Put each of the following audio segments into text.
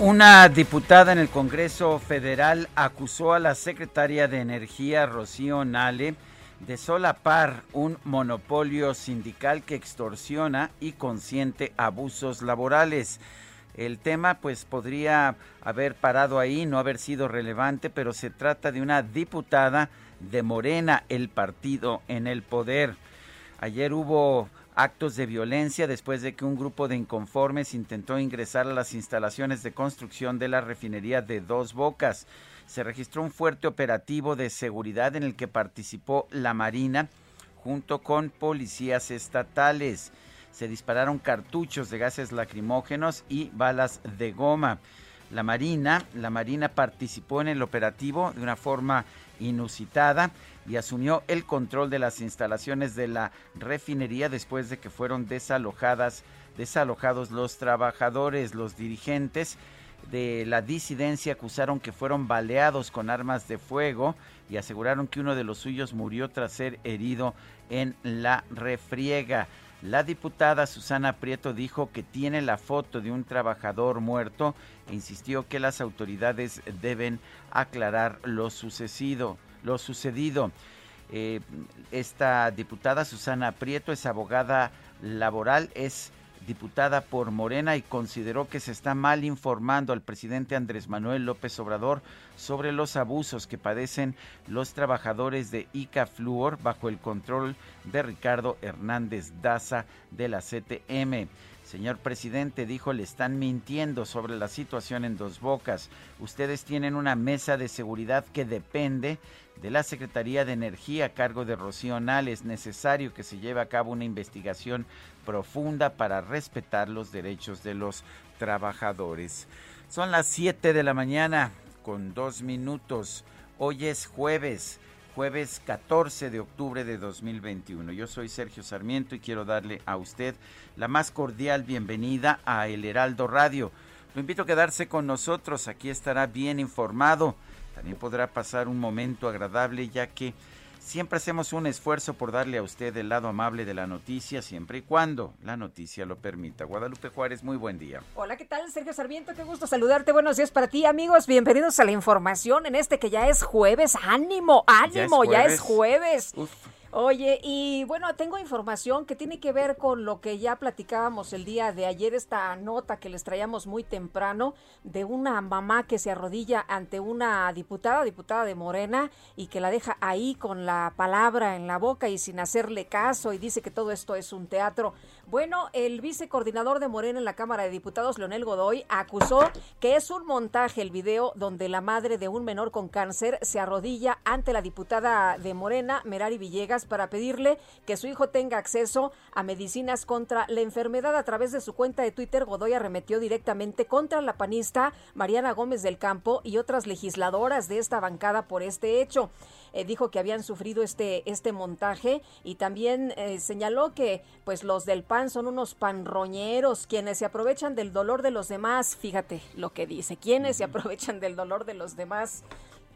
Una diputada en el Congreso Federal acusó a la secretaria de Energía, Rocío Nale, de solapar un monopolio sindical que extorsiona y consiente abusos laborales. El tema pues podría haber parado ahí, no haber sido relevante, pero se trata de una diputada de Morena, el partido en el poder. Ayer hubo actos de violencia después de que un grupo de inconformes intentó ingresar a las instalaciones de construcción de la refinería de Dos Bocas. Se registró un fuerte operativo de seguridad en el que participó la Marina junto con policías estatales. Se dispararon cartuchos de gases lacrimógenos y balas de goma. La Marina, la Marina participó en el operativo de una forma inusitada y asumió el control de las instalaciones de la refinería después de que fueron desalojadas, desalojados los trabajadores, los dirigentes de la disidencia acusaron que fueron baleados con armas de fuego y aseguraron que uno de los suyos murió tras ser herido en la refriega. La diputada Susana Prieto dijo que tiene la foto de un trabajador muerto e insistió que las autoridades deben aclarar lo sucedido lo sucedido. Eh, esta diputada Susana Prieto es abogada laboral, es diputada por Morena y consideró que se está mal informando al presidente Andrés Manuel López Obrador sobre los abusos que padecen los trabajadores de ICA Fluor bajo el control de Ricardo Hernández Daza de la CTM. Señor presidente, dijo, le están mintiendo sobre la situación en Dos Bocas. Ustedes tienen una mesa de seguridad que depende de la Secretaría de Energía a cargo de Rocío Nal. Es necesario que se lleve a cabo una investigación profunda para respetar los derechos de los trabajadores. Son las 7 de la mañana con dos minutos. Hoy es jueves jueves 14 de octubre de 2021. Yo soy Sergio Sarmiento y quiero darle a usted la más cordial bienvenida a El Heraldo Radio. Lo invito a quedarse con nosotros, aquí estará bien informado. También podrá pasar un momento agradable ya que Siempre hacemos un esfuerzo por darle a usted el lado amable de la noticia, siempre y cuando la noticia lo permita. Guadalupe Juárez, muy buen día. Hola, ¿qué tal? Sergio Sarmiento, qué gusto saludarte. Buenos días para ti, amigos. Bienvenidos a la información en este que ya es jueves. ¡Ánimo, ánimo! Ya es jueves. Ya es jueves. Oye, y bueno, tengo información que tiene que ver con lo que ya platicábamos el día de ayer, esta nota que les traíamos muy temprano de una mamá que se arrodilla ante una diputada, diputada de Morena, y que la deja ahí con la palabra en la boca y sin hacerle caso y dice que todo esto es un teatro. Bueno, el vicecoordinador de Morena en la Cámara de Diputados, Leonel Godoy, acusó que es un montaje el video donde la madre de un menor con cáncer se arrodilla ante la diputada de Morena, Merari Villegas, para pedirle que su hijo tenga acceso a medicinas contra la enfermedad. A través de su cuenta de Twitter, Godoy arremetió directamente contra la panista Mariana Gómez del Campo y otras legisladoras de esta bancada por este hecho. Eh, dijo que habían sufrido este, este montaje y también eh, señaló que pues los del PAN son unos panroñeros, quienes se aprovechan del dolor de los demás. Fíjate lo que dice, quienes se aprovechan del dolor de los demás.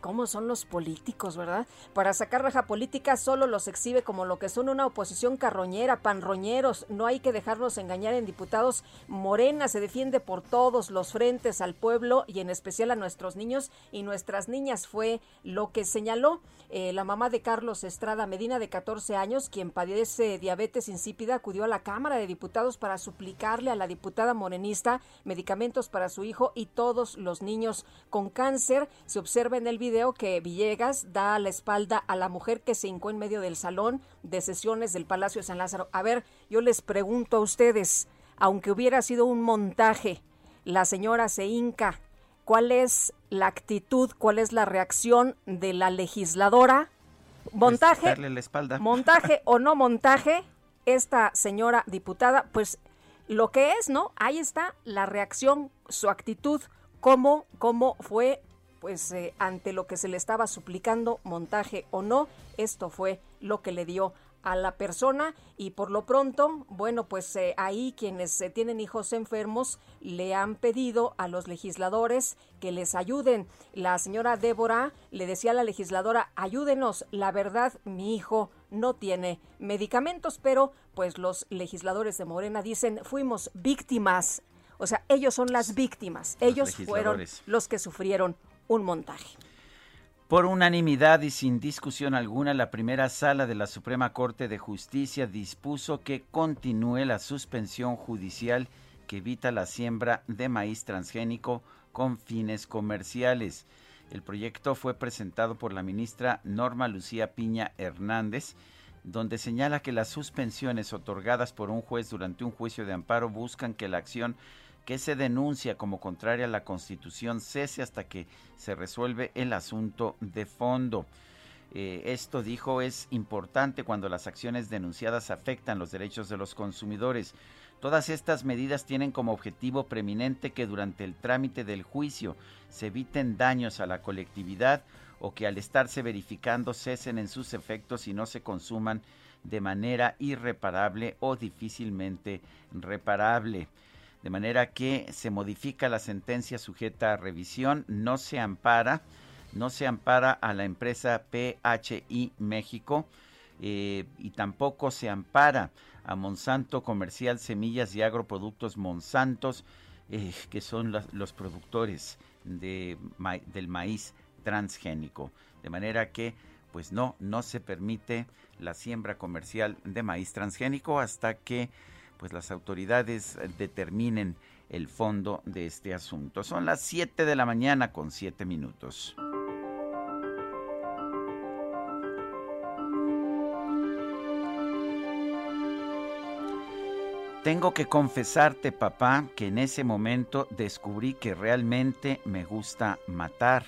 Cómo son los políticos, ¿verdad? Para sacar raja política solo los exhibe como lo que son una oposición carroñera, panroñeros. No hay que dejarnos engañar en diputados. Morena se defiende por todos los frentes al pueblo y en especial a nuestros niños y nuestras niñas. Fue lo que señaló eh, la mamá de Carlos Estrada Medina, de 14 años, quien padece diabetes insípida, acudió a la Cámara de Diputados para suplicarle a la diputada morenista medicamentos para su hijo y todos los niños con cáncer. Se observa en el video que Villegas da la espalda a la mujer que se hincó en medio del salón de sesiones del Palacio de San Lázaro. A ver, yo les pregunto a ustedes, aunque hubiera sido un montaje, la señora se hinca, ¿cuál es la actitud, cuál es la reacción de la legisladora? Pues Montaje, darle la espalda. montaje o no montaje, esta señora diputada, pues lo que es, ¿no? Ahí está la reacción, su actitud, cómo, cómo fue pues eh, ante lo que se le estaba suplicando, montaje o no, esto fue lo que le dio a la persona y por lo pronto, bueno, pues eh, ahí quienes eh, tienen hijos enfermos le han pedido a los legisladores que les ayuden. La señora Débora le decía a la legisladora, ayúdenos, la verdad, mi hijo no tiene medicamentos, pero pues los legisladores de Morena dicen, fuimos víctimas. O sea, ellos son las víctimas, ellos fueron los que sufrieron un montaje. Por unanimidad y sin discusión alguna, la primera sala de la Suprema Corte de Justicia dispuso que continúe la suspensión judicial que evita la siembra de maíz transgénico con fines comerciales. El proyecto fue presentado por la ministra Norma Lucía Piña Hernández, donde señala que las suspensiones otorgadas por un juez durante un juicio de amparo buscan que la acción que se denuncia como contraria a la Constitución cese hasta que se resuelve el asunto de fondo. Eh, esto dijo es importante cuando las acciones denunciadas afectan los derechos de los consumidores. Todas estas medidas tienen como objetivo preeminente que durante el trámite del juicio se eviten daños a la colectividad o que al estarse verificando cesen en sus efectos y no se consuman de manera irreparable o difícilmente reparable de manera que se modifica la sentencia sujeta a revisión, no se ampara, no se ampara a la empresa PHI México eh, y tampoco se ampara a Monsanto Comercial Semillas y Agroproductos Monsantos, eh, que son los productores de, del maíz transgénico. De manera que, pues no, no se permite la siembra comercial de maíz transgénico hasta que pues las autoridades determinen el fondo de este asunto. Son las 7 de la mañana con 7 minutos. Tengo que confesarte, papá, que en ese momento descubrí que realmente me gusta matar.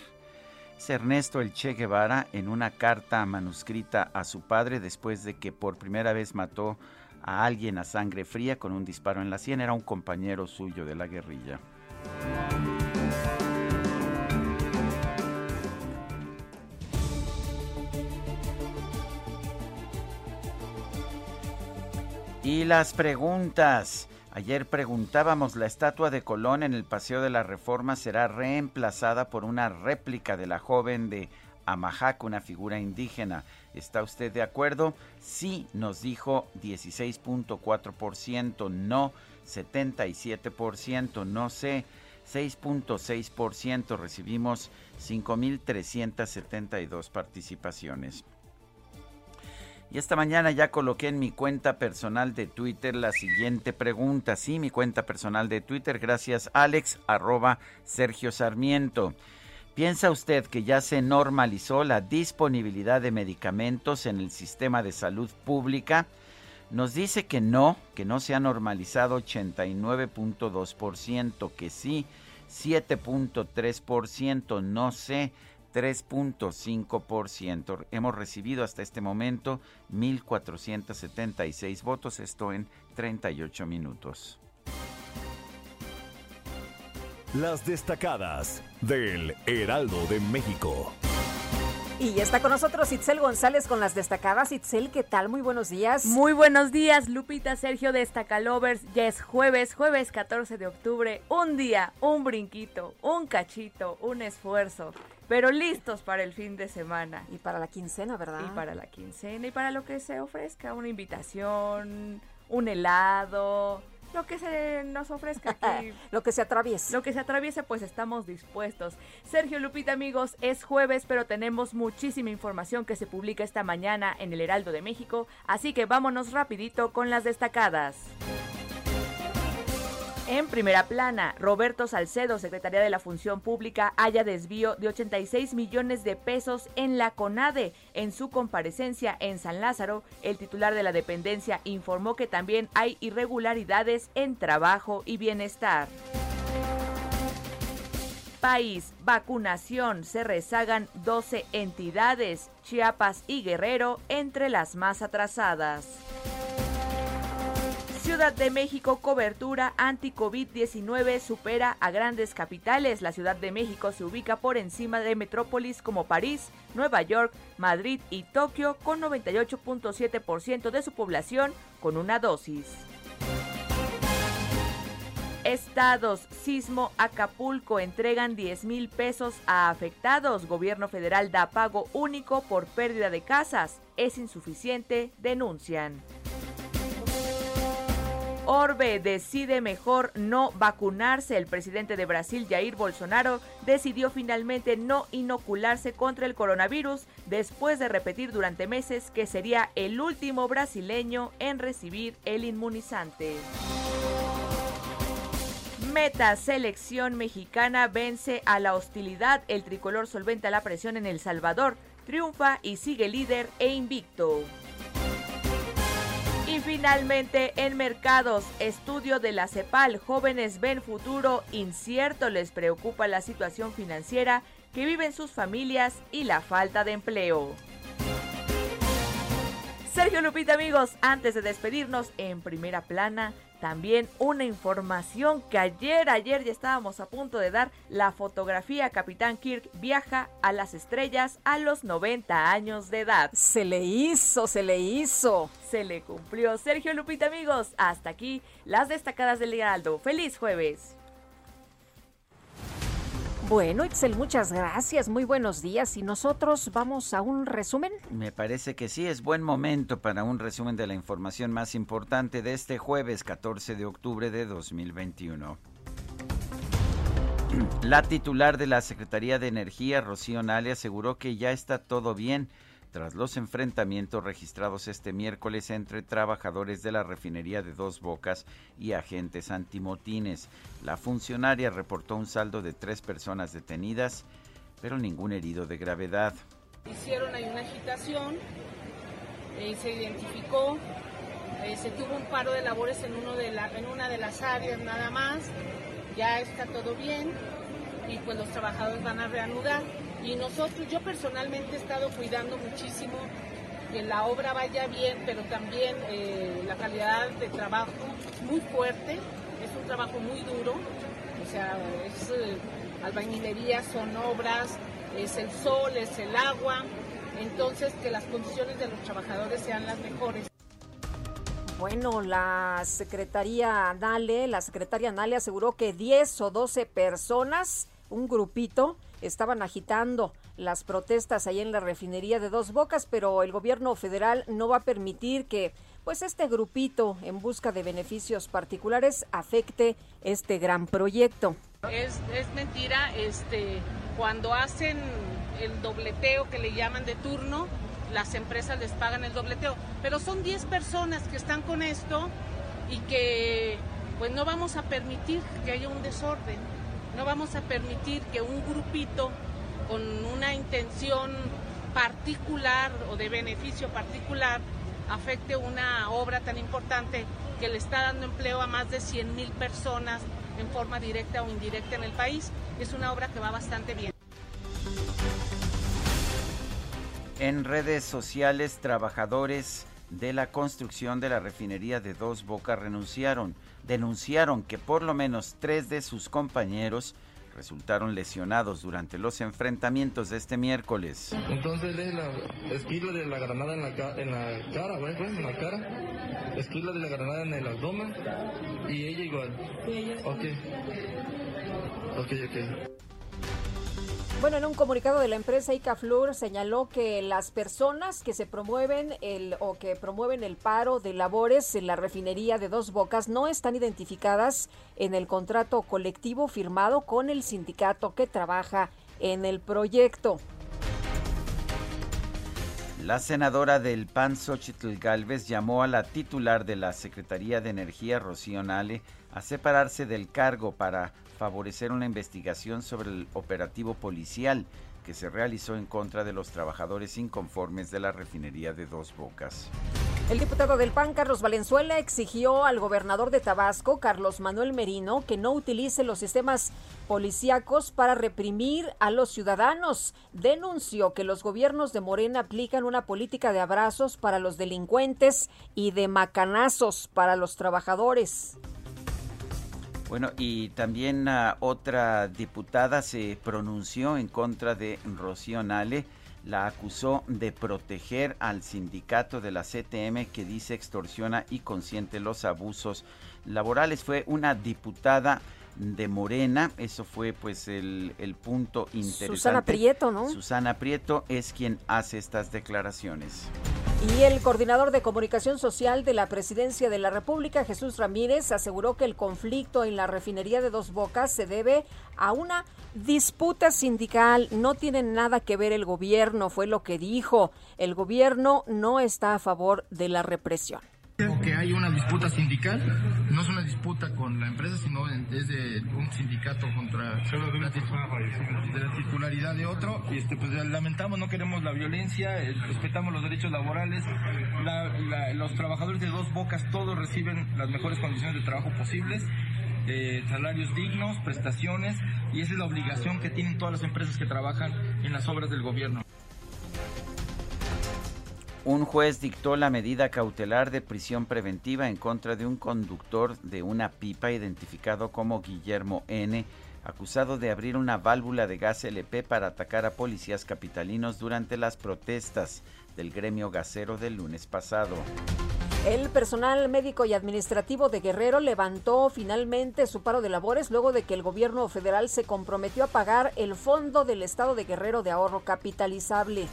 Es Ernesto El Che Guevara en una carta manuscrita a su padre después de que por primera vez mató a alguien a sangre fría con un disparo en la sien. Era un compañero suyo de la guerrilla. Y las preguntas. Ayer preguntábamos, ¿la estatua de Colón en el Paseo de la Reforma será reemplazada por una réplica de la joven de Amajac, una figura indígena? ¿Está usted de acuerdo? Sí, nos dijo 16.4%, no 77%, no sé 6.6%. Recibimos 5.372 participaciones. Y esta mañana ya coloqué en mi cuenta personal de Twitter la siguiente pregunta. Sí, mi cuenta personal de Twitter, gracias Alex, arroba Sergio Sarmiento. ¿Piensa usted que ya se normalizó la disponibilidad de medicamentos en el sistema de salud pública? Nos dice que no, que no se ha normalizado 89.2%, que sí 7.3%, no sé 3.5%. Hemos recibido hasta este momento 1.476 votos, esto en 38 minutos. Las destacadas del Heraldo de México. Y ya está con nosotros Itzel González con las destacadas. Itzel, ¿qué tal? Muy buenos días. Muy buenos días, Lupita, Sergio Destacalovers. Ya es jueves, jueves 14 de octubre. Un día, un brinquito, un cachito, un esfuerzo pero listos para el fin de semana. Y para la quincena, ¿verdad? Y para la quincena y para lo que se ofrezca, una invitación, un helado, lo que se nos ofrezca aquí. lo que se atraviese. Lo que se atraviese, pues estamos dispuestos. Sergio Lupita, amigos, es jueves, pero tenemos muchísima información que se publica esta mañana en el Heraldo de México, así que vámonos rapidito con las destacadas. En primera plana, Roberto Salcedo, secretaria de la Función Pública, haya desvío de 86 millones de pesos en la CONADE. En su comparecencia en San Lázaro, el titular de la dependencia informó que también hay irregularidades en trabajo y bienestar. País, vacunación, se rezagan 12 entidades, Chiapas y Guerrero entre las más atrasadas. Ciudad de México, cobertura anti-COVID-19 supera a grandes capitales. La Ciudad de México se ubica por encima de metrópolis como París, Nueva York, Madrid y Tokio con 98.7% de su población con una dosis. Estados, Sismo, Acapulco entregan 10 mil pesos a afectados. Gobierno federal da pago único por pérdida de casas. Es insuficiente, denuncian. Orbe decide mejor no vacunarse. El presidente de Brasil, Jair Bolsonaro, decidió finalmente no inocularse contra el coronavirus después de repetir durante meses que sería el último brasileño en recibir el inmunizante. Meta selección mexicana vence a la hostilidad. El tricolor solventa la presión en El Salvador, triunfa y sigue líder e invicto. Finalmente, en mercados, estudio de la CEPAL, jóvenes ven futuro incierto, les preocupa la situación financiera que viven sus familias y la falta de empleo. Sergio Lupita amigos, antes de despedirnos en primera plana, también una información que ayer, ayer ya estábamos a punto de dar, la fotografía Capitán Kirk viaja a las estrellas a los 90 años de edad. Se le hizo, se le hizo. Se le cumplió. Sergio Lupita amigos, hasta aquí las destacadas del Heraldo. Feliz jueves. Bueno, Itzel, muchas gracias. Muy buenos días. ¿Y nosotros vamos a un resumen? Me parece que sí, es buen momento para un resumen de la información más importante de este jueves 14 de octubre de 2021. La titular de la Secretaría de Energía, Rocío Nale, aseguró que ya está todo bien tras los enfrentamientos registrados este miércoles entre trabajadores de la refinería de Dos Bocas y agentes antimotines. La funcionaria reportó un saldo de tres personas detenidas, pero ningún herido de gravedad. Hicieron ahí una agitación, eh, se identificó, eh, se tuvo un paro de labores en, uno de la, en una de las áreas nada más, ya está todo bien y pues los trabajadores van a reanudar. Y nosotros, yo personalmente he estado cuidando muchísimo que la obra vaya bien, pero también eh, la calidad de trabajo muy fuerte, es un trabajo muy duro, o sea, es eh, albañilería, son obras, es el sol, es el agua, entonces que las condiciones de los trabajadores sean las mejores. Bueno, la secretaría Nale, la secretaria Nale aseguró que 10 o 12 personas, un grupito, estaban agitando las protestas ahí en la refinería de Dos Bocas, pero el gobierno federal no va a permitir que pues este grupito en busca de beneficios particulares afecte este gran proyecto. Es, es mentira, este, cuando hacen el dobleteo que le llaman de turno, las empresas les pagan el dobleteo, pero son 10 personas que están con esto y que pues no vamos a permitir que haya un desorden. No vamos a permitir que un grupito con una intención particular o de beneficio particular afecte una obra tan importante que le está dando empleo a más de 100 mil personas en forma directa o indirecta en el país. Es una obra que va bastante bien. En redes sociales, trabajadores de la construcción de la refinería de Dos Bocas renunciaron, denunciaron que por lo menos tres de sus compañeros resultaron lesionados durante los enfrentamientos de este miércoles. Entonces le la esquila de la granada en la, en la cara, güey, en la cara, esquila de la granada en el abdomen y ella igual. Ok. Ok, ok. Bueno, en un comunicado de la empresa Icaflur señaló que las personas que se promueven el o que promueven el paro de labores en la refinería de Dos Bocas no están identificadas en el contrato colectivo firmado con el sindicato que trabaja en el proyecto. La senadora del PAN, Xochitl Galvez, llamó a la titular de la Secretaría de Energía, Rocío Nale, a separarse del cargo para favorecer una investigación sobre el operativo policial que se realizó en contra de los trabajadores inconformes de la refinería de Dos Bocas. El diputado del PAN, Carlos Valenzuela, exigió al gobernador de Tabasco, Carlos Manuel Merino, que no utilice los sistemas policíacos para reprimir a los ciudadanos. Denunció que los gobiernos de Morena aplican una política de abrazos para los delincuentes y de macanazos para los trabajadores. Bueno, y también otra diputada se pronunció en contra de Rocío Nale, la acusó de proteger al sindicato de la CTM que dice extorsiona y consiente los abusos laborales. Fue una diputada de Morena, eso fue pues el, el punto interesante. Susana Prieto, ¿no? Susana Prieto es quien hace estas declaraciones. Y el coordinador de comunicación social de la Presidencia de la República, Jesús Ramírez, aseguró que el conflicto en la refinería de Dos Bocas se debe a una disputa sindical. No tiene nada que ver el gobierno, fue lo que dijo. El gobierno no está a favor de la represión que hay una disputa sindical, no es una disputa con la empresa, sino es de un sindicato contra la, de la titularidad de otro. Y este, pues lamentamos, no queremos la violencia, eh, respetamos los derechos laborales. los trabajadores de dos bocas todos reciben las mejores condiciones de trabajo posibles. Eh, salarios dignos, prestaciones, y esa es la obligación que tienen todas las empresas que trabajan en las obras del gobierno. Un juez dictó la medida cautelar de prisión preventiva en contra de un conductor de una pipa identificado como Guillermo N., acusado de abrir una válvula de gas LP para atacar a policías capitalinos durante las protestas del gremio gasero del lunes pasado. El personal médico y administrativo de Guerrero levantó finalmente su paro de labores luego de que el gobierno federal se comprometió a pagar el fondo del estado de Guerrero de ahorro capitalizable.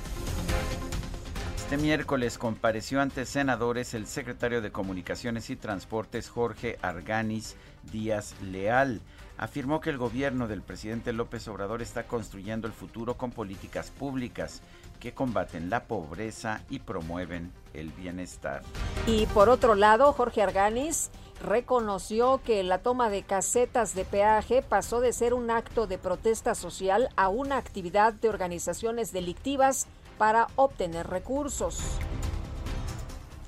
Este miércoles compareció ante senadores el secretario de Comunicaciones y Transportes Jorge Arganis Díaz Leal. Afirmó que el gobierno del presidente López Obrador está construyendo el futuro con políticas públicas que combaten la pobreza y promueven el bienestar. Y por otro lado, Jorge Arganis reconoció que la toma de casetas de peaje pasó de ser un acto de protesta social a una actividad de organizaciones delictivas para obtener recursos.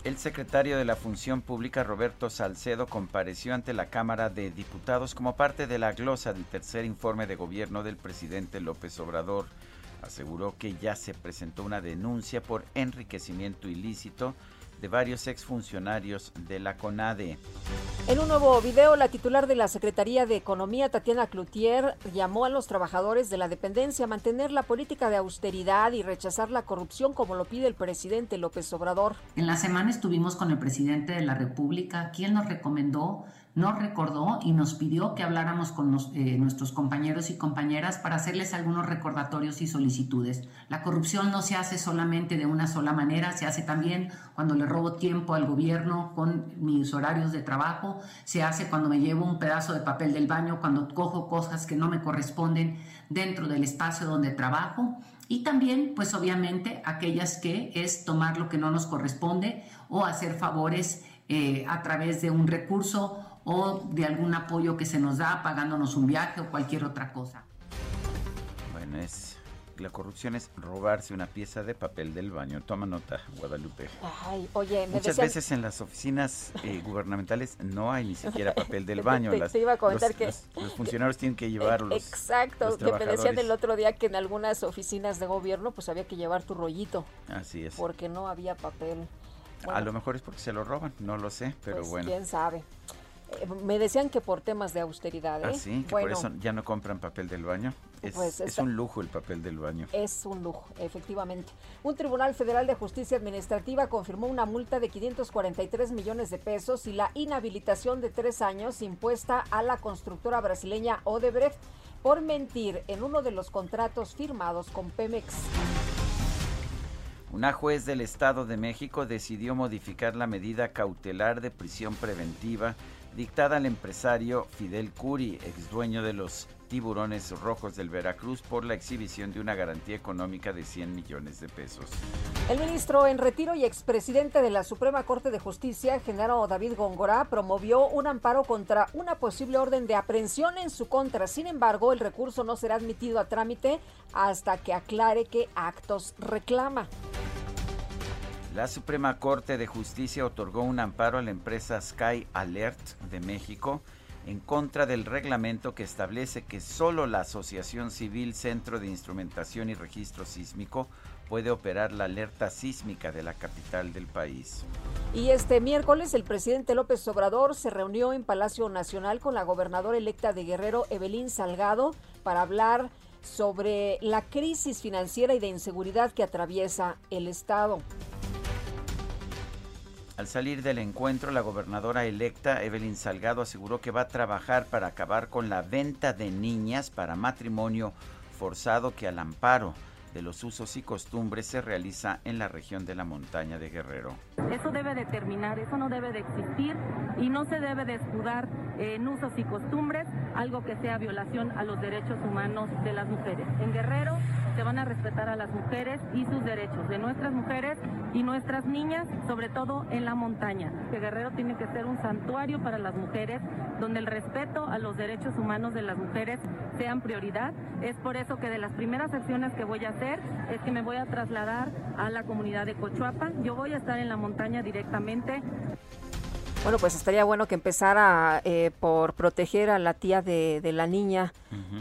El secretario de la Función Pública, Roberto Salcedo, compareció ante la Cámara de Diputados como parte de la glosa del tercer informe de gobierno del presidente López Obrador. Aseguró que ya se presentó una denuncia por enriquecimiento ilícito de varios exfuncionarios de la CONADE. En un nuevo video, la titular de la Secretaría de Economía, Tatiana Cloutier, llamó a los trabajadores de la dependencia a mantener la política de austeridad y rechazar la corrupción como lo pide el presidente López Obrador. En la semana estuvimos con el presidente de la República, quien nos recomendó nos recordó y nos pidió que habláramos con eh, nuestros compañeros y compañeras para hacerles algunos recordatorios y solicitudes. La corrupción no se hace solamente de una sola manera, se hace también cuando le robo tiempo al gobierno con mis horarios de trabajo, se hace cuando me llevo un pedazo de papel del baño, cuando cojo cosas que no me corresponden dentro del espacio donde trabajo y también, pues obviamente, aquellas que es tomar lo que no nos corresponde o hacer favores eh, a través de un recurso o de algún apoyo que se nos da pagándonos un viaje o cualquier otra cosa. Bueno, es la corrupción es robarse una pieza de papel del baño. Toma nota, Guadalupe. Ay, oye, Muchas veces en las oficinas eh, gubernamentales no hay ni siquiera papel del baño. te, iba a comentar que los, funcionarios tienen que llevarlos. Exacto, que me decían el otro día que en algunas oficinas de gobierno pues había que llevar tu rollito. Así es. Porque no había papel. a lo mejor es porque se lo roban, no lo sé, pero pues, bueno. Quién sabe. Me decían que por temas de austeridad. ¿eh? Ah, sí, que por eso ya no compran papel del baño. Es, pues es un lujo el papel del baño. Es un lujo, efectivamente. Un Tribunal Federal de Justicia Administrativa confirmó una multa de 543 millones de pesos y la inhabilitación de tres años impuesta a la constructora brasileña Odebrecht por mentir en uno de los contratos firmados con Pemex. Una juez del Estado de México decidió modificar la medida cautelar de prisión preventiva dictada al empresario Fidel Curi, ex dueño de los tiburones rojos del Veracruz por la exhibición de una garantía económica de 100 millones de pesos. El ministro en retiro y expresidente de la Suprema Corte de Justicia, general David Góngora, promovió un amparo contra una posible orden de aprehensión en su contra. Sin embargo, el recurso no será admitido a trámite hasta que aclare qué actos reclama. La Suprema Corte de Justicia otorgó un amparo a la empresa Sky Alert de México en contra del reglamento que establece que solo la Asociación Civil Centro de Instrumentación y Registro Sísmico puede operar la alerta sísmica de la capital del país. Y este miércoles el presidente López Obrador se reunió en Palacio Nacional con la gobernadora electa de Guerrero, Evelyn Salgado, para hablar sobre la crisis financiera y de inseguridad que atraviesa el Estado. Al salir del encuentro, la gobernadora electa Evelyn Salgado aseguró que va a trabajar para acabar con la venta de niñas para matrimonio forzado que al amparo de los usos y costumbres se realiza en la región de la montaña de Guerrero. Eso debe de terminar, eso no debe de existir y no se debe de escudar en usos y costumbres algo que sea violación a los derechos humanos de las mujeres. En Guerrero se van a respetar a las mujeres y sus derechos, de nuestras mujeres y nuestras niñas, sobre todo en la montaña. Que Guerrero tiene que ser un santuario para las mujeres, donde el respeto a los derechos humanos de las mujeres sean prioridad. Es por eso que de las primeras acciones que voy a hacer es que me voy a trasladar a la comunidad de Cochuapa. Yo voy a estar en la montaña directamente. Bueno, pues estaría bueno que empezara eh, por proteger a la tía de, la niña,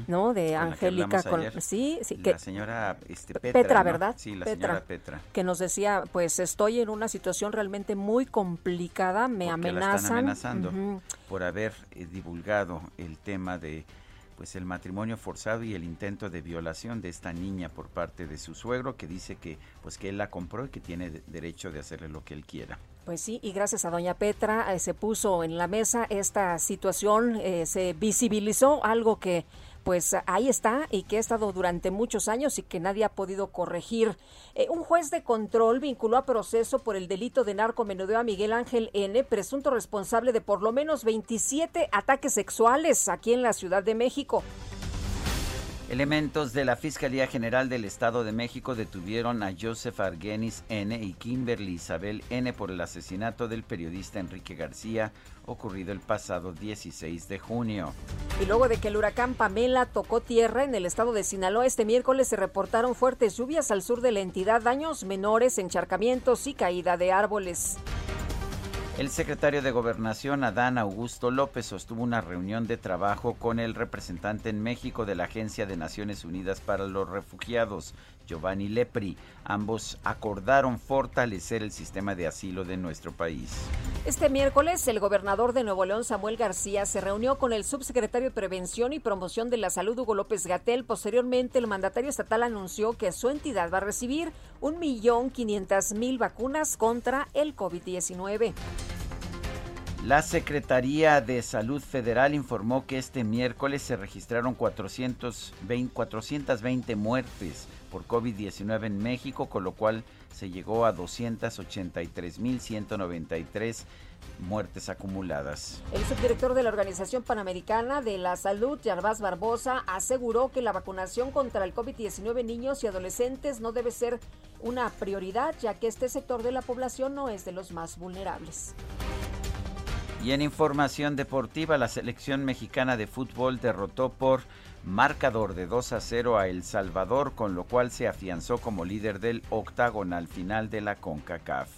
¿no? De Angélica. Con, sí, sí. La señora este, Petra, ¿verdad? Sí, la señora Petra. Que nos decía, pues estoy en una situación realmente muy complicada, me amenazan. amenazando por haber eh, divulgado el tema de pues el matrimonio forzado y el intento de violación de esta niña por parte de su suegro que dice que pues que él la compró y que tiene derecho de hacerle lo que él quiera. Pues sí, y gracias a doña Petra eh, se puso en la mesa esta situación, eh, se visibilizó algo que pues ahí está y que ha estado durante muchos años y que nadie ha podido corregir. Eh, un juez de control vinculó a proceso por el delito de narcomenudeo a Miguel Ángel N., presunto responsable de por lo menos 27 ataques sexuales aquí en la Ciudad de México. Elementos de la Fiscalía General del Estado de México detuvieron a Joseph Argenis N. y Kimberly Isabel N. por el asesinato del periodista Enrique García ocurrido el pasado 16 de junio. Y luego de que el huracán Pamela tocó tierra en el estado de Sinaloa este miércoles se reportaron fuertes lluvias al sur de la entidad, daños menores, encharcamientos y caída de árboles. El secretario de Gobernación, Adán Augusto López, sostuvo una reunión de trabajo con el representante en México de la Agencia de Naciones Unidas para los Refugiados, Giovanni Lepri. Ambos acordaron fortalecer el sistema de asilo de nuestro país. Este miércoles, el gobernador de Nuevo León, Samuel García, se reunió con el subsecretario de Prevención y Promoción de la Salud, Hugo López Gatel. Posteriormente, el mandatario estatal anunció que su entidad va a recibir 1.500.000 vacunas contra el COVID-19. La Secretaría de Salud Federal informó que este miércoles se registraron 420, 420 muertes por COVID-19 en México, con lo cual se llegó a 283.193 muertes acumuladas. El subdirector de la Organización Panamericana de la Salud, Yarvás Barbosa, aseguró que la vacunación contra el COVID-19 en niños y adolescentes no debe ser una prioridad, ya que este sector de la población no es de los más vulnerables. Y en información deportiva, la selección mexicana de fútbol derrotó por marcador de 2 a 0 a El Salvador, con lo cual se afianzó como líder del octagonal final de la CONCACAF.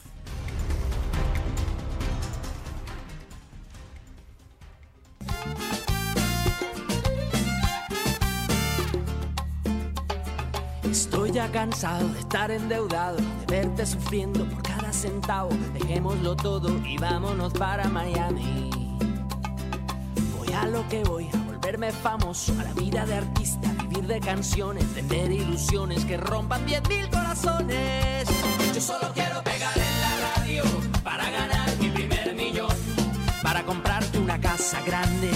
Estoy ya cansado de estar endeudado, de verte sufriendo por cada centavo. Dejémoslo todo y vámonos para Miami. Voy a lo que voy, a volverme famoso, a la vida de artista, vivir de canciones, vender ilusiones que rompan 10.000 corazones. Yo solo quiero pegar en la radio para ganar mi primer millón, para comprarte una casa grande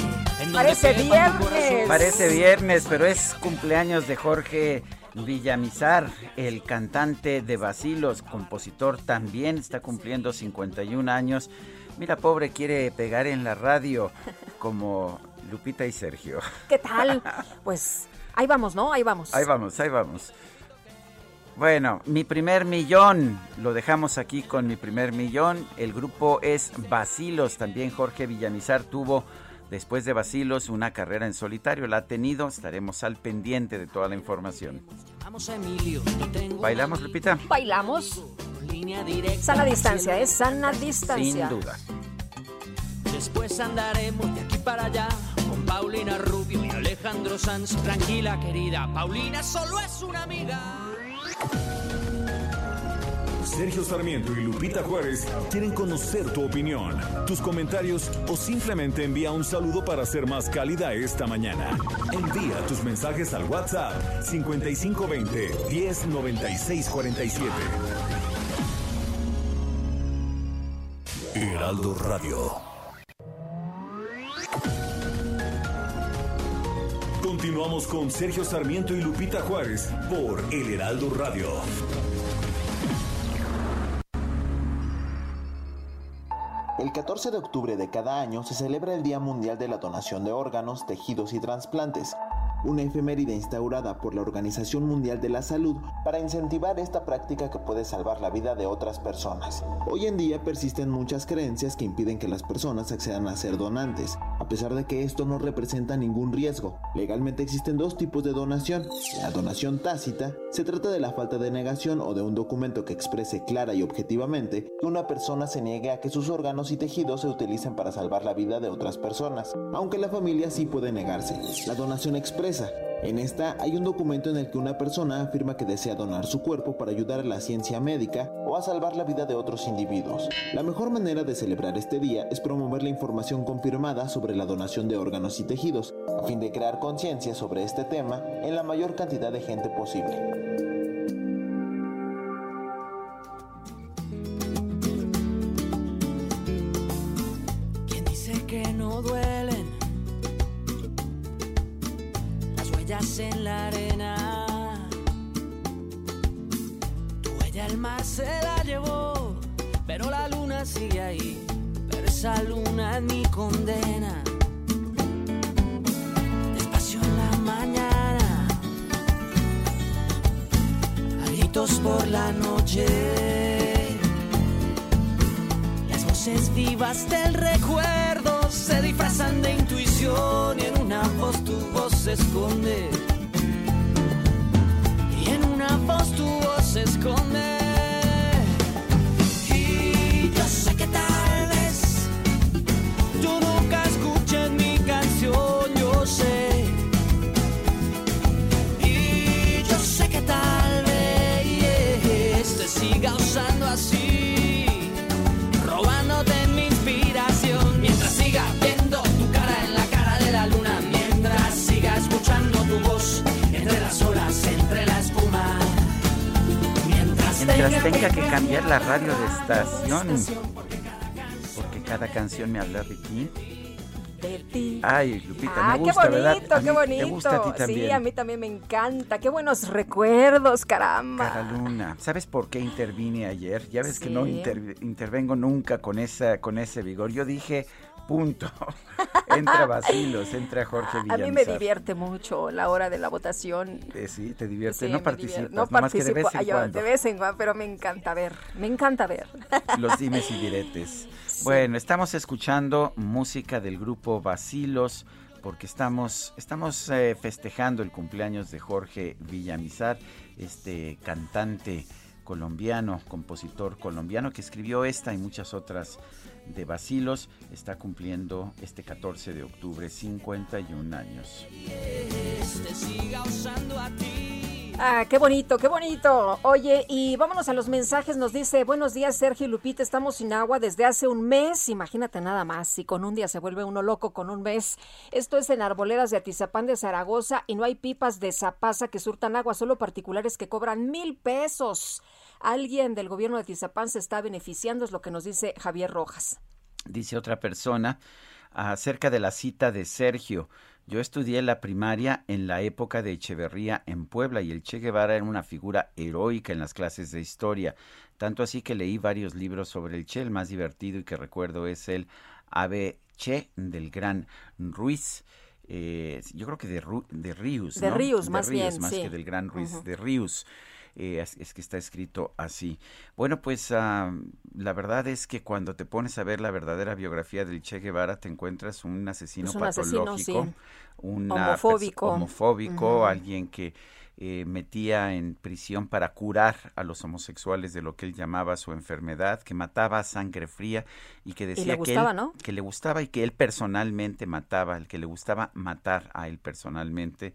Parece viernes. Parece viernes, pero es cumpleaños de Jorge Villamizar, el cantante de Basilos, compositor también, está cumpliendo 51 años. Mira, pobre, quiere pegar en la radio como Lupita y Sergio. ¿Qué tal? Pues ahí vamos, ¿no? Ahí vamos. Ahí vamos, ahí vamos. Bueno, mi primer millón, lo dejamos aquí con mi primer millón. El grupo es Basilos, también Jorge Villamizar tuvo después de Basilos una carrera en solitario, la ha tenido, estaremos al pendiente de toda la información. ¿Bailamos, Lupita? Bailamos. Sana distancia, es sana distancia. Sin duda. Después andaremos de aquí para allá con Paulina Rubio y Alejandro Sanz. Tranquila, querida, Paulina solo es una amiga. Sergio Sarmiento y Lupita Juárez quieren conocer tu opinión, tus comentarios o simplemente envía un saludo para ser más cálida esta mañana. Envía tus mensajes al WhatsApp 5520 109647. Heraldo Radio. Continuamos con Sergio Sarmiento y Lupita Juárez por El Heraldo Radio. El 14 de octubre de cada año se celebra el Día Mundial de la Donación de Órganos, Tejidos y Trasplantes, una efeméride instaurada por la Organización Mundial de la Salud para incentivar esta práctica que puede salvar la vida de otras personas. Hoy en día persisten muchas creencias que impiden que las personas accedan a ser donantes, a pesar de que esto no representa ningún riesgo. Legalmente existen dos tipos de donación. La donación tácita se trata de la falta de negación o de un documento que exprese clara y objetivamente que una persona se niegue a que sus órganos y tejidos se utilicen para salvar la vida de otras personas, aunque la familia sí puede negarse. La donación expresa en esta hay un documento en el que una persona afirma que desea donar su cuerpo para ayudar a la ciencia médica o a salvar la vida de otros individuos. La mejor manera de celebrar este día es promover la información confirmada sobre la donación de órganos y tejidos, a fin de crear conciencia sobre este tema en la mayor cantidad de gente posible. ¿Quién dice que no en la arena? Tu huella el se la llevó, pero la luna sigue ahí. Pero esa luna es mi condena. Despacio en la mañana, a gritos por la noche. Las voces vivas del recuerdo se disfrazan de intuición y en una voz tu voz se. Y en una voz tu voz esconde. Y yo sé que tal vez tú nunca Mientras, tenga que cambiar la radio de estación, porque cada canción me habla de ti. De ti. Ay, Lupita, Ah, me gusta, qué ¿verdad? bonito, A qué bonito. ¿Te gusta a ti también? Sí, a mí también me encanta. Qué buenos recuerdos, caramba. Cara Luna, ¿sabes por qué intervine ayer? Ya ves que no inter- intervengo nunca con esa con ese vigor. Yo dije, punto. entra Basilos, entra Jorge A Villamizar. mí me divierte mucho la hora de la votación. Eh, sí, te divierte. Sí, no participas. No que de participo, vez en yo, cuando. de vez en cuando, pero me encanta ver, me encanta ver. Los dimes y diretes. Bueno, estamos escuchando música del grupo Basilos porque estamos, estamos eh, festejando el cumpleaños de Jorge Villamizar, este cantante colombiano, compositor colombiano que escribió esta y muchas otras de Basilos. Está cumpliendo este 14 de octubre 51 años. Ah, qué bonito, qué bonito. Oye, y vámonos a los mensajes. Nos dice, buenos días Sergio y Lupita, estamos sin agua desde hace un mes. Imagínate nada más, y con un día se vuelve uno loco con un mes. Esto es en Arboledas de Atizapán de Zaragoza y no hay pipas de Zapasa que surtan agua, solo particulares que cobran mil pesos. Alguien del gobierno de Atizapán se está beneficiando, es lo que nos dice Javier Rojas. Dice otra persona, acerca de la cita de Sergio. Yo estudié la primaria en la época de Echeverría en Puebla y el Che Guevara era una figura heroica en las clases de historia. Tanto así que leí varios libros sobre el Che. El más divertido y que recuerdo es el Ave Che del gran Ruiz. Eh, yo creo que de, de Ríos. De Ríos, más bien. Más que del gran Ruiz, de Ríos. Eh, es, que está escrito así. Bueno, pues ah, la verdad es que cuando te pones a ver la verdadera biografía del Che Guevara, te encuentras un asesino patológico, un homofóbico, homofóbico alguien que eh, metía en prisión para curar a los homosexuales de lo que él llamaba su enfermedad, que mataba a sangre fría y que decía que, que le gustaba y que él personalmente mataba, el que le gustaba matar a él personalmente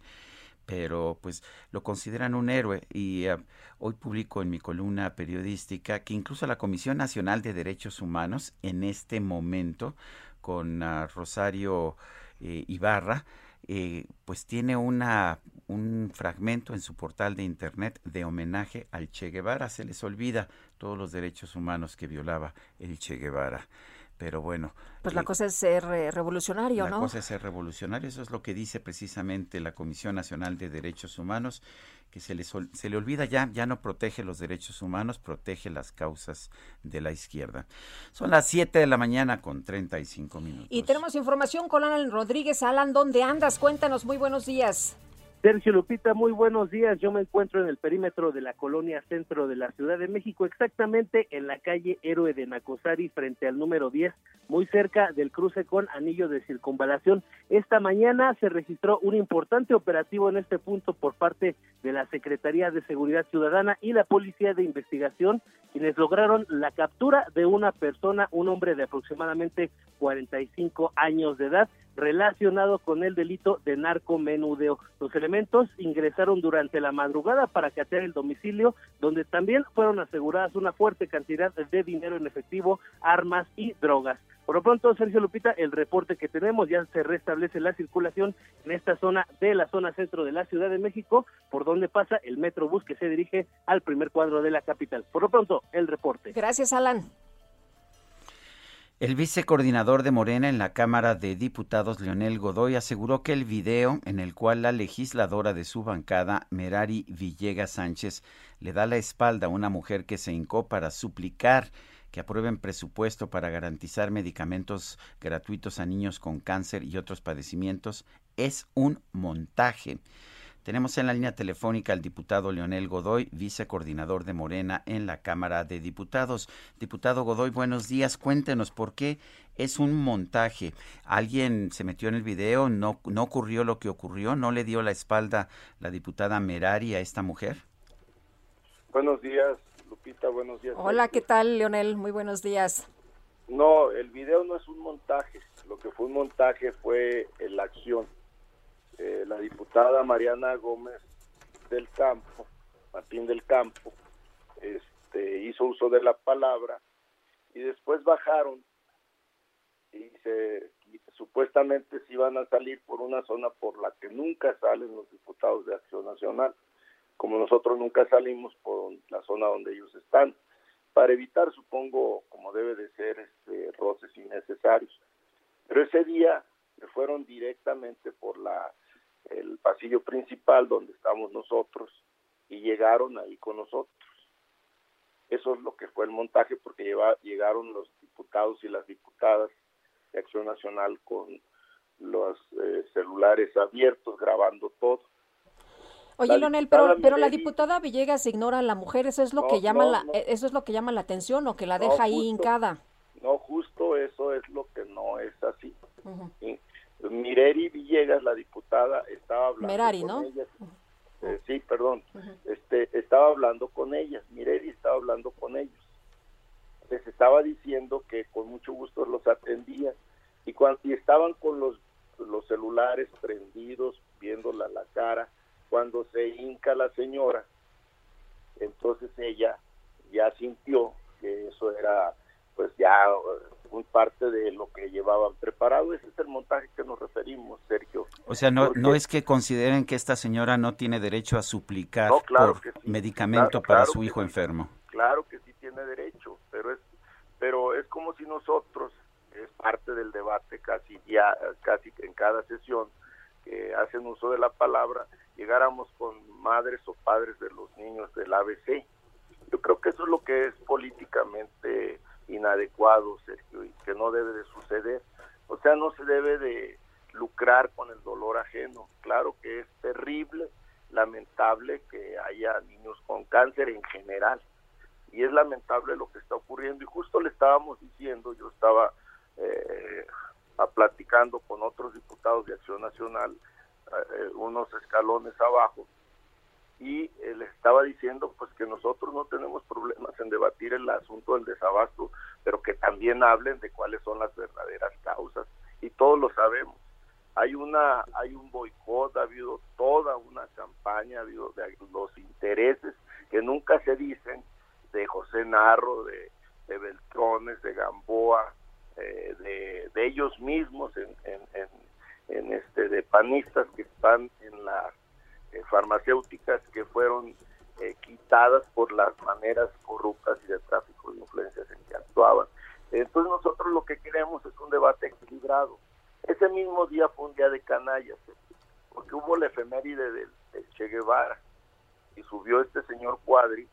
pero pues lo consideran un héroe. Y eh, hoy publico en mi columna periodística que incluso la Comisión Nacional de Derechos Humanos en este momento con ah, Rosario eh, Ibarra eh, pues tiene una un fragmento en su portal de internet de homenaje al Che Guevara. Se les olvida todos los derechos humanos que violaba el Che Guevara pero bueno. Pues la eh, cosa es ser eh, revolucionario, ¿no? La cosa es ser revolucionario, eso es lo que dice precisamente la Comisión Nacional de Derechos Humanos, que se le, se le olvida ya, ya no protege los derechos humanos, protege las causas de la izquierda. Son las 7 de la mañana con 35 minutos. Y tenemos información con Alan Rodríguez. Alan, ¿dónde andas? Cuéntanos, muy buenos días. Sergio Lupita, muy buenos días. Yo me encuentro en el perímetro de la colonia centro de la Ciudad de México, exactamente en la calle Héroe de Nacosari, frente al número 10, muy cerca del cruce con anillo de circunvalación. Esta mañana se registró un importante operativo en este punto por parte de la Secretaría de Seguridad Ciudadana y la Policía de Investigación, quienes lograron la captura de una persona, un hombre de aproximadamente 45 años de edad, relacionado con el delito de narcomenudeo. Los elementos ingresaron durante la madrugada para catear el domicilio, donde también fueron aseguradas una fuerte cantidad de dinero en efectivo, armas y drogas. Por lo pronto, Sergio Lupita, el reporte que tenemos ya se restablece la circulación en esta zona de la zona centro de la Ciudad de México, por donde pasa el Metrobús que se dirige al primer cuadro de la capital. Por lo pronto, el reporte. Gracias, Alan. El vicecoordinador de Morena en la Cámara de Diputados, Leonel Godoy, aseguró que el video en el cual la legisladora de su bancada, Merari Villegas Sánchez, le da la espalda a una mujer que se hincó para suplicar que aprueben presupuesto para garantizar medicamentos gratuitos a niños con cáncer y otros padecimientos, es un montaje. Tenemos en la línea telefónica al diputado Leonel Godoy, vicecoordinador de Morena en la Cámara de Diputados. Diputado Godoy, buenos días. Cuéntenos por qué es un montaje. ¿Alguien se metió en el video? ¿No, no ocurrió lo que ocurrió? ¿No le dio la espalda la diputada Merari a esta mujer? Buenos días, Lupita. Buenos días. Hola, ¿qué tal, Leonel? Muy buenos días. No, el video no es un montaje. Lo que fue un montaje fue la acción eh, la diputada Mariana Gómez del Campo, Martín del Campo, este, hizo uso de la palabra y después bajaron y se supuestamente se iban a salir por una zona por la que nunca salen los diputados de Acción Nacional, como nosotros nunca salimos por la zona donde ellos están, para evitar, supongo, como debe de ser, este, roces innecesarios. Pero ese día fueron directamente por la el pasillo principal donde estamos nosotros y llegaron ahí con nosotros. Eso es lo que fue el montaje porque lleva, llegaron los diputados y las diputadas de Acción Nacional con los eh, celulares abiertos grabando todo. Oye, Leonel, pero, pero la diputada Villegas ignora a la mujer, eso es lo que llama la eso es lo que llama la atención o que la deja ahí hincada. No, justo eso es lo que no es así. Mireri Villegas, la diputada, estaba hablando Merari, con ¿no? ellas. Eh, sí, perdón. Este estaba hablando con ellas. Mireri estaba hablando con ellos. Les estaba diciendo que con mucho gusto los atendía y cuando y estaban con los los celulares prendidos, viéndola la cara cuando se hinca la señora. Entonces ella ya sintió que eso era pues ya muy parte de lo que llevaban preparado. Ese es el montaje que nos referimos, Sergio. O sea, no, no es que consideren que esta señora no tiene derecho a suplicar por medicamento para su hijo enfermo. Claro que sí tiene derecho, pero es, pero es como si nosotros, es parte del debate casi ya casi en cada sesión que hacen uso de la palabra llegáramos con madres o padres de los niños del ABC. Yo creo que eso es lo que es políticamente inadecuado, Sergio, y que no debe de suceder. O sea, no se debe de lucrar con el dolor ajeno. Claro que es terrible, lamentable que haya niños con cáncer en general. Y es lamentable lo que está ocurriendo. Y justo le estábamos diciendo, yo estaba eh, platicando con otros diputados de Acción Nacional, eh, unos escalones abajo, y eh, les estaba diciendo pues que nosotros no tenemos problemas en debatir el asunto del desabasto, pero que también hablen de cuáles son las verdaderas causas y todos lo sabemos. Hay una hay un boicot, ha habido toda una campaña, ha habido de los intereses que nunca se dicen de José Narro, de, Beltrones, de Gamboa, eh, de, de, ellos mismos en, en, en, este de panistas que están en las eh, farmacéuticas que fueron eh, quitadas por las maneras corruptas y de tráfico de influencias en que actuaban. Entonces nosotros lo que queremos es un debate equilibrado. Ese mismo día fue un día de canallas, porque hubo la efeméride del, Che Guevara y subió este señor Cuadri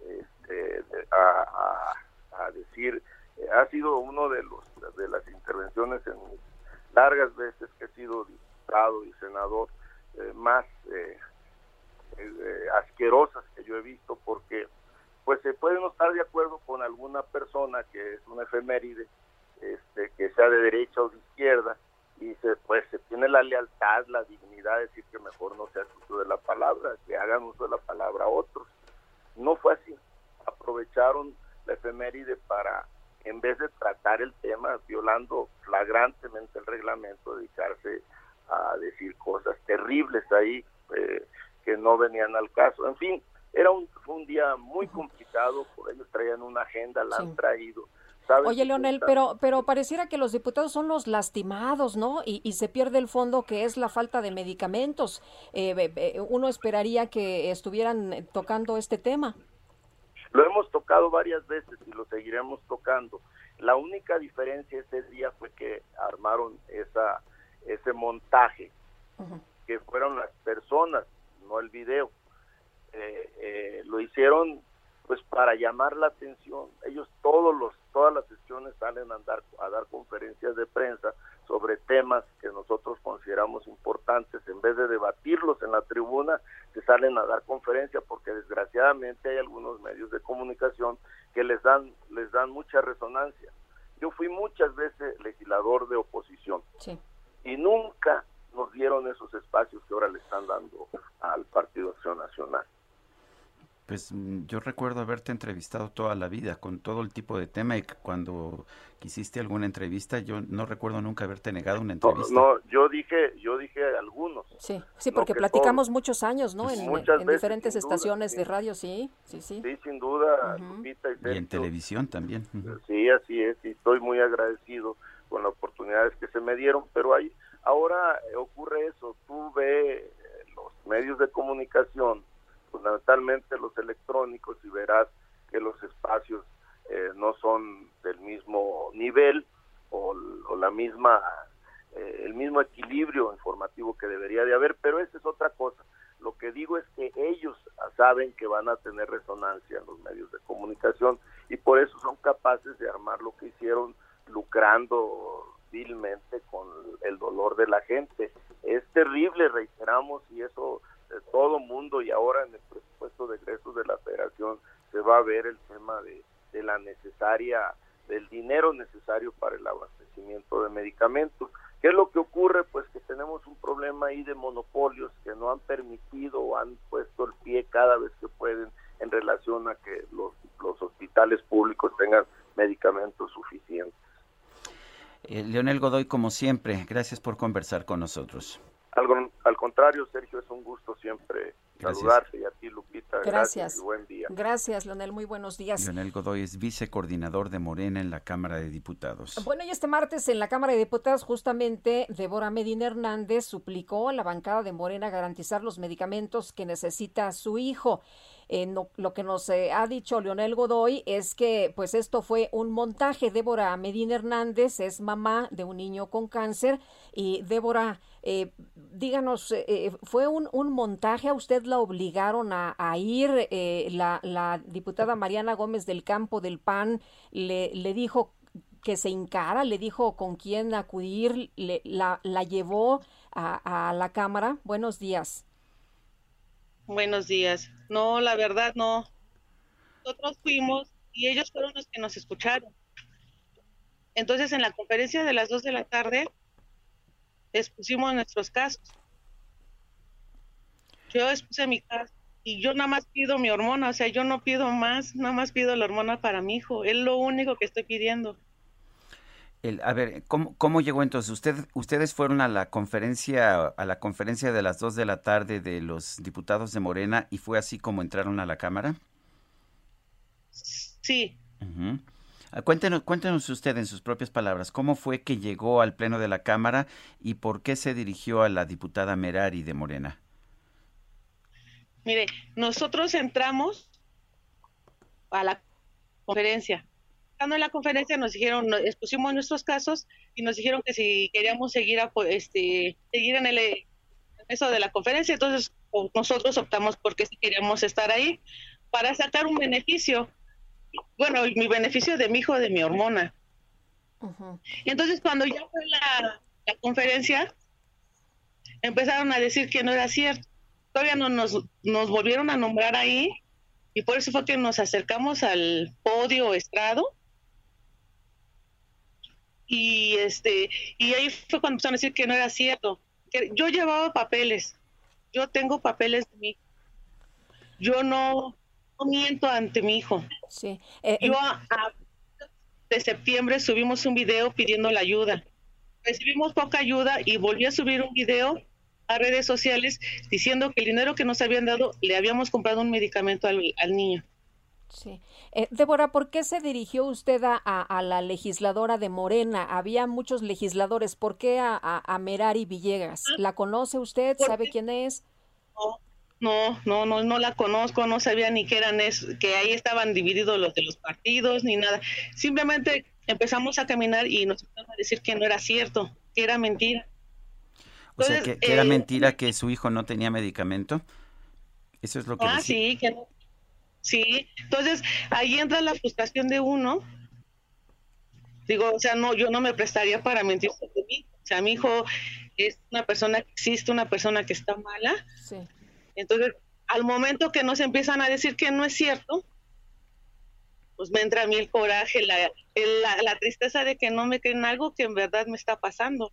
este, a, a, decir, eh, ha sido uno de los de las intervenciones en largas veces que he sido diputado y senador eh, más eh, asquerosas que yo he visto porque pues se puede no estar de acuerdo con alguna persona que es una efeméride, este, que sea de derecha o de izquierda, y se, pues se tiene la lealtad, la dignidad de decir que mejor no se hace uso de la palabra, que hagan uso de la palabra otros. No fue así. Aprovecharon la efeméride para, en vez de tratar el tema, violando flagrantemente el reglamento, dedicarse a decir cosas terribles ahí eh, que no venían al caso. En fin, era un, fue un día muy complicado, por ellos traían una agenda, la han traído. Oye, Leonel, pero, pero pareciera que los diputados son los lastimados, ¿no? Y, y se pierde el fondo que es la falta de medicamentos. Eh, uno esperaría que estuvieran tocando este tema. Lo hemos tocado varias veces y lo seguiremos tocando. La única diferencia ese día fue que armaron esa ese montaje, que fueron las personas, no el video. Eh, eh, lo hicieron pues para llamar la atención. Ellos todos los todas las sesiones salen a dar a dar conferencias de prensa sobre temas que nosotros consideramos importantes en vez de debatirlos en la tribuna, se salen a dar conferencias porque desgraciadamente hay algunos medios de comunicación que les dan les dan mucha resonancia. Yo fui muchas veces legislador de oposición y nunca nos dieron esos espacios que ahora le están dando al Partido Acción Nacional. Pues mm, yo recuerdo haberte entrevistado toda la vida con todo el tipo de tema y cuando quisiste alguna entrevista, yo no recuerdo nunca haberte negado una entrevista. No, yo dije, yo dije algunos. Sí, sí, porque platicamos muchos años, ¿no? en, diferentes estaciones de radio, sí, sí, sí. Sí, sin duda, y, en televisión también. Sí, así es, y estoy muy agradecido con las oportunidades que se me dieron, pero hay, ahora ocurre eso, tú ves los medios de comunicación fundamentalmente los electrónicos y verás que los espacios eh, no son del mismo nivel o, la misma eh, el mismo equilibrio informativo que debería de haber, pero esa es otra cosa. Lo que digo es que ellos saben que van a tener resonancia en los medios de comunicación y por eso son capaces de armar lo que hicieron lucrando vilmente con el dolor de la gente. Es terrible, reiteramos, y eso todo mundo y ahora en el presupuesto de egresos de la federación se va a ver el tema de, la necesaria del dinero necesario para el abastecimiento de medicamentos. ¿Qué es lo que ocurre? Pues que tenemos un problema ahí de monopolios que no han permitido o han puesto el pie cada vez que pueden en relación a que los hospitales públicos tengan medicamentos suficientes. Eh, Leonel Godoy, como siempre, gracias por conversar con nosotros. Al, al contrario, Sergio, es un gusto siempre saludarte y a ti, Lupita. Gracias. y buen día. Gracias, Leonel. Muy buenos días. Leonel Godoy es vicecoordinador de Morena en la Cámara de Diputados. Bueno, y este martes en la Cámara de Diputados, justamente, Débora Medina Hernández suplicó a la bancada de Morena garantizar los medicamentos que necesita su hijo. Eh, lo que nos eh, ha dicho Leonel Godoy es que pues esto fue un montaje. Débora Medina Hernández es mamá de un niño con cáncer y Débora, eh, díganos, ¿fue un, un, montaje? ¿A usted la obligaron a, ir? La, la, diputada Mariana Gómez del Campo del PAN le, dijo que se encara, le dijo con quién acudir, le, la, la llevó a la Cámara. Buenos días. Buenos días. No, la verdad no. Nosotros fuimos y ellos fueron los que nos escucharon. Entonces, en la conferencia de las dos de la tarde, expusimos nuestros casos. Yo expuse mi caso y yo nada más pido mi hormona, o sea, yo no pido más, nada más pido la hormona para mi hijo. Es lo único que estoy pidiendo a ver, ¿cómo, llegó entonces? Usted, ¿Ustedes fueron a la conferencia a la conferencia de las 2 de la tarde de los diputados de Morena y fue así como entraron a la Cámara? Sí. Ah, cuéntenos, cuéntenos usted en sus propias palabras, ¿cómo fue que llegó al Pleno de la Cámara y por qué se dirigió a la diputada Merari de Morena? Mire, nosotros entramos a la conferencia en la conferencia nos dijeron, expusimos nuestros casos y nos dijeron que si queríamos seguir a, este seguir en el eso de la conferencia, entonces nosotros optamos porque si queríamos estar ahí para sacar un beneficio. Bueno, mi beneficio de mi hijo, de mi hormona. Y entonces cuando ya fue la, la, conferencia, empezaron a decir que no era cierto. Todavía no nos, nos volvieron a nombrar ahí y por eso fue que nos acercamos al podio estrado y este y ahí fue cuando empezaron a decir que no era cierto que yo llevaba papeles yo tengo papeles de mí yo no, miento ante mi hijo. Sí eh, yo de septiembre subimos un video pidiendo la ayuda. Recibimos poca ayuda y volví a subir un video a redes sociales diciendo que el dinero que nos habían dado le habíamos comprado un medicamento al, al niño Sí. Eh, Débora, ¿por qué se dirigió usted a, la legisladora de Morena? Había muchos legisladores. ¿Por qué a, Merari Villegas? Ah. ¿La conoce usted? ¿Sabe quién es? No, no, no, no, la conozco. No sabía ni que eran es, que ahí estaban divididos los de los partidos ni nada. Simplemente empezamos a caminar y nos empezaron a decir que no era cierto, que era mentira. o sea, que, era eh, mentira que su hijo no tenía medicamento. Eso es lo que. Ah, sí, que no Sí, entonces ahí entra la frustración de uno. Digo, o sea, no, yo no me prestaría para mentir sobre mí. O sea, mi hijo es una persona que existe, una persona que está mala. Sí. Entonces, al momento que nos empiezan a decir que no es cierto, pues me entra a mí el coraje, la, la, tristeza de que no me creen algo que en verdad me está pasando.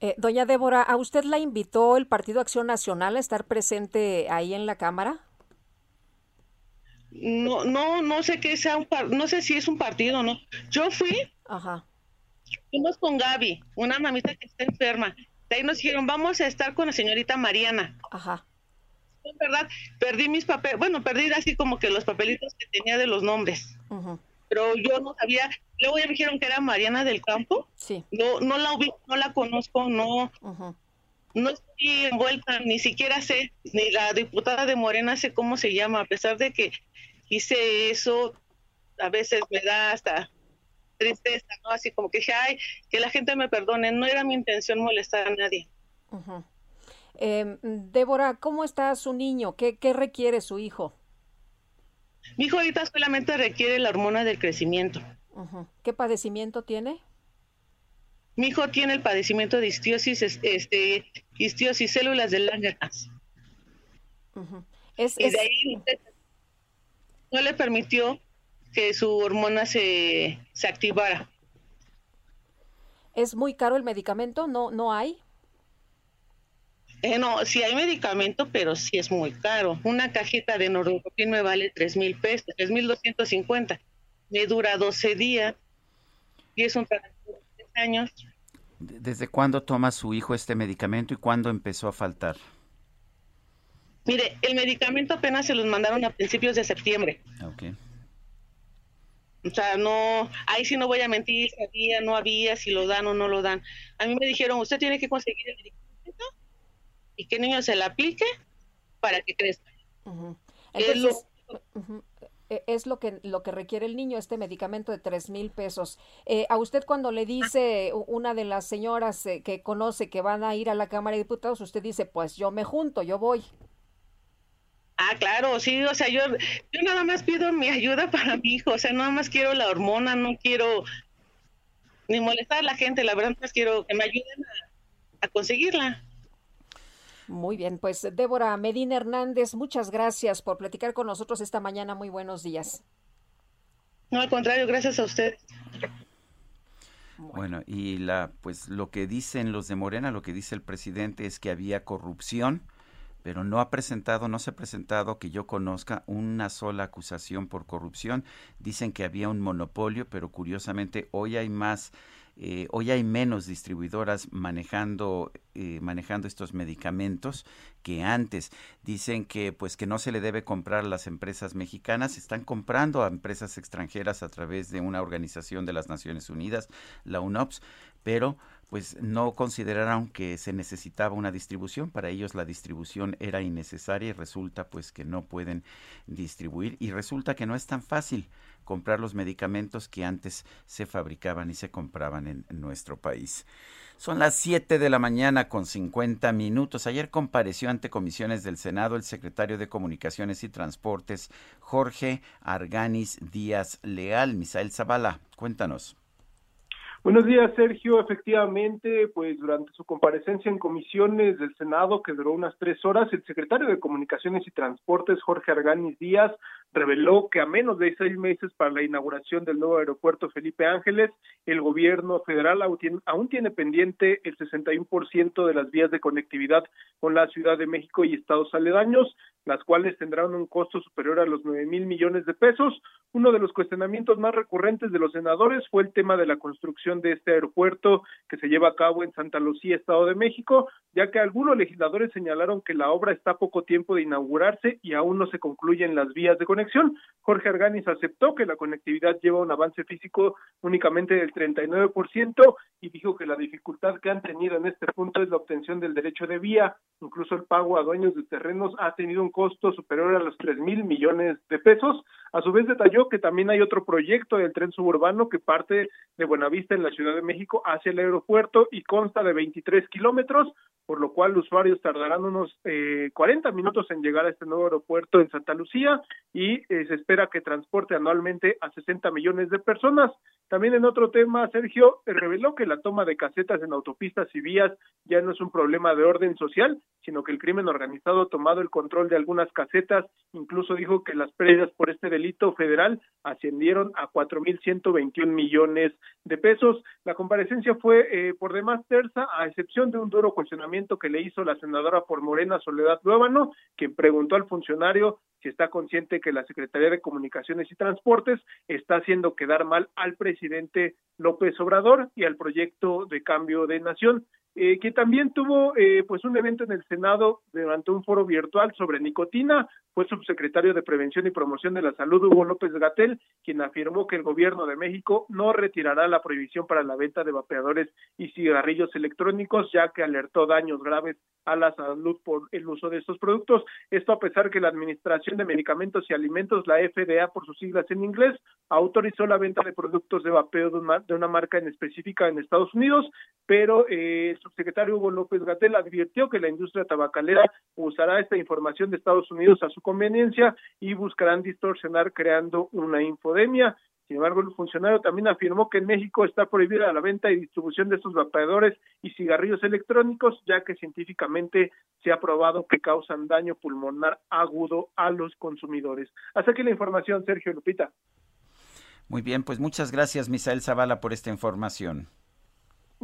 Eh, doña Débora, ¿a usted la invitó el Partido Acción Nacional a estar presente ahí en la Cámara? No, no, no sé qué sea un no sé si es un partido, ¿no? Yo fui, Ajá. fuimos con Gaby, una mamita que está enferma. De ahí nos dijeron, vamos a estar con la señorita Mariana. Ajá. En verdad, perdí mis papeles, bueno, perdí así como que los papelitos que tenía de los nombres. Pero yo no sabía, luego ya me dijeron que era Mariana del Campo. Sí. No, no la ubico, no la conozco, no. No estoy envuelta, ni siquiera sé, ni la diputada de Morena sé cómo se llama, a pesar de que hice eso, a veces me da hasta tristeza, ¿no? Así como que dije, ay, que la gente me perdone, no era mi intención molestar a nadie. Em, Débora, ¿cómo está su niño? ¿Qué, ¿Qué requiere su hijo? Mi hijo ahorita solamente requiere la hormona del crecimiento. ¿Qué padecimiento tiene? Mi hijo tiene el padecimiento de histiosis, este, histiosis, células de Langerhans. es, y de ahí no le permitió que su hormona se, se activara. ¿Es muy caro el medicamento? ¿No, no hay? Eh, no, sí hay medicamento, pero sí es muy caro. Una cajita de Noropropin me vale tres mil pesos, tres mil doscientos cincuenta. Me dura 12 días y es un tratamiento de tres años. ¿Desde cuándo toma su hijo este medicamento y cuándo empezó a faltar? Mire, el medicamento apenas se los mandaron a principios de septiembre. Ok. O sea, no, ahí sí no voy a mentir, si había, no había, si lo dan o no lo dan. A mí me dijeron, usted tiene que conseguir el medicamento y que el niño se lo aplique para que crezca. Entonces, E, es lo que lo que requiere el niño este medicamento de tres mil pesos eh, a usted cuando le dice una de las señoras eh, que conoce que van a ir a la cámara de diputados usted dice pues yo me junto yo voy Ah, claro, sí, o sea, yo, yo nada más pido mi ayuda para mi hijo, o sea, nada más quiero la hormona, no quiero ni molestar a la gente, la verdad es quiero que me ayuden a conseguirla. Muy bien, pues Débora Medina Hernández, muchas gracias por platicar con nosotros esta mañana. Muy buenos días. No, al contrario, gracias a usted. Bueno, y la pues lo que dicen los de Morena, lo que dice el presidente es que había corrupción, pero no ha presentado, no se ha presentado que yo conozca una sola acusación por corrupción. Dicen que había un monopolio, pero curiosamente hoy hay más eh, hoy hay menos distribuidoras manejando eh, manejando estos medicamentos que antes. Dicen que pues que no se le debe comprar a las empresas mexicanas están comprando a empresas extranjeras a través de una organización de las Naciones Unidas la UNOPS pero pues no consideraron que se necesitaba una distribución, para ellos la distribución era innecesaria y resulta pues que no pueden distribuir y resulta que no es tan fácil comprar los medicamentos que antes se fabricaban y se compraban en, nuestro país. Son las 7 de la mañana con 50 minutos. Ayer compareció ante comisiones del Senado el secretario de Comunicaciones y Transportes, Jorge Arganis Díaz Leal. Misael Zavala, cuéntanos. Buenos días, Sergio. Efectivamente, pues durante su comparecencia en comisiones del Senado, que duró unas tres horas, el secretario de Comunicaciones y Transportes, Jorge Arganis Díaz, reveló que a menos de seis meses para la inauguración del nuevo aeropuerto Felipe Ángeles, el gobierno federal aún tiene pendiente el 61% de las vías de conectividad con la Ciudad de México y estados aledaños, las cuales tendrán un costo superior a los nueve mil millones de pesos. Uno de los cuestionamientos más recurrentes de los senadores fue el tema de la construcción de este aeropuerto que se lleva a cabo en Santa Lucía, Estado de México, ya que algunos legisladores señalaron que la obra está a poco tiempo de inaugurarse y aún no se concluyen las vías de conexión. Jorge Arganis aceptó que la conectividad lleva un avance físico únicamente del 39% y dijo que la dificultad que han tenido en este punto es la obtención del derecho de vía. Incluso el pago a dueños de terrenos ha tenido un costo superior a los tres mil millones de pesos. A su vez detalló que también hay otro proyecto del tren suburbano que parte de Buenavista en la Ciudad de México hacia el aeropuerto y consta de 23 kilómetros, por lo cual los usuarios tardarán unos eh, 40 minutos en llegar a este nuevo aeropuerto en Santa Lucía y eh, se espera que transporte anualmente a 60 millones de personas. También en otro tema, Sergio reveló que la toma de casetas en autopistas y vías ya no es un problema de orden social, sino que el crimen organizado ha tomado el control de algunas casetas. Incluso dijo que las pérdidas por este delito federal ascendieron a 4.121 millones de pesos. La comparecencia fue eh, por demás tersa, a excepción de un duro cuestionamiento que le hizo la senadora por Morena Soledad Luébano, quien preguntó al funcionario si está consciente que la Secretaría de Comunicaciones y Transportes está haciendo quedar mal al presidente López Obrador y al proyecto de cambio de nación. Eh, que también tuvo eh, pues un evento en el Senado durante un foro virtual sobre nicotina. Fue subsecretario de Prevención y Promoción de la Salud, Hugo López Gatel, quien afirmó que el gobierno de México no retirará la prohibición para la venta de vapeadores y cigarrillos electrónicos, ya que alertó daños graves a la salud por el uso de estos productos. Esto a pesar que la Administración de Medicamentos y Alimentos, la FDA por sus siglas en inglés, autorizó la venta de productos de vapeo de una, de una marca en específica en Estados Unidos, pero eh, subsecretario Hugo López Gatel advirtió que la industria tabacalera usará esta información de Estados Unidos a su conveniencia y buscarán distorsionar creando una infodemia. Sin embargo, el funcionario también afirmó que en México está prohibida la venta y distribución de estos vapeadores y cigarrillos electrónicos, ya que científicamente se ha probado que causan daño pulmonar agudo a los consumidores. Hasta aquí la información, Sergio Lupita. Muy bien, pues muchas gracias, Misael Zavala, por esta información.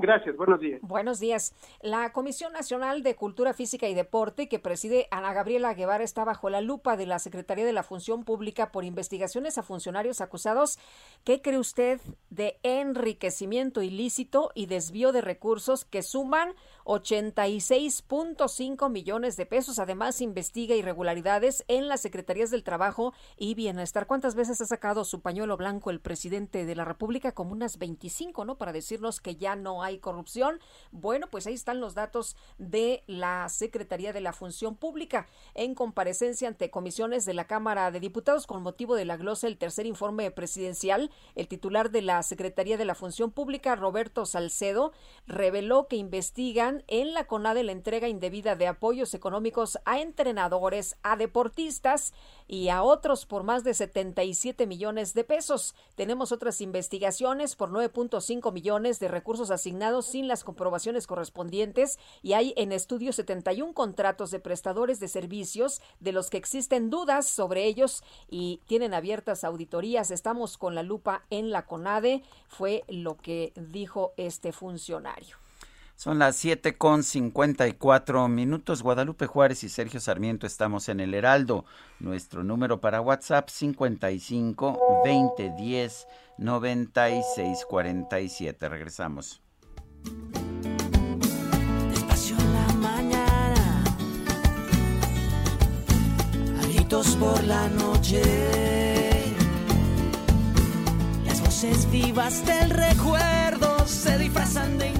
Gracias, buenos días. Buenos días. La Comisión Nacional de Cultura Física y Deporte, que preside Ana Gabriela Guevara, está bajo la lupa de la Secretaría de la Función Pública por investigaciones a funcionarios acusados. ¿Qué cree usted? de enriquecimiento ilícito y desvío de recursos que suman 86.5 millones de pesos. Además, investiga irregularidades en las Secretarías del Trabajo y Bienestar. ¿Cuántas veces ha sacado su pañuelo blanco el presidente de la República? Como unas 25, ¿no? Para decirnos que ya no hay corrupción. Bueno, pues ahí están los datos de la Secretaría de la Función Pública en comparecencia ante comisiones de la Cámara de Diputados con motivo de la glosa del tercer informe presidencial. El titular de la Secretaría de la Función Pública, Roberto Salcedo, reveló que investigan en la CONADE la entrega indebida de apoyos económicos a entrenadores, a deportistas y a otros por más de 77 millones de pesos. Tenemos otras investigaciones por 9.5 millones de recursos asignados sin las comprobaciones correspondientes y hay en estudio 71 contratos de prestadores de servicios de los que existen dudas sobre ellos y tienen abiertas auditorías. Estamos con la lupa en la CONADE, fue lo que dijo este funcionario. Son las siete con cincuenta y cuatro minutos. Guadalupe Juárez y Sergio Sarmiento estamos en el Heraldo. Nuestro número para WhatsApp cincuenta y cinco veinte diez noventa y seis cuarenta y siete. Regresamos. Despacio en la mañana, gritos por la noche, las voces vivas del recuerdo se disfrazan de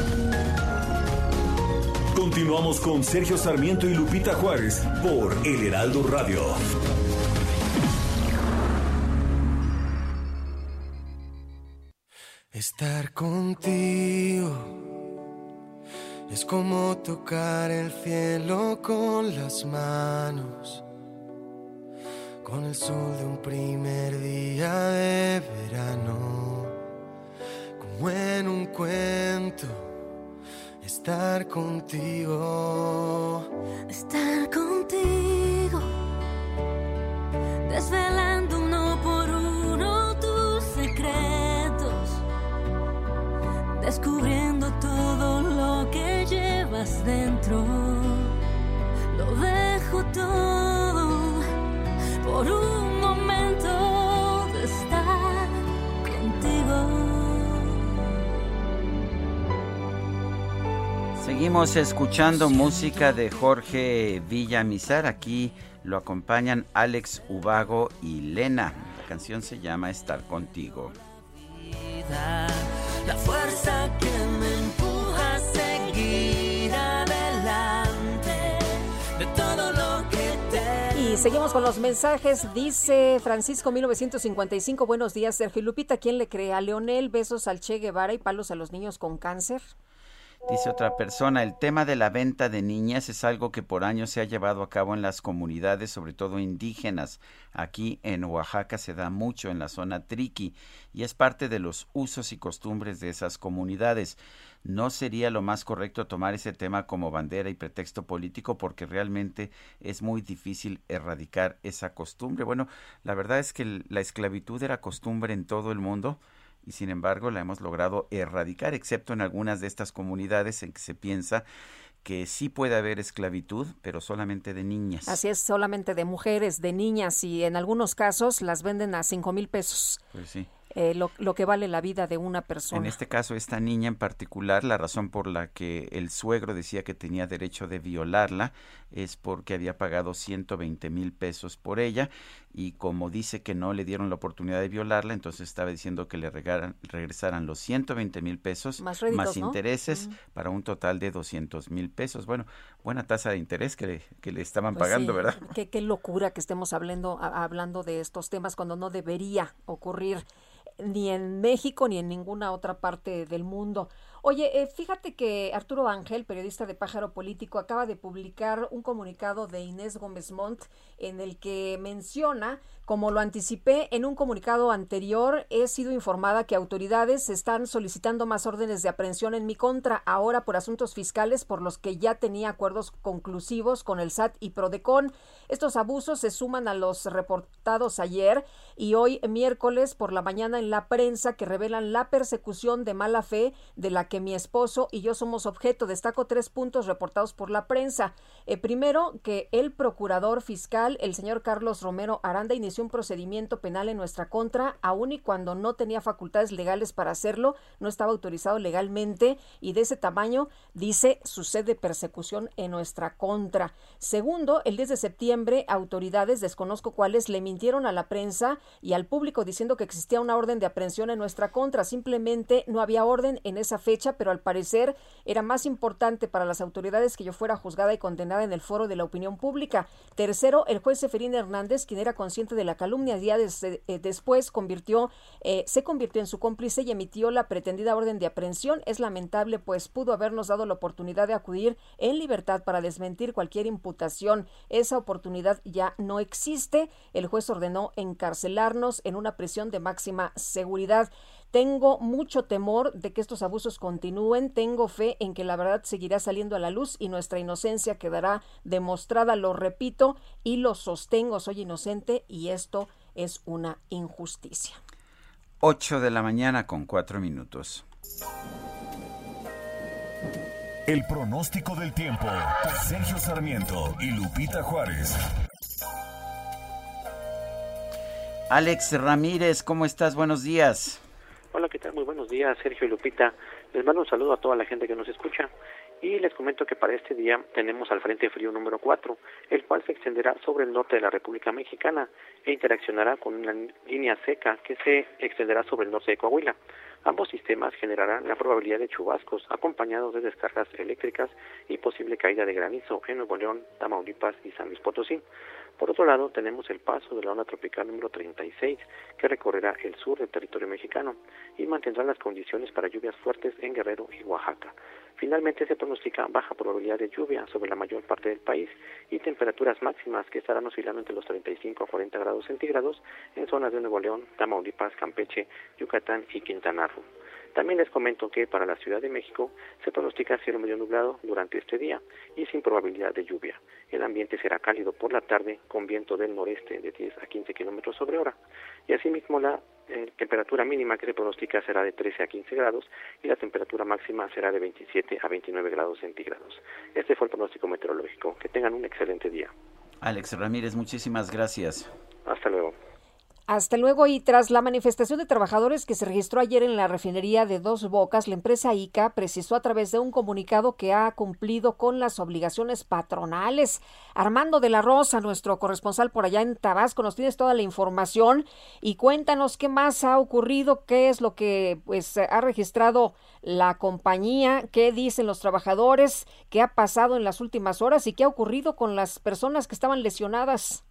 Continuamos con Sergio Sarmiento y Lupita Juárez por El Heraldo Radio. Estar contigo es como tocar el cielo con las manos, con el sol de un primer día de verano, como en un cuento estar contigo. Estar contigo, desvelando uno por uno tus secretos, descubriendo todo lo que llevas dentro. Lo dejo todo por un Seguimos escuchando música de Jorge Villamizar. Aquí lo acompañan Alex Ubago y Lena. La canción se llama Estar contigo. La fuerza que me empuja a seguir adelante de todo lo que te Y seguimos con los mensajes. Dice Francisco 1955, buenos días, Sergio Lupita. ¿Quién le cree? A Leonel, besos al Che Guevara y palos a los niños con cáncer. Dice otra persona, el tema de la venta de niñas es algo que por años se ha llevado a cabo en las comunidades, sobre todo indígenas. Aquí en Oaxaca se da mucho en la zona triqui y es parte de los usos y costumbres de esas comunidades. No sería lo más correcto tomar ese tema como bandera y pretexto político porque realmente es muy difícil erradicar esa costumbre. Bueno, la verdad es que la esclavitud era costumbre en todo el mundo y sin embargo la hemos logrado erradicar, excepto en algunas de estas comunidades en que se piensa que sí puede haber esclavitud, pero solamente de niñas. Así es, solamente de mujeres, de niñas y en algunos casos las venden a cinco mil pesos. Pues sí. Eh, lo, lo, que vale la vida de una persona. En este caso, esta niña en particular, la razón por la que el suegro decía que tenía derecho de violarla es porque había pagado 120 mil pesos por ella y como dice que no le dieron la oportunidad de violarla, entonces estaba diciendo que le regaran, regresaran los 120 mil pesos más, réditos, más intereses para un total de 200 mil pesos. Bueno, buena tasa de interés que le, que le estaban pues pagando, sí, ¿verdad? Qué, qué locura que estemos hablando, hablando de estos temas cuando no debería ocurrir ni en México ni en ninguna otra parte del mundo. Oye, eh, fíjate que Arturo Ángel, periodista de Pájaro Político, acaba de publicar un comunicado de Inés Gómez Montt en el que menciona Como lo anticipé en un comunicado anterior, he sido informada que autoridades están solicitando más órdenes de aprehensión en mi contra, ahora por asuntos fiscales por los que ya tenía acuerdos conclusivos con el SAT y Prodecon. Estos abusos se suman a los reportados ayer y hoy miércoles por la mañana en la prensa que revelan la persecución de mala fe de la que mi esposo y yo somos objeto. Destaco tres puntos reportados por la prensa. Eh, primero, que el procurador fiscal, el señor Carlos Romero Aranda, inició un procedimiento penal en nuestra contra, aun y cuando no tenía facultades legales para hacerlo, no estaba autorizado legalmente y de ese tamaño, dice, sucede persecución en nuestra contra. Segundo, el 10 de septiembre, autoridades, desconozco cuáles, le mintieron a la prensa y al público diciendo que existía una orden de aprehensión en nuestra contra. Simplemente no había orden en esa fecha, pero al parecer era más importante para las autoridades que yo fuera juzgada y condenada en el foro de la opinión pública. Tercero, el juez Seferín Hernández, quien era consciente de la calumnia, días eh, después convirtió, eh, se convirtió en su cómplice y emitió la pretendida orden de aprehensión. Es lamentable, pues pudo habernos dado la oportunidad de acudir en libertad para desmentir cualquier imputación. Esa oportunidad ya no existe. El juez ordenó encarcelarnos en una prisión de máxima seguridad. Tengo mucho temor de que estos abusos continúen, tengo fe en que la verdad seguirá saliendo a la luz y nuestra inocencia quedará demostrada, lo repito y lo sostengo, soy inocente y esto es una injusticia. 8 de la mañana con cuatro minutos. El pronóstico del tiempo. Sergio Sarmiento y Lupita Juárez. Alex Ramírez, ¿cómo estás? Buenos días. Hola, ¿qué tal? Muy buenos días, Sergio y Lupita. Les mando un saludo a toda la gente que nos escucha y les comento que para este día tenemos al Frente Frío número 4, el cual se extenderá sobre el norte de la República Mexicana e interaccionará con una línea seca que se extenderá sobre el norte de Coahuila. Ambos sistemas generarán la probabilidad de chubascos acompañados de descargas eléctricas y posible caída de granizo en Nuevo León, Tamaulipas y San Luis Potosí. Por otro lado, tenemos el paso de la onda tropical número 36, que recorrerá el sur del territorio mexicano y mantendrá las condiciones para lluvias fuertes en Guerrero y Oaxaca. Finalmente se pronostica baja probabilidad de lluvia sobre la mayor parte del país y temperaturas máximas que estarán oscilando entre los 35 a 40 grados centígrados en zonas de Nuevo León, Tamaulipas, Campeche, Yucatán y Quintana. También les comento que para la Ciudad de México se pronostica cielo medio nublado durante este día y sin probabilidad de lluvia. El ambiente será cálido por la tarde con viento del noreste de 10 a 15 kilómetros sobre hora. Y asimismo la eh, temperatura mínima que se pronostica será de 13 a 15 grados y la temperatura máxima será de 27 a 29 grados centígrados. Este fue el pronóstico meteorológico. Que tengan un excelente día. Alex Ramírez, muchísimas gracias. Hasta luego. Hasta luego y tras la manifestación de trabajadores que se registró ayer en la refinería de Dos Bocas, la empresa ICA precisó a través de un comunicado que ha cumplido con las obligaciones patronales. Armando de la Rosa, nuestro corresponsal por allá en Tabasco, nos tienes toda la información y cuéntanos qué más ha ocurrido, qué es lo que pues ha registrado la compañía, qué dicen los trabajadores, qué ha pasado en las últimas horas y qué ha ocurrido con las personas que estaban lesionadas.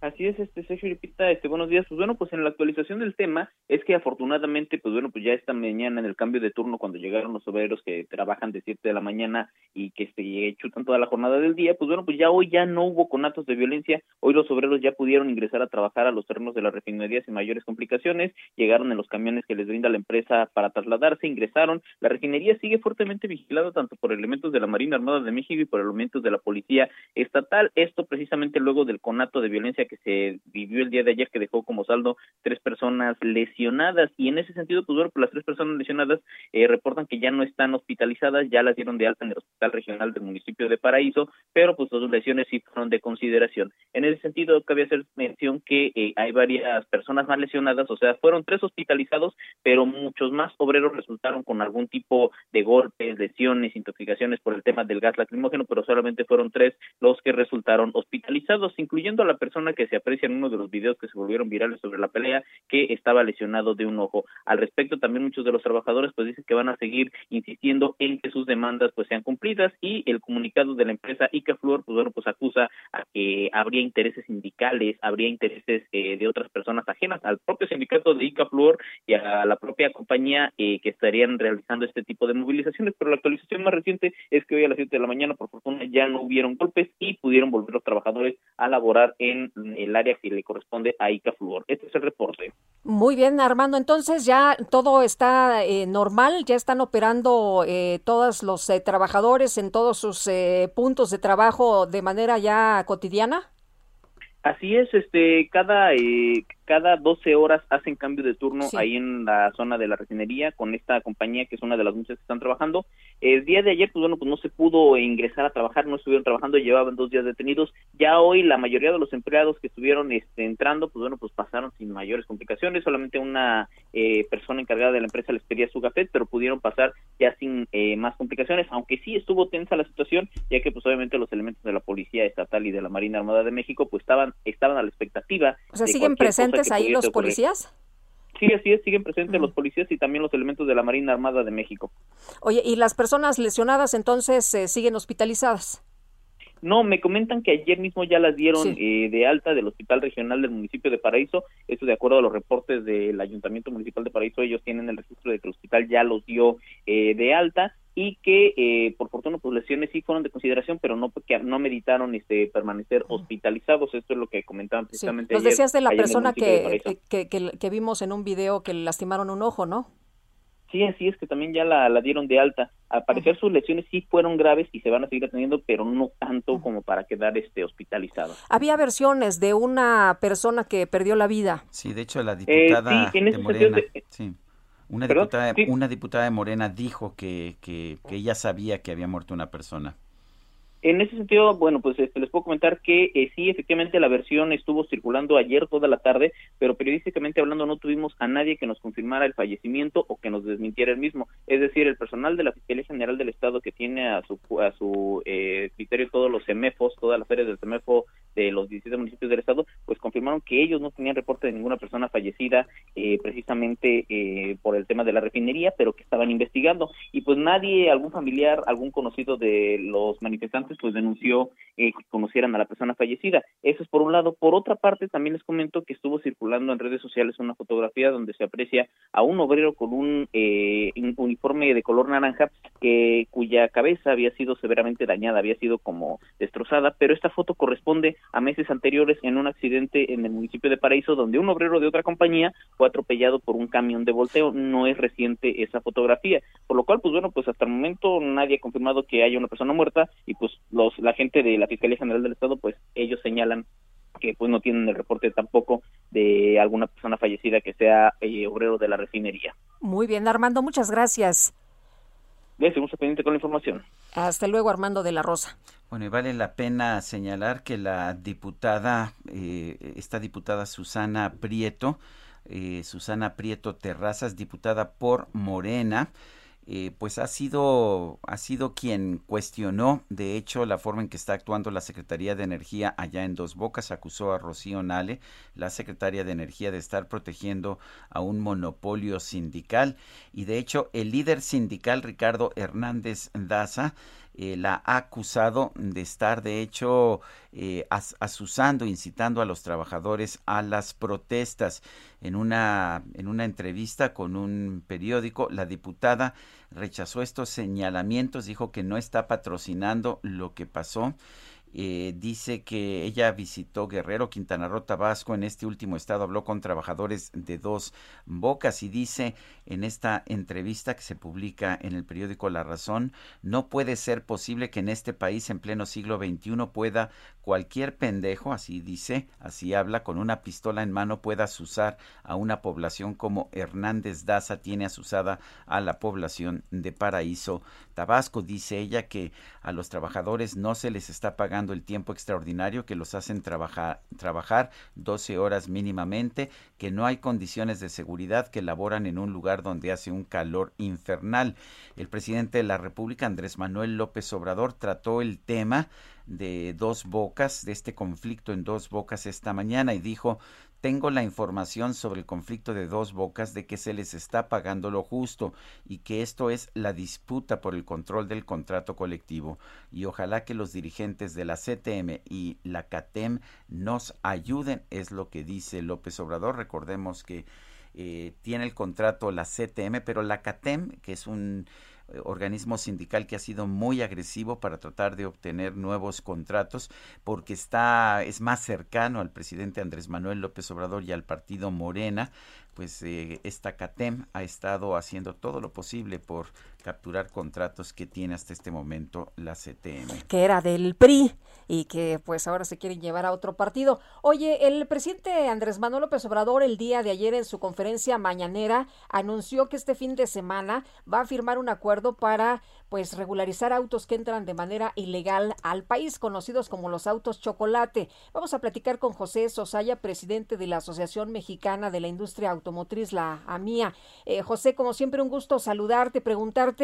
Así es, este Sergio Lipita, este buenos días. Pues bueno, pues en la actualización del tema es que afortunadamente, pues bueno, pues ya esta mañana en el cambio de turno cuando llegaron los obreros que trabajan de 7 de la mañana y que este, chutan toda la jornada del día, pues bueno, pues ya hoy ya no hubo conatos de violencia, hoy los obreros ya pudieron ingresar a trabajar a los terrenos de las refinerías sin mayores complicaciones, llegaron en los camiones que les brinda la empresa para trasladarse, ingresaron, la refinería sigue fuertemente vigilada tanto por elementos de la Marina Armada de México y por elementos de la Policía Estatal, esto precisamente luego del conato de violencia que se vivió el día de ayer que dejó como saldo tres personas lesionadas. Y en ese sentido pues bueno pues las tres personas lesionadas eh, reportan que ya no están hospitalizadas ya las dieron de alta en el hospital regional del municipio de Paraíso pero pues sus lesiones sí fueron de consideración. En ese sentido cabe hacer mención que eh, hay varias personas más lesionadas o sea fueron tres hospitalizados pero muchos más obreros resultaron con algún tipo de golpes lesiones intoxicaciones por el tema del gas lacrimógeno pero solamente fueron tres los que resultaron hospitalizados incluyendo a la persona que se aprecia en uno de los videos que se volvieron virales sobre la pelea, que estaba lesionado de un ojo. Al respecto, también muchos de los trabajadores pues dicen que van a seguir insistiendo en que sus demandas pues sean cumplidas y el comunicado de la empresa Icafluor pues bueno pues acusa a que habría intereses sindicales, habría intereses eh, de otras personas ajenas al propio sindicato de Icafluor y a la propia compañía eh, que estarían realizando este tipo de movilizaciones, pero la actualización más reciente es que hoy a las 7 de la mañana por fortuna ya no hubieron golpes y pudieron volver los trabajadores a laborar en el área que le corresponde a Icafluor. Este es el reporte. Muy bien, Armando. Entonces ya todo está eh, normal, ya están operando eh, todos los eh, trabajadores en todos sus puntos de trabajo de manera ya cotidiana. Así es, este, cada eh, cada 12 horas hacen cambio de turno ahí en la zona de la refinería con esta compañía que es una de las muchas que están trabajando. El día de ayer, pues bueno, pues no se pudo ingresar a trabajar, no estuvieron trabajando, llevaban dos días detenidos. Ya hoy la mayoría de los empleados que estuvieron este, entrando, pues bueno, pues pasaron sin mayores complicaciones. Solamente una eh, persona encargada de la empresa les pedía su café, pero pudieron pasar ya sin eh, más complicaciones, aunque sí estuvo tensa la situación, ya que pues obviamente los elementos de la Policía Estatal y de la Marina Armada de México pues estaban estaban a la expectativa. O sea, siguen presentes ahí los policías. Sí, así es, siguen presentes los policías y también los elementos de la Marina Armada de México. Oye, ¿y las personas lesionadas entonces eh, siguen hospitalizadas? No, me comentan que ayer mismo ya las dieron eh, de alta del Hospital Regional del municipio de Paraíso. Eso de acuerdo a los reportes del Ayuntamiento Municipal de Paraíso, ellos tienen el registro de que el hospital ya los dio eh, de alta y que eh, por fortuna pues lesiones sí fueron de consideración pero no porque no meditaron este permanecer hospitalizados. Esto es lo que comentaban precisamente sí. nos decías de la persona que, que, que, vimos en un video que le lastimaron un ojo no sí así es que también ya la, dieron de alta. Al parecer sus lesiones sí fueron graves y se van a seguir atendiendo pero no tanto como para quedar este hospitalizado. Había versiones de una persona que perdió la vida. Sí de hecho la eh, diputada de Morena. sí una diputada, una diputada de Morena dijo que, que, que, ella sabía que había muerto una persona. En ese sentido, bueno, pues este, les puedo comentar que eh, sí, efectivamente la versión estuvo circulando ayer toda la tarde, pero periodísticamente hablando no tuvimos a nadie que nos confirmara el fallecimiento o que nos desmintiera el mismo. Es decir, el personal de la Fiscalía General del Estado que tiene a su, a su eh, criterio todos los CEMEFOS, todas las áreas del CEMEFO de los 17 municipios del Estado, pues confirmaron que ellos no tenían reporte de ninguna persona fallecida eh, precisamente eh, por el tema de la refinería, pero que estaban investigando. Y pues nadie, algún familiar, algún conocido de los manifestantes, pues denunció eh, que conocieran a la persona fallecida. Eso es por un lado. Por otra parte, también les comento que estuvo circulando en redes sociales una fotografía donde se aprecia a un obrero con un eh, uniforme de color naranja que cuya cabeza había sido severamente dañada, había sido como destrozada, pero esta foto corresponde a meses anteriores en un accidente en el municipio de Paraíso donde un obrero de otra compañía fue atropellado por un camión de volteo. No es reciente esa fotografía, por lo cual, pues bueno, pues hasta el momento nadie ha confirmado que haya una persona muerta y pues los la gente de la Fiscalía General del Estado, pues ellos señalan que pues no tienen el reporte tampoco de alguna persona fallecida que sea eh, obrero de la refinería. Muy bien, Armando, muchas gracias. Bien, seguimos pendiente con la información. Hasta luego, Armando de la Rosa. Bueno, y vale la pena señalar que la diputada, eh, esta diputada Susana Prieto, eh, Susana Prieto Terrazas, diputada por Morena, eh, pues ha sido, ha sido quien cuestionó, de hecho, la forma en que está actuando la Secretaría de Energía allá en Dos Bocas. Acusó a Rocío Nale, la Secretaria de Energía, de estar protegiendo a un monopolio sindical. Y de hecho, el líder sindical, Ricardo Hernández Daza, eh, la ha acusado de estar, de hecho, eh, asusando, incitando a los trabajadores a las protestas. En una, en una entrevista con un periódico, la diputada rechazó estos señalamientos, dijo que no está patrocinando lo que pasó eh, dice que ella visitó Guerrero, Quintana Roo, Tabasco. En este último estado habló con trabajadores de dos bocas y dice en esta entrevista que se publica en el periódico La Razón, no puede ser posible que en este país en pleno siglo XXI pueda cualquier pendejo, así dice, así habla, con una pistola en mano pueda asusar a una población como Hernández Daza tiene asusada a la población de Paraíso, Tabasco. Dice ella que a los trabajadores no se les está pagando el tiempo extraordinario que los hacen trabajar, trabajar 12 horas mínimamente, que no hay condiciones de seguridad, que laboran en un lugar donde hace un calor infernal. El presidente de la República, Andrés Manuel López Obrador, trató el tema de dos bocas, de este conflicto en dos bocas esta mañana y dijo tengo la información sobre el conflicto de dos bocas de que se les está pagando lo justo y que esto es la disputa por el control del contrato colectivo. Y ojalá que los dirigentes de la CTM y la CATEM nos ayuden, es lo que dice López Obrador. Recordemos que eh, tiene el contrato la CTM, pero la CATEM, que es un organismo sindical que ha sido muy agresivo para tratar de obtener nuevos contratos porque está es más cercano al presidente Andrés Manuel López Obrador y al partido Morena pues eh, esta CATEM ha estado haciendo todo lo posible por capturar contratos que tiene hasta este momento la CTM. Que era del PRI y que pues ahora se quieren llevar a otro partido. Oye, el presidente Andrés Manuel López Obrador el día de ayer en su conferencia mañanera anunció que este fin de semana va a firmar un acuerdo para pues regularizar autos que entran de manera ilegal al país, conocidos como los autos chocolate. Vamos a platicar con José Sosaya, presidente de la Asociación Mexicana de la Industria Automotriz, la AMIA. Eh, José, como siempre, un gusto saludarte, preguntarte,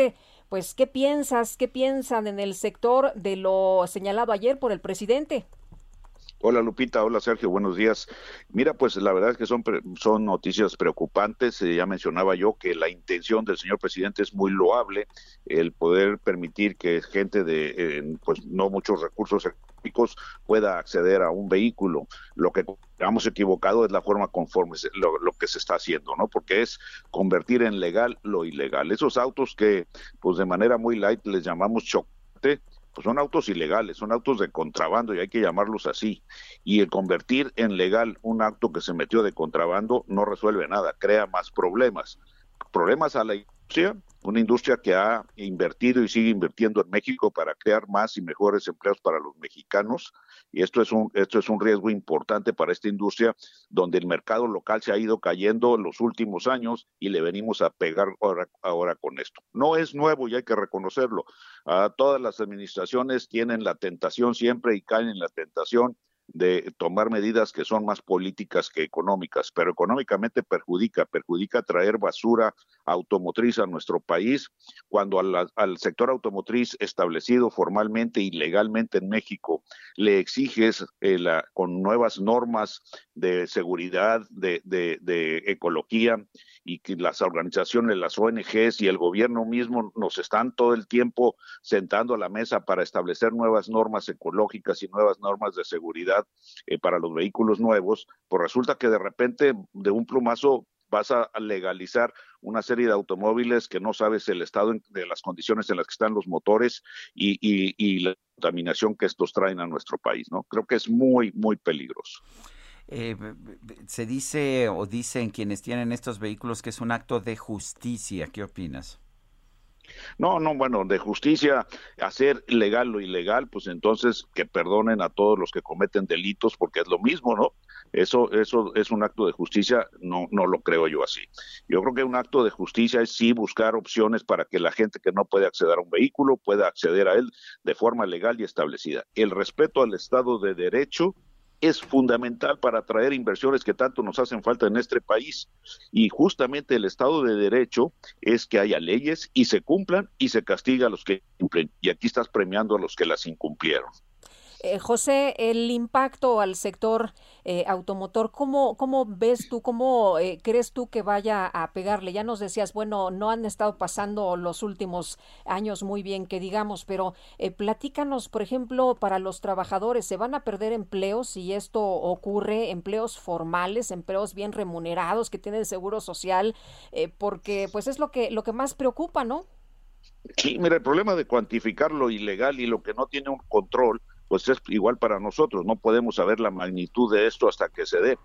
pues, ¿qué piensas? ¿Qué piensan en el sector de lo señalado ayer por el presidente? Hola Lupita, hola Sergio, buenos días. Mira, pues la verdad es que son, son noticias preocupantes. Eh, ya mencionaba yo que la intención del señor presidente es muy loable, el poder permitir que gente de pues no muchos recursos pueda acceder a un vehículo. Lo que hemos equivocado es la forma conforme lo, lo, que se está haciendo, ¿no? Porque es convertir en legal lo ilegal. Esos autos que, pues de manera muy light les llamamos chocolate, pues son autos ilegales, son autos de contrabando y hay que llamarlos así. Y el convertir en legal un acto que se metió de contrabando no resuelve nada, crea más problemas. Problemas a la industria, una industria que ha invertido y sigue invirtiendo en México para crear más y mejores empleos para los mexicanos. Y esto es un, esto es un riesgo importante para esta industria, donde el mercado local se ha ido cayendo en los últimos años y le venimos a pegar ahora, ahora con esto. No es nuevo y hay que reconocerlo. Ah, todas las administraciones tienen la tentación siempre y caen en la tentación de tomar medidas que son más políticas que económicas, pero económicamente perjudica, perjudica traer basura automotriz a nuestro país, cuando al, sector automotriz establecido formalmente y legalmente en México le exiges eh, con nuevas normas de seguridad, de, de, de ecología, y que las organizaciones, las ONGs y el gobierno mismo nos están todo el tiempo sentando a la mesa para establecer nuevas normas ecológicas y nuevas normas de seguridad eh, para los vehículos nuevos, pues resulta que de repente de un plumazo vas a legalizar una serie de automóviles que no sabes el estado de las condiciones en las que están los motores y, y, y la contaminación que estos traen a nuestro país, ¿no? Creo que es muy, muy peligroso. Eh, se dice o dicen quienes tienen estos vehículos que es un acto de justicia. ¿Qué opinas? No, no, bueno, de justicia, hacer legal lo ilegal, pues entonces que perdonen a todos los que cometen delitos, porque es lo mismo, ¿no? Eso, eso es un acto de justicia, no, no lo creo yo así. Yo creo que un acto de justicia es sí buscar opciones para que la gente que no puede acceder a un vehículo pueda acceder a él de forma legal y establecida. El respeto al Estado de Derecho es fundamental para atraer inversiones que tanto nos hacen falta en este país. Y justamente el Estado de Derecho es que haya leyes y se cumplan y se castiga a los que cumplen. Y aquí estás premiando a los que las incumplieron. Eh, José, el impacto al sector eh, automotor, ¿cómo, ¿cómo ves tú, cómo eh, crees tú que vaya a pegarle? Ya nos decías, bueno, no han estado pasando los últimos años muy bien, que digamos, pero platícanos, por ejemplo, para los trabajadores, ¿se van a perder empleos si esto ocurre? Empleos formales, empleos bien remunerados, que tienen seguro social, porque pues es lo que, lo que más preocupa, ¿no? Sí, mira, el problema de cuantificar lo ilegal y lo que no tiene un control pues es igual para nosotros, no podemos saber la magnitud de esto hasta que se dé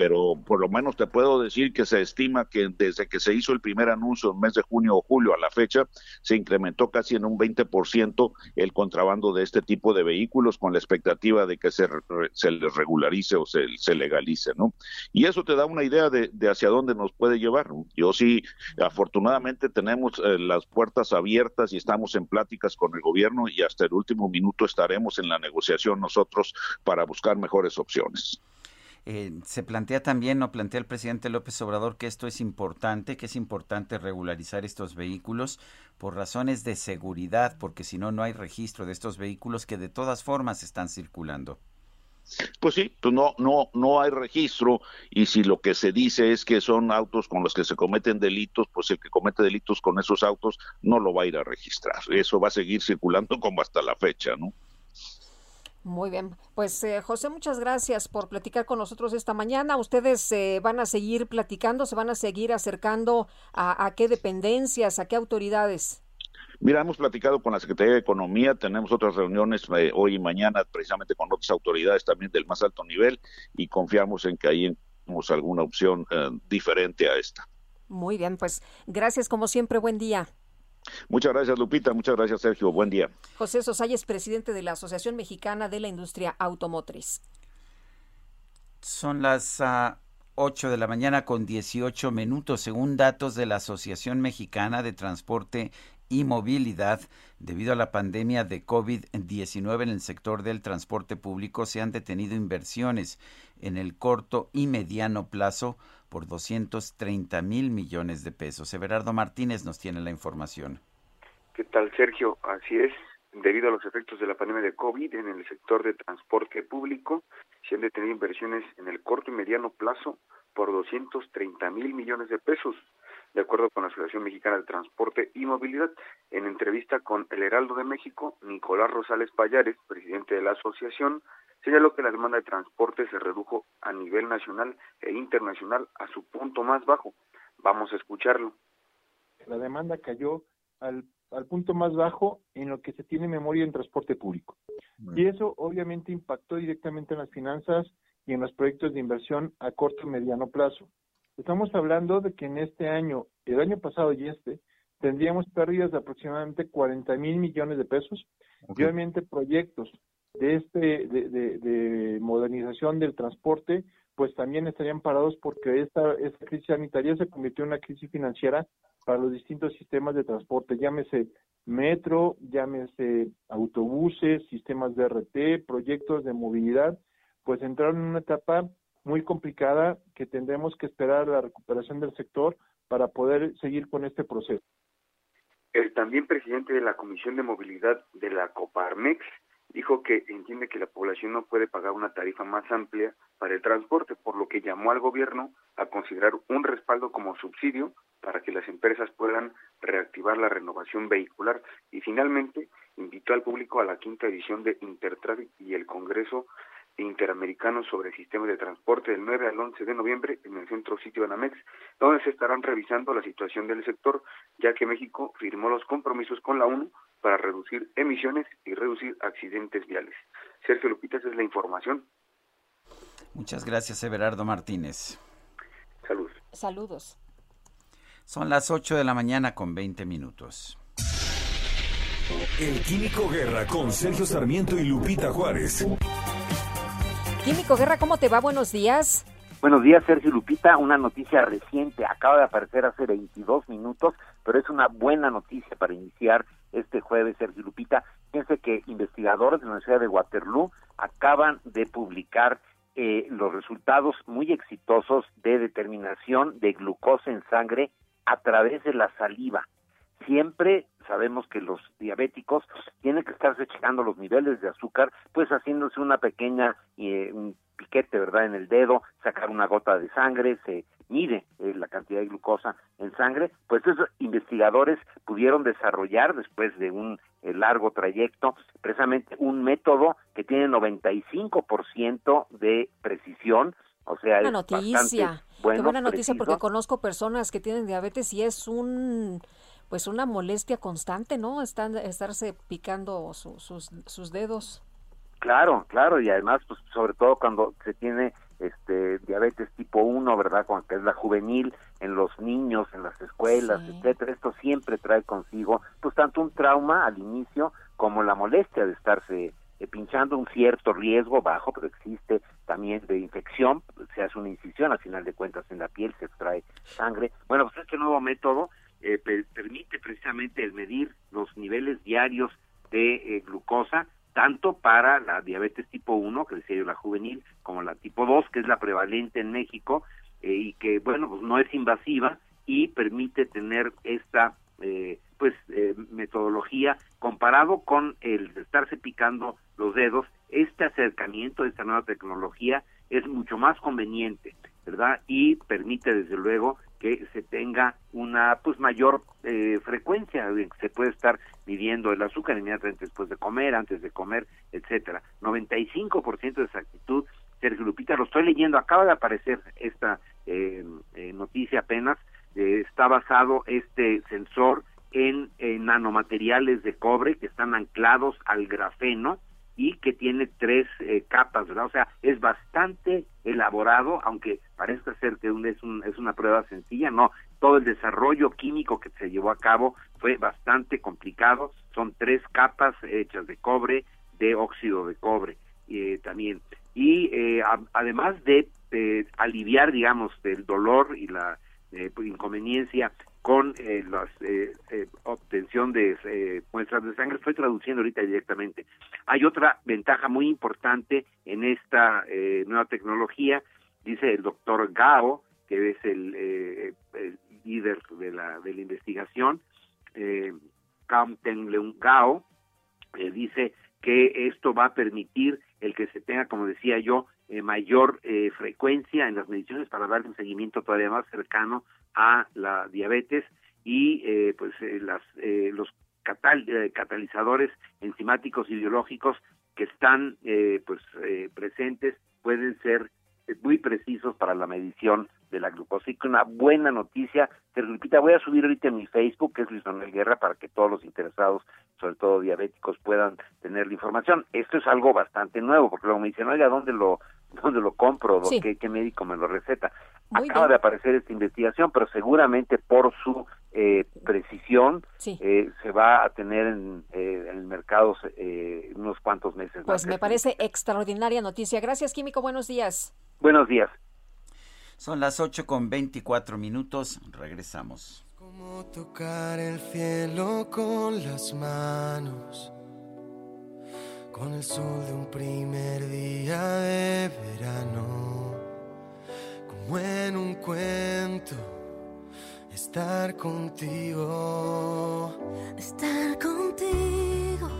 pero por lo menos te puedo decir que se estima que desde que se hizo el primer anuncio en mes de junio o julio a la fecha, se incrementó casi en un 20% el contrabando de este tipo de vehículos con la expectativa de que se, se les regularice o se, legalice, ¿no? Y eso te da una idea de, de hacia dónde nos puede llevar. Yo sí, afortunadamente tenemos eh, las puertas abiertas y estamos en pláticas con el gobierno y hasta el último minuto estaremos en la negociación nosotros para buscar mejores opciones. Eh, se plantea también, o plantea el presidente López Obrador, que esto es importante, que es importante regularizar estos vehículos por razones de seguridad, porque si no, no hay registro de estos vehículos que de todas formas están circulando. Pues sí, pues no, no, no hay registro y si lo que se dice es que son autos con los que se cometen delitos, pues el que comete delitos con esos autos no lo va a ir a registrar. Eso va a seguir circulando como hasta la fecha, ¿no? Muy bien, pues eh, José, muchas gracias por platicar con nosotros esta mañana. Ustedes eh, van a seguir platicando, se van a seguir acercando a, a, qué dependencias, a qué autoridades. Mira, hemos platicado con la Secretaría de Economía, tenemos otras reuniones eh, hoy y mañana precisamente con otras autoridades también del más alto nivel y confiamos en que ahí tenemos alguna opción eh, diferente a esta. Muy bien, pues gracias como siempre, buen día. Muchas gracias, Lupita. Muchas gracias, Sergio. Buen día. José Sosay es presidente de la Asociación Mexicana de la Industria Automotriz. Son las uh, 8 de la mañana con 18 minutos. Según datos de la Asociación Mexicana de Transporte y Movilidad, debido a la pandemia de COVID-19 en el sector del transporte público, se han detenido inversiones en el corto y mediano plazo por 230 mil millones de pesos. Everardo Martínez nos tiene la información. ¿Qué tal, Sergio? Así es. Debido a los efectos de la pandemia de COVID en el sector de transporte público, se han detenido inversiones en el corto y mediano plazo por 230 mil millones de pesos, de acuerdo con la Asociación Mexicana de Transporte y Movilidad. En entrevista con El Heraldo de México, Nicolás Rosales Payares, presidente de la asociación, señaló que la demanda de transporte se redujo a nivel nacional e internacional a su punto más bajo. Vamos a escucharlo. La demanda cayó al, al punto más bajo en lo que se tiene memoria en transporte público. Y eso obviamente impactó directamente en las finanzas y en los proyectos de inversión a corto y mediano plazo. Estamos hablando de que en este año, el año pasado y este, tendríamos pérdidas de aproximadamente 40 mil millones de pesos y obviamente proyectos de este de, de, modernización del transporte pues también estarían parados porque esta, esta crisis sanitaria se convirtió en una crisis financiera para los distintos sistemas de transporte, llámese metro, llámese autobuses, sistemas de RT, proyectos de movilidad, pues entraron en una etapa muy complicada que tendremos que esperar la recuperación del sector para poder seguir con este proceso. El también presidente de la Comisión de Movilidad de la Coparmex dijo que entiende que la población no puede pagar una tarifa más amplia para el transporte, por lo que llamó al gobierno a considerar un respaldo como subsidio para que las empresas puedan reactivar la renovación vehicular. Y finalmente invitó al público a la quinta edición de Intertraffic y el Congreso Interamericano sobre Sistemas de Transporte del 9 al 11 de noviembre en el centro sitio Anamex, donde se estarán revisando la situación del sector, ya que México firmó los compromisos con la ONU para reducir emisiones y reducir accidentes viales. Sergio Lupita, esa es la información. Muchas gracias, Everardo Martínez. Saludos. Saludos. Son las 8 de la mañana con 20 minutos. El Químico Guerra con Sergio Sarmiento y Lupita Juárez. Químico Guerra, ¿cómo te va? Buenos días. Buenos días, Sergio Lupita. Una noticia reciente, acaba de aparecer hace 22 minutos, pero es una buena noticia para iniciar este jueves, Sergio Lupita. Fíjense que investigadores de la Universidad de Waterloo acaban de publicar eh, los resultados muy exitosos de determinación de glucosa en sangre a través de la saliva. Siempre sabemos que los diabéticos tienen que estarse checando los niveles de azúcar, pues haciéndose una pequeña eh, piquete, ¿verdad?, en el dedo, sacar una gota de sangre, se mide eh, la cantidad de glucosa en sangre, pues esos investigadores pudieron desarrollar después de un eh, largo trayecto precisamente un método que tiene 95% de precisión, o sea, buena noticia. Qué buena noticia porque conozco personas que tienen diabetes y es un pues una molestia constante, ¿no? Están, estarse picando sus, sus dedos. Claro, claro, y además, pues sobre todo cuando se tiene este diabetes tipo 1, ¿verdad? Cuando es la juvenil, en los niños, en las escuelas, etcétera, esto siempre trae consigo, pues tanto un trauma al inicio como la molestia de estarse eh, pinchando un cierto riesgo bajo, pero existe también de infección, se hace una incisión al final de cuentas en la piel, se extrae sangre. Bueno, pues este nuevo método eh, permite precisamente el medir los niveles diarios de eh, glucosa, tanto para la diabetes tipo 1, que decía yo la juvenil, como la tipo 2, que es la prevalente en México, eh, y que, bueno, pues no es invasiva y permite tener esta, pues, metodología comparado con el de estarse picando los dedos, este acercamiento de esta nueva tecnología es mucho más conveniente, ¿verdad? Y permite, desde luego, que se tenga una pues mayor eh, frecuencia se puede estar midiendo el azúcar inmediatamente después de comer, antes de comer, etcétera. 95% de exactitud, Sergio Lupita, lo estoy leyendo, acaba de aparecer esta eh, eh, noticia apenas, está basado este sensor en, nanomateriales de cobre que están anclados al grafeno y que tiene tres eh, capas, ¿verdad? O sea, es bastante elaborado, aunque parezca ser que es, es una prueba sencilla, no, todo el desarrollo químico que se llevó a cabo fue bastante complicado, son tres capas hechas de cobre, de óxido de cobre eh, también, y eh, además de aliviar, digamos, el dolor y la inconveniencia con eh, la eh, eh, obtención de muestras de sangre. Estoy traduciendo ahorita directamente. Hay otra ventaja muy importante en esta nueva tecnología, dice el doctor Gao, que es el, líder de la, de la investigación, eh, Leung Gao, dice que esto va a permitir el que se tenga, como decía yo, mayor frecuencia en las mediciones para darle un seguimiento todavía más cercano a la diabetes y eh, pues eh, las, eh, los catalizadores enzimáticos y biológicos que están pues presentes pueden ser muy precisos para la medición de la glucosa. Que una buena noticia. Te repita voy a subir ahorita en mi Facebook que es Luis Manuel Guerra para que todos los interesados sobre todo diabéticos puedan tener la información. Esto es algo bastante nuevo porque luego me dicen oiga dónde lo dónde lo compro, ¿Qué, médico me lo receta. Acaba de aparecer esta investigación, pero seguramente por su eh, precisión eh, se va a tener en, eh, en el mercado eh, unos cuantos meses. Pues me parece extraordinaria noticia. Gracias, Químico. Buenos días. Buenos días. Son las 8 con 24 minutos. Regresamos. Como tocar el cielo con las manos con el sol de un primer día de verano, como en un cuento, estar contigo, estar contigo.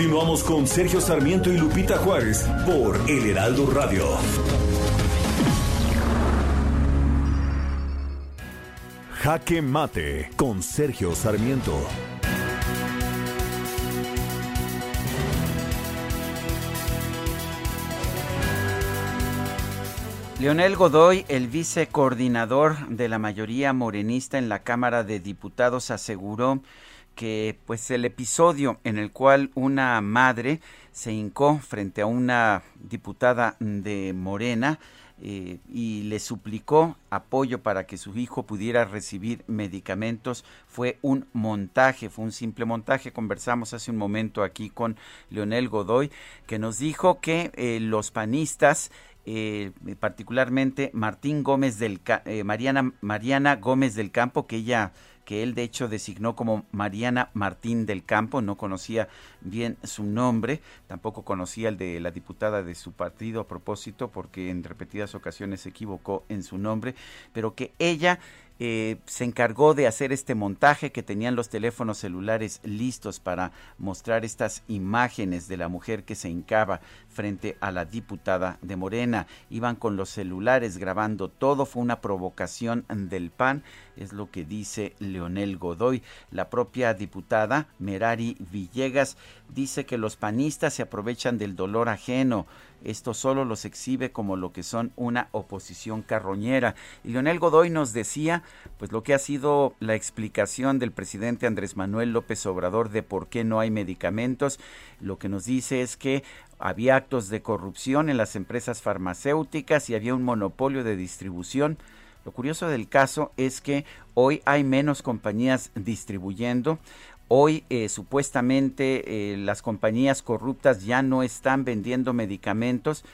Continuamos con Sergio Sarmiento y Lupita Juárez por El Heraldo Radio. Jaque Mate con Sergio Sarmiento. Leonel Godoy, el vicecoordinador de la mayoría morenista en la Cámara de Diputados, aseguró que pues el episodio en el cual una madre se hincó frente a una diputada de Morena eh, y le suplicó apoyo para que su hijo pudiera recibir medicamentos fue un montaje, fue un simple montaje. Conversamos hace un momento aquí con Leonel Godoy, que nos dijo que eh, los panistas eh, particularmente Martín Gómez del Mariana Mariana Gómez del Campo que ella que él de hecho designó como Mariana Martín del Campo, no conocía bien su nombre, tampoco conocía el de la diputada de su partido a propósito, porque en repetidas ocasiones se equivocó en su nombre, pero que ella eh, se encargó de hacer este montaje que tenían los teléfonos celulares listos para mostrar estas imágenes de la mujer que se hincaba frente a la diputada de Morena. Iban con los celulares grabando todo, fue una provocación del PAN, es lo que dice Leonel Godoy. La propia diputada Merari Villegas dice que los panistas se aprovechan del dolor ajeno esto solo los exhibe como lo que son una oposición carroñera. Y Leonel Godoy nos decía, pues lo que ha sido la explicación del presidente Andrés Manuel López Obrador de por qué no hay medicamentos. Lo que nos dice es que había actos de corrupción en las empresas farmacéuticas y había un monopolio de distribución. Lo curioso del caso es que hoy hay menos compañías distribuyendo, Hoy eh, supuestamente eh, las compañías corruptas ya no están vendiendo medicamentos,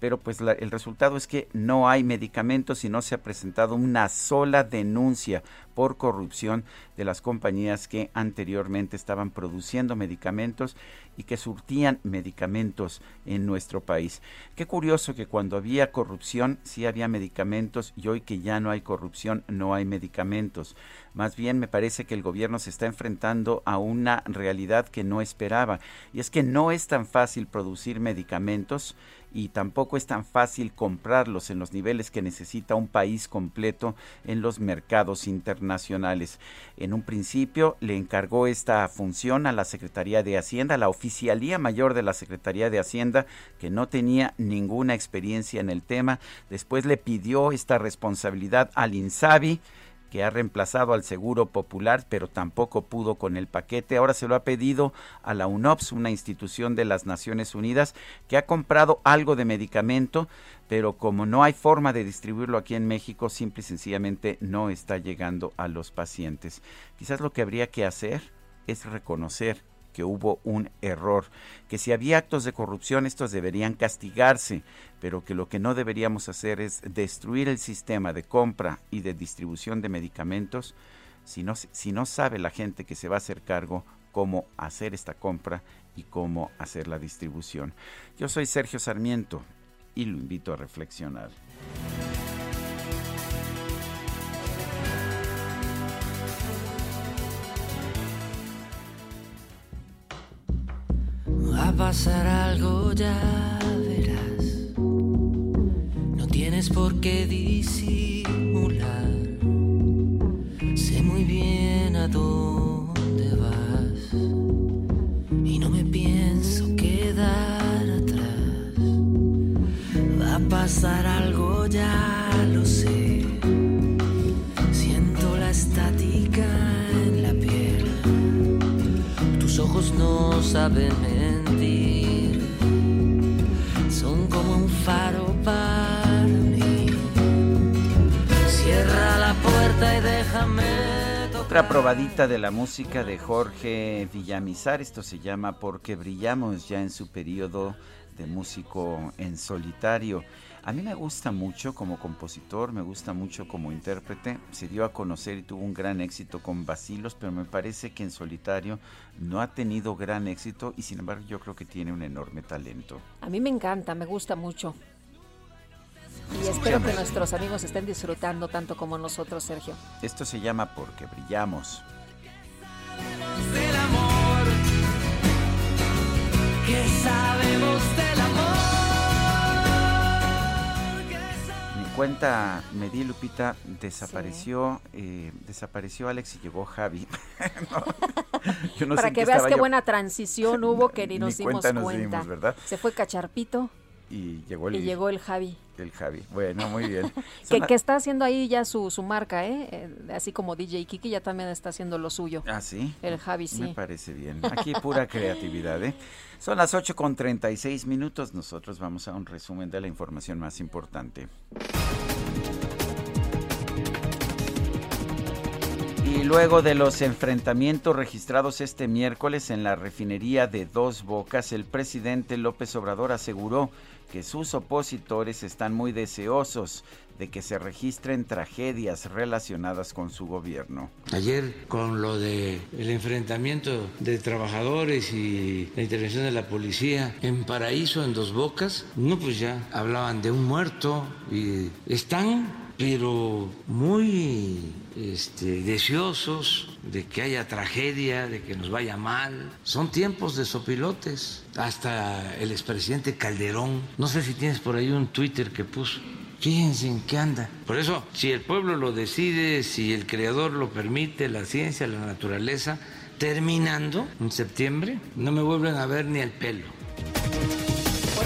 pero pues el resultado es que no hay medicamentos y no se ha presentado una sola denuncia por corrupción de las compañías que anteriormente estaban produciendo medicamentos y que surtían medicamentos en nuestro país. Qué curioso que cuando había corrupción sí había medicamentos y hoy que ya no hay corrupción no hay medicamentos. Más bien me parece que el gobierno se está enfrentando a una realidad que no esperaba y es que no es tan fácil producir medicamentos y tampoco es tan fácil comprarlos en los niveles que necesita un país completo en los mercados internacionales. En un principio le encargó esta función a la Secretaría de Hacienda, la Oficialía Mayor de la Secretaría de Hacienda, que no tenía ninguna experiencia en el tema. Después le pidió esta responsabilidad al INSABI que ha reemplazado al Seguro Popular, pero tampoco pudo con el paquete. Ahora se lo ha pedido a la UNOPS, una institución de las Naciones Unidas, que ha comprado algo de medicamento, pero como no hay forma de distribuirlo aquí en México, simple y sencillamente no está llegando a los pacientes. Quizás lo que habría que hacer es reconocer que hubo un error, que si había actos de corrupción estos deberían castigarse, pero que lo que no deberíamos hacer es destruir el sistema de compra y de distribución de medicamentos si no, si no sabe la gente que se va a hacer cargo cómo hacer esta compra y cómo hacer la distribución. Yo soy Sergio Sarmiento y lo invito a reflexionar. Va a pasar algo, ya verás. No tienes por qué disimular. Sé muy bien a dónde vas. Y no me pienso quedar atrás. Va a pasar algo, ya lo sé. Siento la estática en la piel. Tus ojos no saben son como un faro para mí. Cierra la puerta y déjame. Otra probadita de la música de Jorge Villamizar, esto se llama Porque brillamos ya en su periodo de músico en solitario. A mí me gusta mucho como compositor, me gusta mucho como intérprete. Se dio a conocer y tuvo un gran éxito con Basilos, pero me parece que en solitario no ha tenido gran éxito y sin embargo yo creo que tiene un enorme talento. A mí me encanta, me gusta mucho. Y espero que nuestros amigos estén disfrutando tanto como nosotros, Sergio. Esto se llama Porque brillamos. amor, que sabemos del amor. Cuenta me di Lupita desapareció eh, desapareció Alex y llegó Javi. Para que veas qué buena transición hubo que ni nos dimos cuenta, ¿verdad? se fue Cacharpito y llegó el, y llegó el Javi. El Javi. Bueno, muy bien. que, está haciendo ahí ya su, su marca, ¿eh? ¿eh? Así como DJ Kiki ya también está haciendo lo suyo. Ah, sí. El Javi, sí. Me parece bien. Aquí pura creatividad, ¿eh? Son las 8 con 36 minutos. Nosotros vamos a un resumen de la información más importante. Y luego de los enfrentamientos registrados este miércoles en la refinería de Dos Bocas, el presidente López Obrador aseguró que sus opositores están muy deseosos de que se registren tragedias relacionadas con su gobierno. Ayer con lo de el enfrentamiento de trabajadores y la intervención de la policía en Paraíso, en Dos Bocas, no pues ya hablaban de un muerto y están pero muy este, deseosos de que haya tragedia, de que nos vaya mal. Son tiempos de sopilotes. Hasta el expresidente Calderón, no sé si tienes por ahí un Twitter que puso. Fíjense en qué anda. Por eso, si el pueblo lo decide, si el creador lo permite, la ciencia, la naturaleza, terminando en septiembre, no me vuelven a ver ni el pelo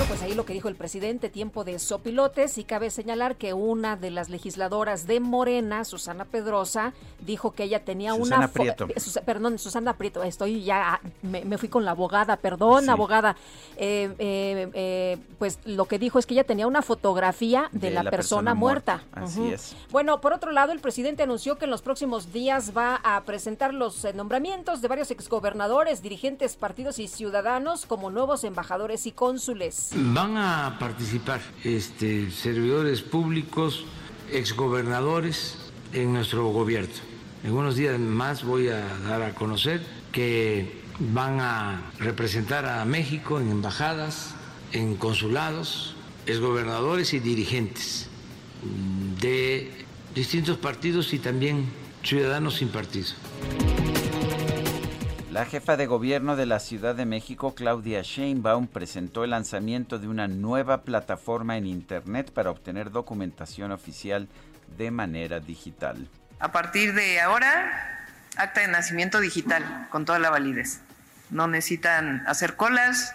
pues ahí lo que dijo el presidente, tiempo de sopilotes, y cabe señalar que una de las legisladoras de Morena, Susana Pedrosa, dijo que ella tenía Susana una... Prieto. Eh, perdón, Susana Prieto, estoy ya, me, fui con la abogada, perdón, abogada. Eh, eh, pues lo que dijo es que ella tenía una fotografía de, la, persona, muerta. Así es. Bueno, por otro lado, el presidente anunció que en los próximos días va a presentar los nombramientos de varios exgobernadores, dirigentes, partidos y ciudadanos como nuevos embajadores y cónsules. Van a participar este, servidores públicos, exgobernadores en nuestro gobierno. En unos días más voy a dar a conocer que van a representar a México en embajadas, en consulados, exgobernadores y dirigentes de distintos partidos y también ciudadanos sin partido. La jefa de gobierno de la Ciudad de México, Claudia Sheinbaum, presentó el lanzamiento de una nueva plataforma en Internet para obtener documentación oficial de manera digital. A partir de ahora, acta de nacimiento digital, con toda la validez. No necesitan hacer colas,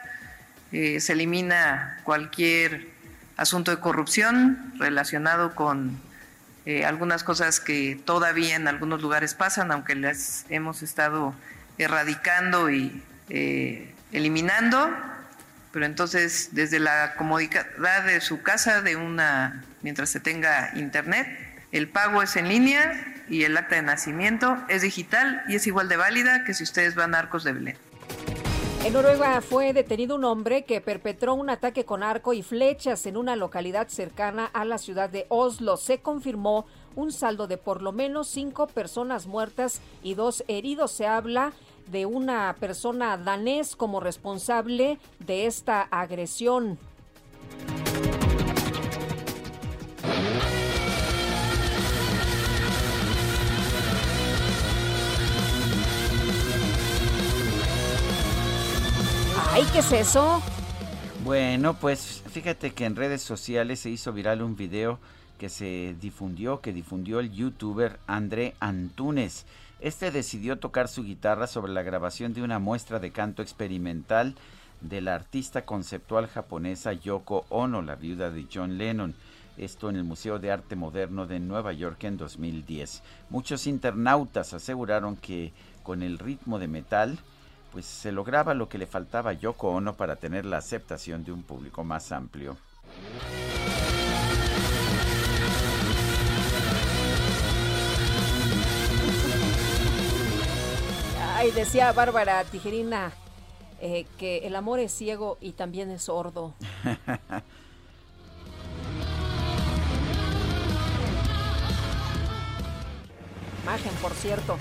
eh, se elimina cualquier asunto de corrupción relacionado con eh, algunas cosas que todavía en algunos lugares pasan, aunque las hemos estado erradicando y eh, eliminando, pero entonces desde la comodidad de su casa, de una, mientras se tenga internet, el pago es en línea y el acta de nacimiento es digital y es igual de válida que si ustedes van a Arcos de Belén. En Noruega fue detenido un hombre que perpetró un ataque con arco y flechas en una localidad cercana a la ciudad de Oslo. Se confirmó un saldo de por lo menos cinco personas muertas y dos heridos. Se habla de una persona danés como responsable de esta agresión. Ay, ¿qué es eso? Bueno, pues fíjate que en redes sociales se hizo viral un video que se difundió, que difundió el youtuber André Antunes. Este decidió tocar su guitarra sobre la grabación de una muestra de canto experimental de la artista conceptual japonesa Yoko Ono, la viuda de John Lennon. Esto en el Museo de Arte Moderno de Nueva York en 2010. Muchos internautas aseguraron que con el ritmo de metal, pues se lograba lo que le faltaba a Yoko Ono para tener la aceptación de un público más amplio. Ay, decía Bárbara Tijerina eh, que el amor es ciego y también es sordo. Imagen, por cierto.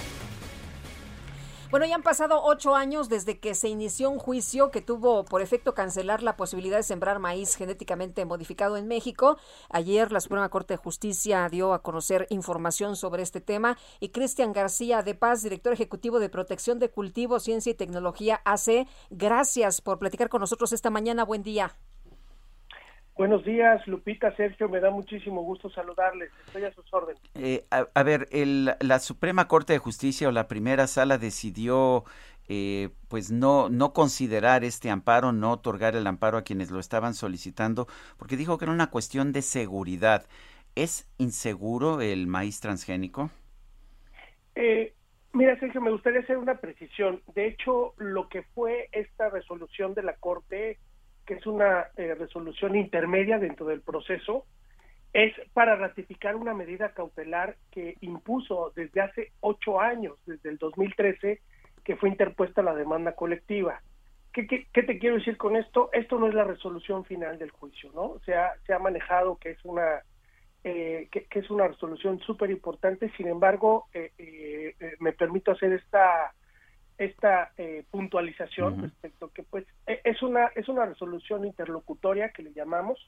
Bueno, ya han pasado ocho años desde que se inició un juicio que tuvo por efecto cancelar la posibilidad de sembrar maíz genéticamente modificado en México. Ayer la Suprema Corte de Justicia dio a conocer información sobre este tema y Cristian García de Paz, director ejecutivo de Protección de Cultivo, Ciencia y Tecnología AC, gracias por platicar con nosotros esta mañana. Buen día. Buenos días, Lupita, Sergio, me da muchísimo gusto saludarles. Estoy a sus órdenes. Eh, a, ver, la Suprema Corte de Justicia o la primera sala decidió eh, pues no, no considerar este amparo, no otorgar el amparo a quienes lo estaban solicitando, porque dijo que era una cuestión de seguridad. ¿Es inseguro el maíz transgénico? Eh, mira, Sergio, me gustaría hacer una precisión. De hecho, lo que fue esta resolución de la Corte que es una eh, resolución intermedia dentro del proceso, es para ratificar una medida cautelar que impuso desde hace ocho años, desde el 2013, que fue interpuesta la demanda colectiva. ¿Qué, qué, te quiero decir con esto? Esto no es la resolución final del juicio, ¿no? Se ha, se ha manejado que es una eh, que, es una resolución súper importante, sin embargo, eh, me permito hacer esta esta eh, puntualización respecto que pues e, es una es una resolución interlocutoria que le llamamos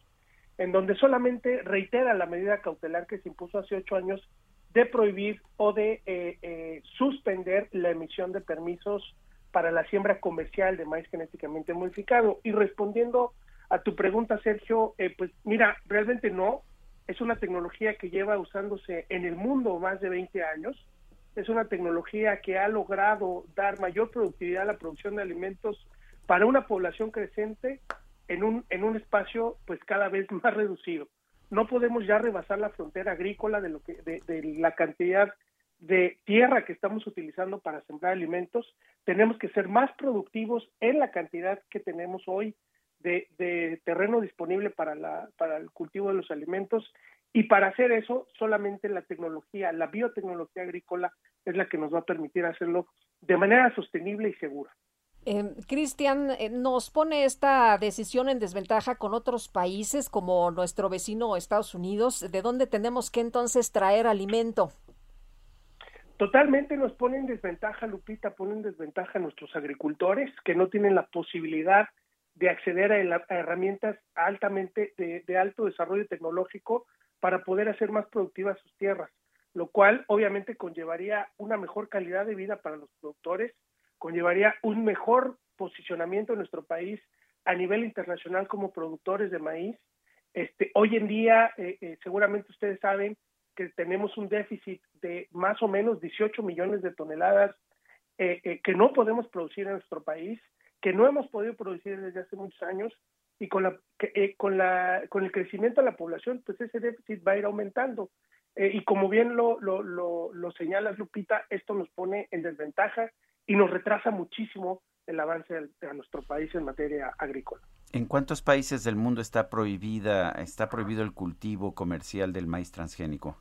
en donde solamente reitera la medida cautelar que se impuso hace ocho años de prohibir o de eh, eh, suspender la emisión de permisos para la siembra comercial de maíz genéticamente modificado. Y respondiendo a tu pregunta Sergio pues mira realmente no. Es una tecnología que lleva usándose en el mundo más de 20 años es una tecnología que ha logrado dar mayor productividad a la producción de alimentos para una población creciente en un, en un espacio pues cada vez más reducido. No podemos ya rebasar la frontera agrícola de, lo que, de, la cantidad de tierra que estamos utilizando para sembrar alimentos. Tenemos que ser más productivos en la cantidad que tenemos hoy de, de terreno disponible para, la, para el cultivo de los alimentos y para hacer eso, solamente la tecnología, la biotecnología agrícola es la que nos va a permitir hacerlo de manera sostenible y segura. Eh, Cristian, eh, nos pone esta decisión en desventaja con otros países como nuestro vecino Estados Unidos, de dónde tenemos que entonces traer alimento. Totalmente nos pone en desventaja, Lupita, pone en desventaja a nuestros agricultores que no tienen la posibilidad de acceder a, herramientas altamente de, alto desarrollo tecnológico para poder hacer más productivas sus tierras, lo cual obviamente conllevaría una mejor calidad de vida para los productores, conllevaría un mejor posicionamiento en nuestro país a nivel internacional como productores de maíz. Este, hoy en día, eh, eh, seguramente ustedes saben que tenemos un déficit de más o menos 18 millones de toneladas eh, que no podemos producir en nuestro país que no hemos podido producir desde hace muchos años y con la eh, con la con el crecimiento de la población pues ese déficit va a ir aumentando eh, y como bien lo, lo, lo, lo señalas Lupita esto nos pone en desventaja y nos retrasa muchísimo el avance de, nuestro país en materia agrícola. ¿En cuántos países del mundo está prohibida está prohibido el cultivo comercial del maíz transgénico?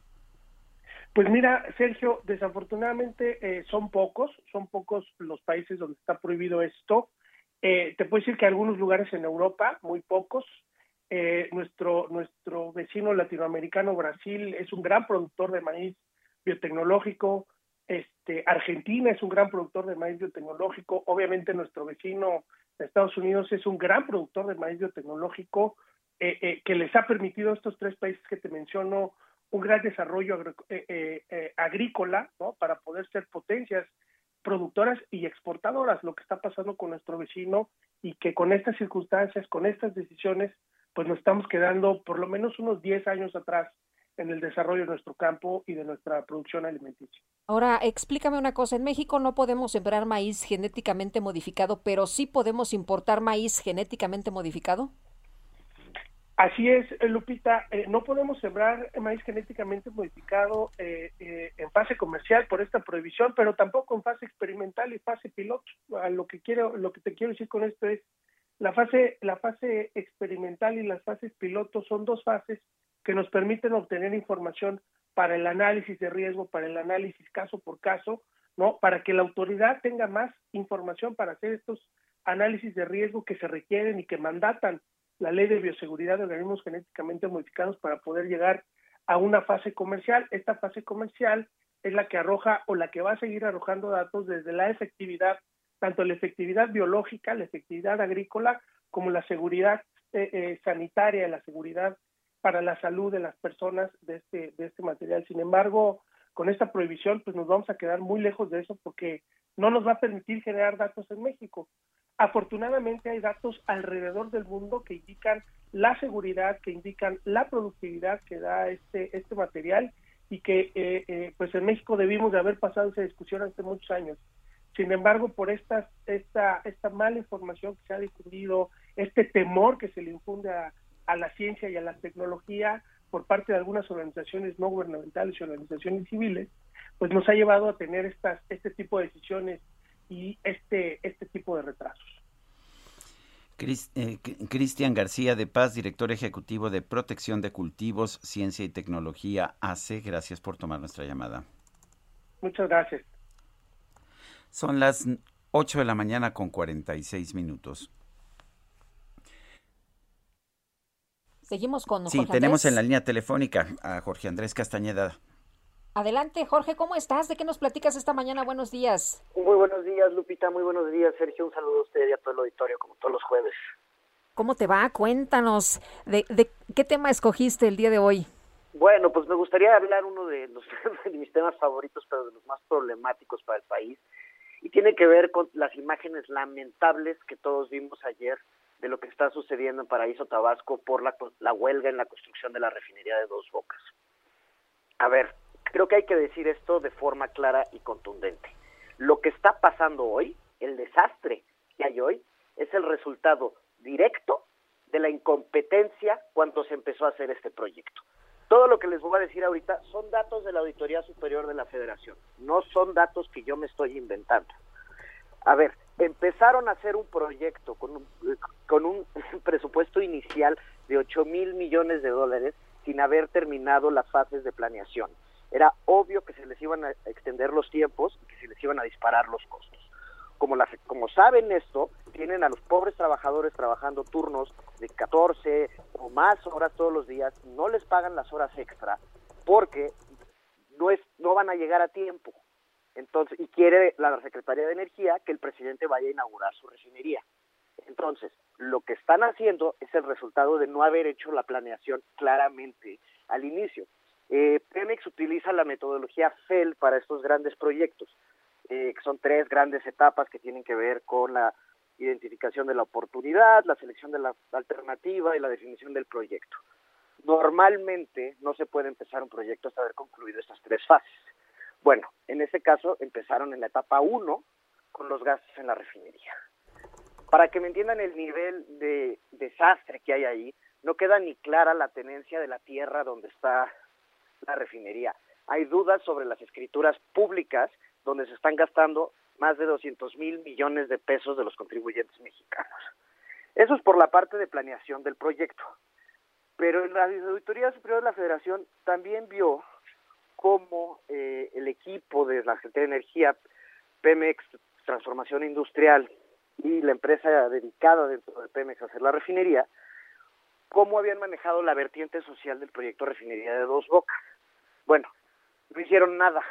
Pues mira, Sergio, desafortunadamente eh, son pocos, son pocos los países donde está prohibido esto. Eh, te puedo decir que algunos lugares en Europa, muy pocos. Eh, nuestro, nuestro vecino latinoamericano Brasil es un gran productor de maíz biotecnológico. Este, Argentina es un gran productor de maíz biotecnológico. Obviamente nuestro vecino Estados Unidos es un gran productor de maíz biotecnológico eh, que les ha permitido a estos tres países que te menciono un gran desarrollo agrícola ¿no? para poder ser potencias productoras y exportadoras, lo que está pasando con nuestro vecino y que con estas circunstancias, con estas decisiones, pues nos estamos quedando por lo menos unos 10 años atrás en el desarrollo de nuestro campo y de nuestra producción alimenticia. Ahora, explícame una cosa, en México no podemos sembrar maíz genéticamente modificado, pero sí podemos importar maíz genéticamente modificado. Así es, eh, Lupita, eh, no podemos sembrar maíz genéticamente modificado eh, en fase comercial por esta prohibición, pero tampoco en fase experimental y fase piloto. lo que quiero, lo que te quiero decir con esto es la fase, la fase experimental y las fases piloto son dos fases que nos permiten obtener información para el análisis de riesgo, para el análisis caso por caso, no, para que la autoridad tenga más información para hacer estos análisis de riesgo que se requieren y que mandatan la ley de bioseguridad de organismos genéticamente modificados para poder llegar a una fase comercial. Esta fase comercial es la que arroja o la que va a seguir arrojando datos desde la efectividad, tanto la efectividad biológica, la efectividad agrícola, como la seguridad eh, eh, sanitaria, la seguridad para la salud de las personas de este, de este material. Sin embargo, con esta prohibición, pues nos vamos a quedar muy lejos de eso porque no nos va a permitir generar datos en México. Afortunadamente hay datos alrededor del mundo que indican la seguridad, que indican la productividad que da este, este material y que eh, eh, pues en México debimos de haber pasado esa discusión hace muchos años. Sin embargo, por esta, esta, esta mala información que se ha difundido, este temor que se le infunde a, a la ciencia y a la tecnología por parte de algunas organizaciones no gubernamentales y organizaciones civiles, pues nos ha llevado a tener estas, este tipo de decisiones y este, este tipo de retrasos. Eh, Cristian García de Paz, director ejecutivo de Protección de Cultivos, Ciencia y Tecnología ACE, gracias por tomar nuestra llamada. Muchas gracias. Son las 8 de la mañana con 46 minutos. Seguimos con Sí, tenemos en la línea telefónica a Jorge Andrés Castañeda. Adelante, Jorge, ¿cómo estás? ¿De qué nos platicas esta mañana? Buenos días. Muy buenos días, Lupita. Muy buenos días, Sergio. Un saludo a usted y a todo el auditorio, como todos los jueves. ¿Cómo te va? Cuéntanos. ¿De, qué tema escogiste el día de hoy? Bueno, pues me gustaría hablar uno de, los, de mis temas favoritos, pero de los más problemáticos para el país. Y tiene que ver con las imágenes lamentables que todos vimos ayer de lo que está sucediendo en Paraíso Tabasco por la, la huelga en la construcción de la refinería de Dos Bocas. A ver, Creo que hay que decir esto de forma clara y contundente. Lo que está pasando hoy, el desastre que hay hoy, es el resultado directo de la incompetencia cuando se empezó a hacer este proyecto. Todo lo que les voy a decir ahorita son datos de la Auditoría Superior de la Federación, no son datos que yo me estoy inventando. A ver, empezaron a hacer un proyecto con un, con un presupuesto inicial de 8 mil millones de dólares sin haber terminado las fases de planeación era obvio que se les iban a extender los tiempos y que se les iban a disparar los costos. como, las, como saben esto, tienen a los pobres trabajadores trabajando turnos de 14 o más horas todos los días, no les pagan las horas extra porque no, es, no van a llegar a tiempo. Entonces, y quiere la Secretaría de Energía que el presidente vaya a inaugurar su refinería. Entonces, lo que están haciendo es el resultado de no haber hecho la planeación claramente al inicio. Eh, Pemex utiliza la metodología FEL para estos grandes proyectos, eh, que son tres grandes etapas que tienen que ver con la identificación de la oportunidad, la selección de la alternativa y la definición del proyecto. Normalmente no se puede empezar un proyecto hasta haber concluido estas tres fases. Bueno, en ese caso empezaron en la etapa 1 con los gastos en la refinería. Para que me entiendan el nivel de desastre que hay ahí, no queda ni clara la tenencia de la tierra donde está la refinería. Hay dudas sobre las escrituras públicas donde se están gastando más de 200 mil millones de pesos de los contribuyentes mexicanos. Eso es por la parte de planeación del proyecto. Pero en la Auditoría Superior de la Federación también vio cómo eh, el equipo de la Secretaría de Energía, Pemex Transformación Industrial y la empresa dedicada dentro de Pemex a hacer la refinería, cómo habían manejado la vertiente social del proyecto refinería de Dos Bocas. Bueno, no hicieron nada,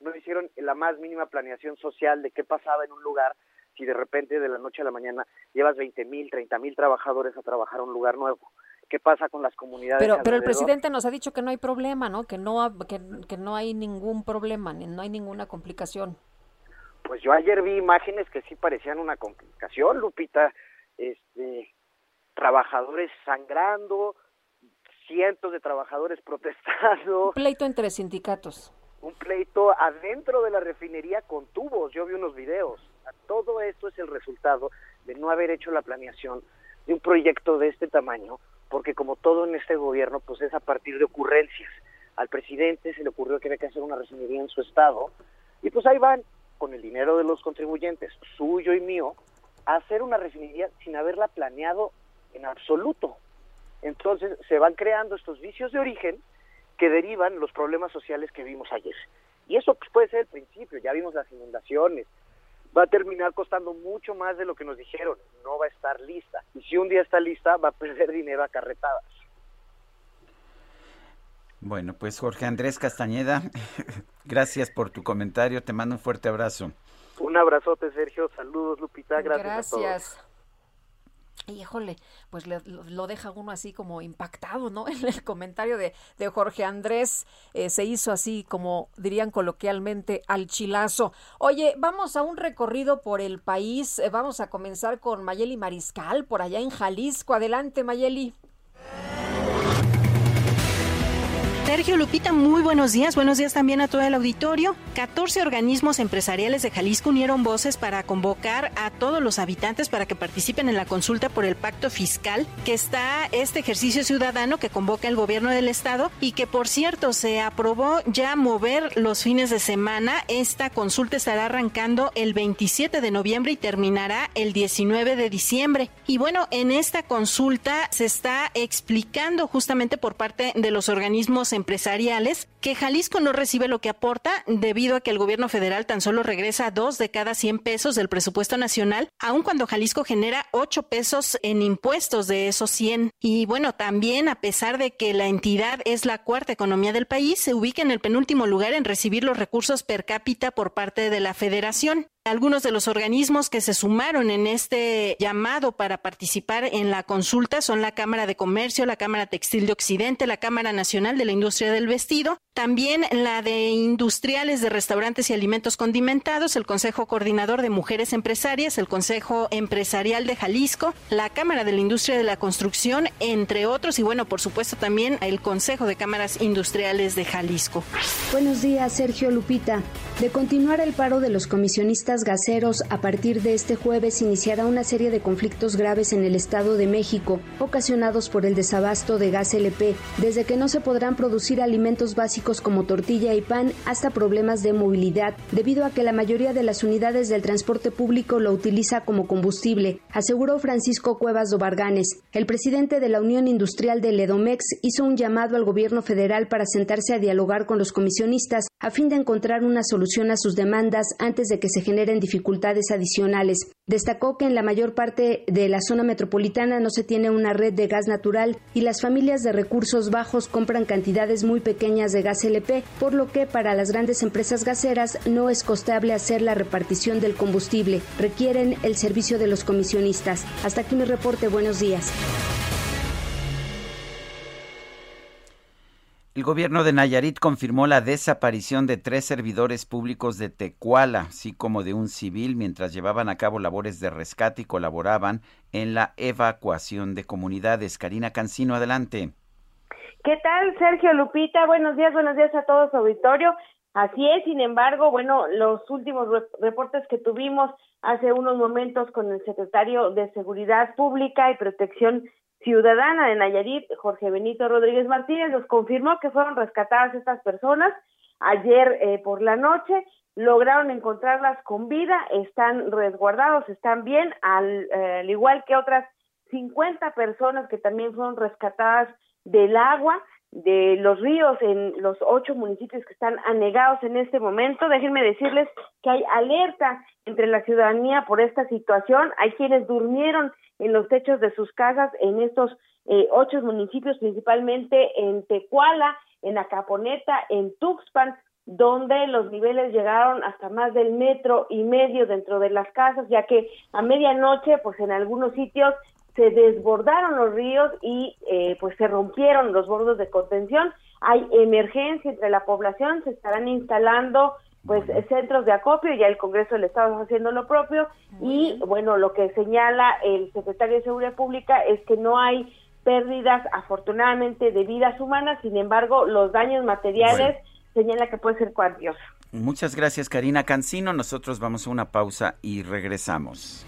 no hicieron la más mínima planeación social de qué pasaba en un lugar si de repente de la noche a la mañana llevas 20 mil, 30 mil trabajadores a trabajar a un lugar nuevo. ¿Qué pasa con las comunidades? Pero, pero el presidente nos ha dicho que no hay problema, ¿no? Que no, que, que no hay ningún problema, no hay ninguna complicación. Pues yo ayer vi imágenes que sí parecían una complicación, Lupita. Este, trabajadores sangrando, cientos de trabajadores protestando. Un pleito entre sindicatos. Un pleito adentro de la refinería con tubos. Yo vi unos videos. Todo esto es el resultado de no haber hecho la planeación de un proyecto de este tamaño, porque como todo en este gobierno, pues es a partir de ocurrencias. Al presidente se le ocurrió que había que hacer una refinería en su estado, y pues ahí van, con el dinero de los contribuyentes, suyo y mío, a hacer una refinería sin haberla planeado en absoluto. Entonces se van creando estos vicios de origen que derivan los problemas sociales que vimos ayer. Y eso pues, puede ser el principio, ya vimos las inundaciones, va a terminar costando mucho más de lo que nos dijeron, no va a estar lista. Y si un día está lista, va a perder dinero a carretadas. Bueno, pues Jorge Andrés Castañeda, gracias por tu comentario, te mando un fuerte abrazo. Un abrazote, Sergio, saludos, Lupita, gracias. Gracias. Híjole, pues lo deja uno así como impactado, ¿no? En el comentario de, de Jorge Andrés eh, se hizo así como dirían coloquialmente al chilazo. Oye, vamos a un recorrido por el país. Eh, vamos a comenzar con Mayeli Mariscal, por allá en Jalisco. Adelante, Mayeli. Sergio Lupita, muy buenos días. Buenos días también a todo el auditorio. 14 organismos empresariales de Jalisco unieron voces para convocar a todos los habitantes para que participen en la consulta por el pacto fiscal, que está este ejercicio ciudadano que convoca el gobierno del estado y que por cierto se aprobó ya mover los fines de semana. Esta consulta estará arrancando el 27 de noviembre y terminará el 19 de diciembre. Y bueno, en esta consulta se está explicando justamente por parte de los organismos empresariales que Jalisco no recibe lo que aporta debido a que el gobierno federal tan solo regresa dos de cada 100 pesos del presupuesto nacional, aun cuando Jalisco genera 8 pesos en impuestos de esos 100. Y bueno, también a pesar de que la entidad es la cuarta economía del país, se ubica en el penúltimo lugar en recibir los recursos per cápita por parte de la federación. Algunos de los organismos que se sumaron en este llamado para participar en la consulta son la Cámara de Comercio, la Cámara Textil de Occidente, la Cámara Nacional de la Industria del Vestido, también la de Industriales de Restaurantes y Alimentos Condimentados, el Consejo Coordinador de Mujeres Empresarias, el Consejo Empresarial de Jalisco, la Cámara de la Industria de la Construcción, entre otros, y bueno, por supuesto también el Consejo de Cámaras Industriales de Jalisco. Buenos días, Sergio Lupita. De continuar el paro de los comisionistas gaseros, a partir de este jueves iniciará una serie de conflictos graves en el Estado de México, ocasionados por el desabasto de gas LP, desde que no se podrán producir alimentos básicos como tortilla y pan hasta problemas de movilidad, debido a que la mayoría de las unidades del transporte público lo utiliza como combustible, aseguró Francisco Cuevas Dobarganes. El presidente de la Unión Industrial de Ledomex hizo un llamado al gobierno federal para sentarse a dialogar con los comisionistas a fin de encontrar una solución a sus demandas antes de que se genere generen dificultades adicionales. Destacó que en la mayor parte de la zona metropolitana no se tiene una red de gas natural y las familias de recursos bajos compran cantidades muy pequeñas de gas LP, por lo que para las grandes empresas gaseras no es costable hacer la repartición del combustible. Requieren el servicio de los comisionistas. Hasta aquí mi reporte. Buenos días. El gobierno de Nayarit confirmó la desaparición de tres servidores públicos de Tecuala, así como de un civil, mientras llevaban a cabo labores de rescate y colaboraban en la evacuación de comunidades. Karina Cancino, adelante. ¿Qué tal, Sergio Lupita? Buenos días, buenos días a todos, auditorio. Así es, sin embargo, bueno, los últimos reportes que tuvimos hace unos momentos con el secretario de Seguridad Pública y Protección ciudadana de Nayarit, Jorge Benito Rodríguez Martínez, nos confirmó que fueron rescatadas estas personas ayer eh, por la noche, lograron encontrarlas con vida, están resguardados, están bien, al, eh, al igual que otras 50 personas que también fueron rescatadas del agua de los ríos en los ocho municipios que están anegados en este momento. Déjenme decirles que hay alerta entre la ciudadanía por esta situación. Hay quienes durmieron en los techos de sus casas en estos eh, ocho municipios, principalmente en Tecuala, en Acaponeta, en Tuxpan, donde los niveles llegaron hasta más del metro y medio dentro de las casas, ya que a medianoche, pues en algunos sitios se desbordaron los ríos y eh, pues se rompieron los bordos de contención. Hay emergencia entre la población, se estarán instalando pues centros de acopio, ya el Congreso del Estado está haciendo lo propio y bueno, lo que señala el secretario de Seguridad Pública es que no hay pérdidas afortunadamente de vidas humanas, sin embargo, los daños materiales señala que puede ser cuantioso. Muchas gracias Karina Cancino, nosotros vamos a una pausa y regresamos.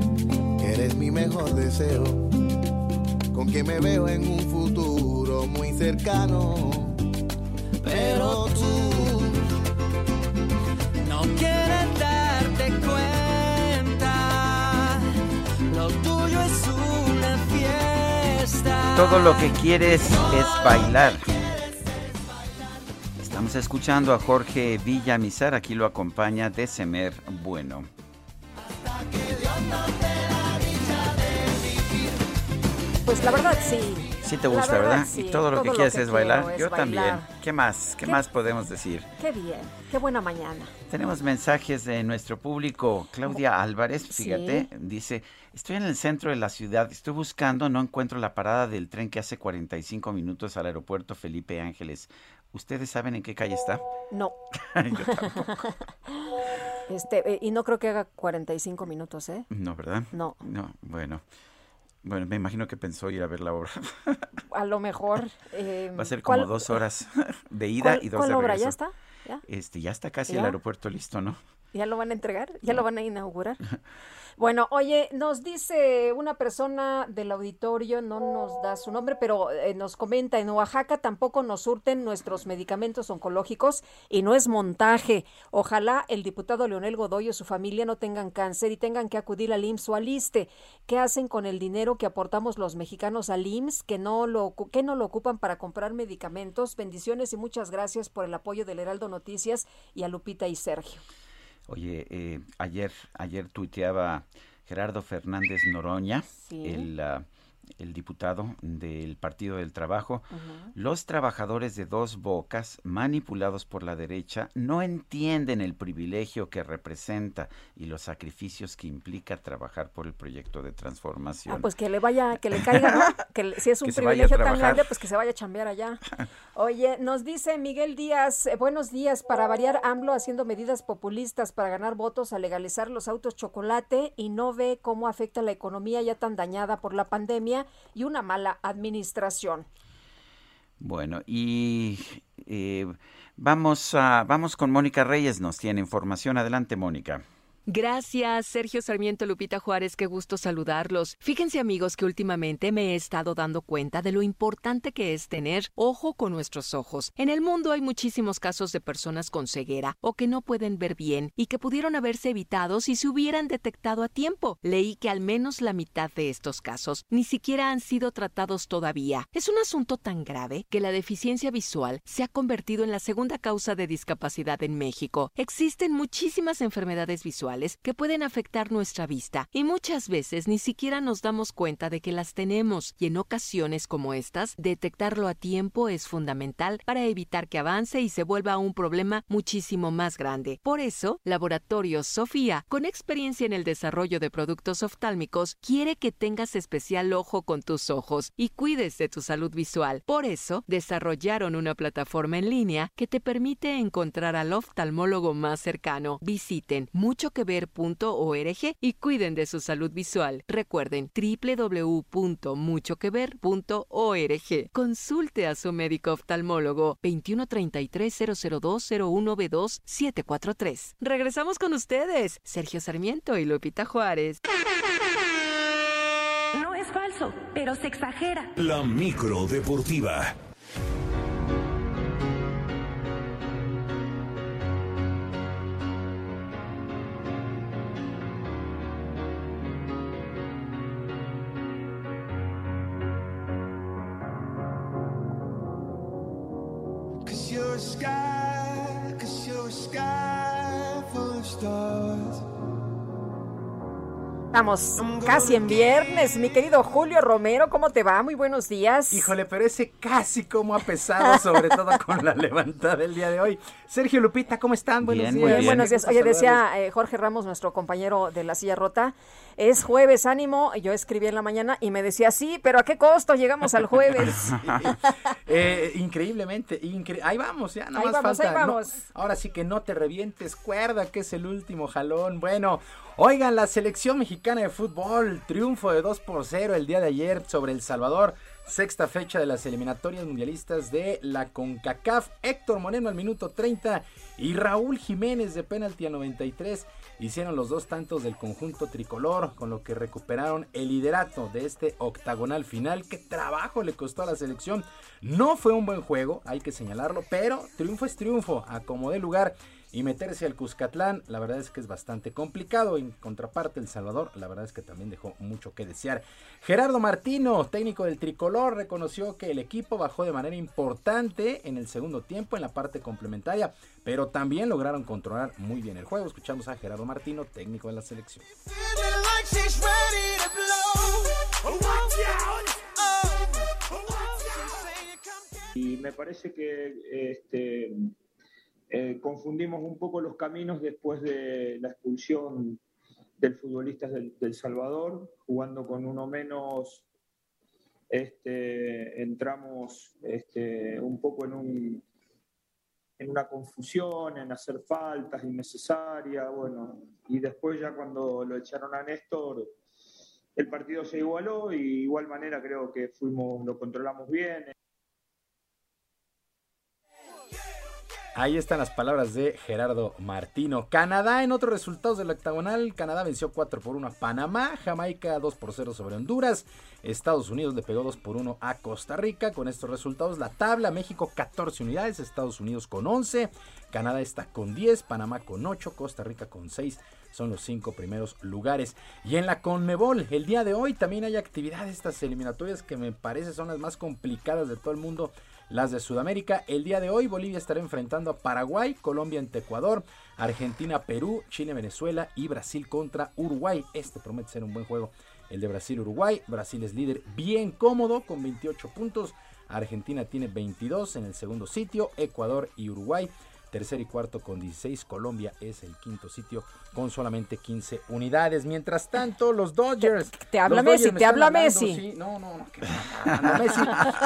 eres mi mejor deseo, con quien me veo en un futuro muy cercano. Pero tú no quieres darte cuenta, lo tuyo es una fiesta. Todo lo que quieres es bailar. Estamos escuchando a Jorge Villamizar, aquí lo acompaña Desemer Bueno. Pues la verdad sí. Sí te gusta, ¿verdad? y todo lo que quieres es bailar. Yo también. ¿Qué más? ¿Qué, más podemos decir? Qué bien. Qué buena mañana. Tenemos mensajes de nuestro público. Claudia Álvarez, fíjate, dice, estoy en el centro de la ciudad, estoy buscando, no encuentro la parada del tren que hace 45 minutos al aeropuerto Felipe Ángeles. ¿Ustedes saben en qué calle está? No. Yo tampoco. Este, eh, y no creo que haga 45 minutos, ¿eh? No, ¿verdad? No. No, bueno. Bueno, me imagino que pensó ir a ver la obra. A lo mejor. Eh, Va a ser como dos horas de ida y dos ¿cuál de obra? regreso. ¿Ya está? ¿Ya? Este, ya está casi ¿Ya? el aeropuerto listo, ¿no? ¿Ya lo van a entregar? ¿Ya lo van a inaugurar? Bueno, oye, nos dice una persona del auditorio, no nos da su nombre, pero eh, nos comenta, en Oaxaca tampoco nos surten nuestros medicamentos oncológicos y no es montaje. Ojalá el diputado Leonel Godoy o su familia no tengan cáncer y tengan que acudir al IMSS o al ISTE. ¿Qué hacen con el dinero que aportamos los mexicanos al IMSS que no lo, que no lo ocupan para comprar medicamentos? Bendiciones y muchas gracias por el apoyo del Heraldo Noticias y a Lupita y Sergio. Oye, eh, ayer, ayer tuiteaba Gerardo Fernández Noroña, Sí. el ah, el diputado del Partido del Trabajo, los trabajadores de dos bocas, manipulados por la derecha, no entienden el privilegio que representa y los sacrificios que implica trabajar por el proyecto de transformación. Ah, pues que le vaya, que le caiga, ¿no? que si es un privilegio tan grande, pues que se vaya a chambear allá. Oye, nos dice Miguel Díaz, eh, buenos días, para variar AMLO haciendo medidas populistas para ganar votos a legalizar los autos chocolate y no ve cómo afecta la economía ya tan dañada por la pandemia y una mala administración. Bueno, y eh, vamos, a, vamos con Mónica Reyes, nos tiene información. Adelante, Mónica. Gracias, Sergio Sarmiento Lupita Juárez, qué gusto saludarlos. Fíjense amigos que últimamente me he estado dando cuenta de lo importante que es tener ojo con nuestros ojos. En el mundo hay muchísimos casos de personas con ceguera o que no pueden ver bien y que pudieron haberse evitado si se hubieran detectado a tiempo. Leí que al menos la mitad de estos casos ni siquiera han sido tratados todavía. Es un asunto tan grave que la deficiencia visual se ha convertido en la segunda causa de discapacidad en México. Existen muchísimas enfermedades visuales que pueden afectar nuestra vista y muchas veces ni siquiera nos damos cuenta de que las tenemos y en ocasiones como estas, detectarlo a tiempo es fundamental para evitar que avance y se vuelva un problema muchísimo más grande. Por eso, Laboratorio Sofía, con experiencia en el desarrollo de productos oftálmicos, quiere que tengas especial ojo con tus ojos y cuides de tu salud visual. Por eso, desarrollaron una plataforma en línea que te permite encontrar al oftalmólogo más cercano. Visiten mucho que muchoquever.org y cuiden de su salud visual. Recuerden www.muchoquever.org. Consulte a su médico oftalmólogo 2133 002 01B2 743. Regresamos con ustedes, Sergio Sarmiento y Lupita Juárez. No es falso, pero se exagera. La micro deportiva. Estamos casi en viernes, mi querido Julio Romero, ¿cómo te va? Muy buenos días. Híjole, pero ese casi como ha pesado, sobre todo con la levantada del día de hoy. Sergio Lupita, ¿cómo están? Buenos días. Buenos días. Oye, decía eh, Jorge Ramos, nuestro compañero de la silla rota, es jueves, ánimo. Yo escribí en la mañana y me decía, sí, pero ¿a qué costo llegamos al jueves? Eh, increíblemente, ahí vamos, ya nada más falta. Ahí vamos. ahora sí que no te revientes, cuerda que es el último jalón. Bueno, Oigan, la selección mexicana de fútbol, triunfo de 2 por 0 el día de ayer sobre El Salvador, sexta fecha de las eliminatorias mundialistas de la CONCACAF. Héctor Moreno al minuto 30 y Raúl Jiménez de penalti a 93 hicieron los dos tantos del conjunto tricolor, con lo que recuperaron el liderato de este octagonal final. ¿Qué trabajo le costó a la selección? No fue un buen juego, hay que señalarlo, pero triunfo es triunfo, a como de lugar y meterse al Cuscatlán, la verdad es que es bastante complicado. En contraparte, El Salvador, la verdad es que también dejó mucho que desear. Gerardo Martino, técnico del tricolor, reconoció que el equipo bajó de manera importante en el segundo tiempo, en la parte complementaria, pero también lograron controlar muy bien el juego. Escuchamos a Gerardo Martino, técnico de la selección. Y me parece que este, eh, confundimos un poco los caminos después de la expulsión del futbolista del, Salvador, jugando con uno menos, este, entramos este, un poco en, un, en una confusión, en hacer faltas innecesarias, bueno, y después ya cuando lo echaron a Néstor, el partido se igualó y igual manera creo que fuimos, lo controlamos bien. Ahí están las palabras de Gerardo Martino. Canadá en otros resultados del octagonal. Canadá venció 4 por 1 a Panamá. Jamaica 2 por 0 sobre Honduras. Estados Unidos le pegó 2 por 1 a Costa Rica. Con estos resultados la tabla. México 14 unidades. Estados Unidos con 11. Canadá está con 10. Panamá con 8. Costa Rica con 6 son los cinco primeros lugares. Y en la Conmebol, el día de hoy también hay actividades, estas eliminatorias que me parece son las más complicadas de todo el mundo las de Sudamérica. El día de hoy Bolivia estará enfrentando a Paraguay, Colombia ante Ecuador, Argentina, Perú, Chile, Venezuela y Brasil contra Uruguay. Este promete ser un buen juego el de Brasil-Uruguay. Brasil es líder bien cómodo con 28 puntos. Argentina tiene 22 en el segundo sitio. Ecuador y Uruguay tercer y cuarto con 16. Colombia es el quinto sitio con solamente 15 unidades. Mientras tanto, los Dodgers. Te, habla Messi, te habla Messi. no, no, no, Messi.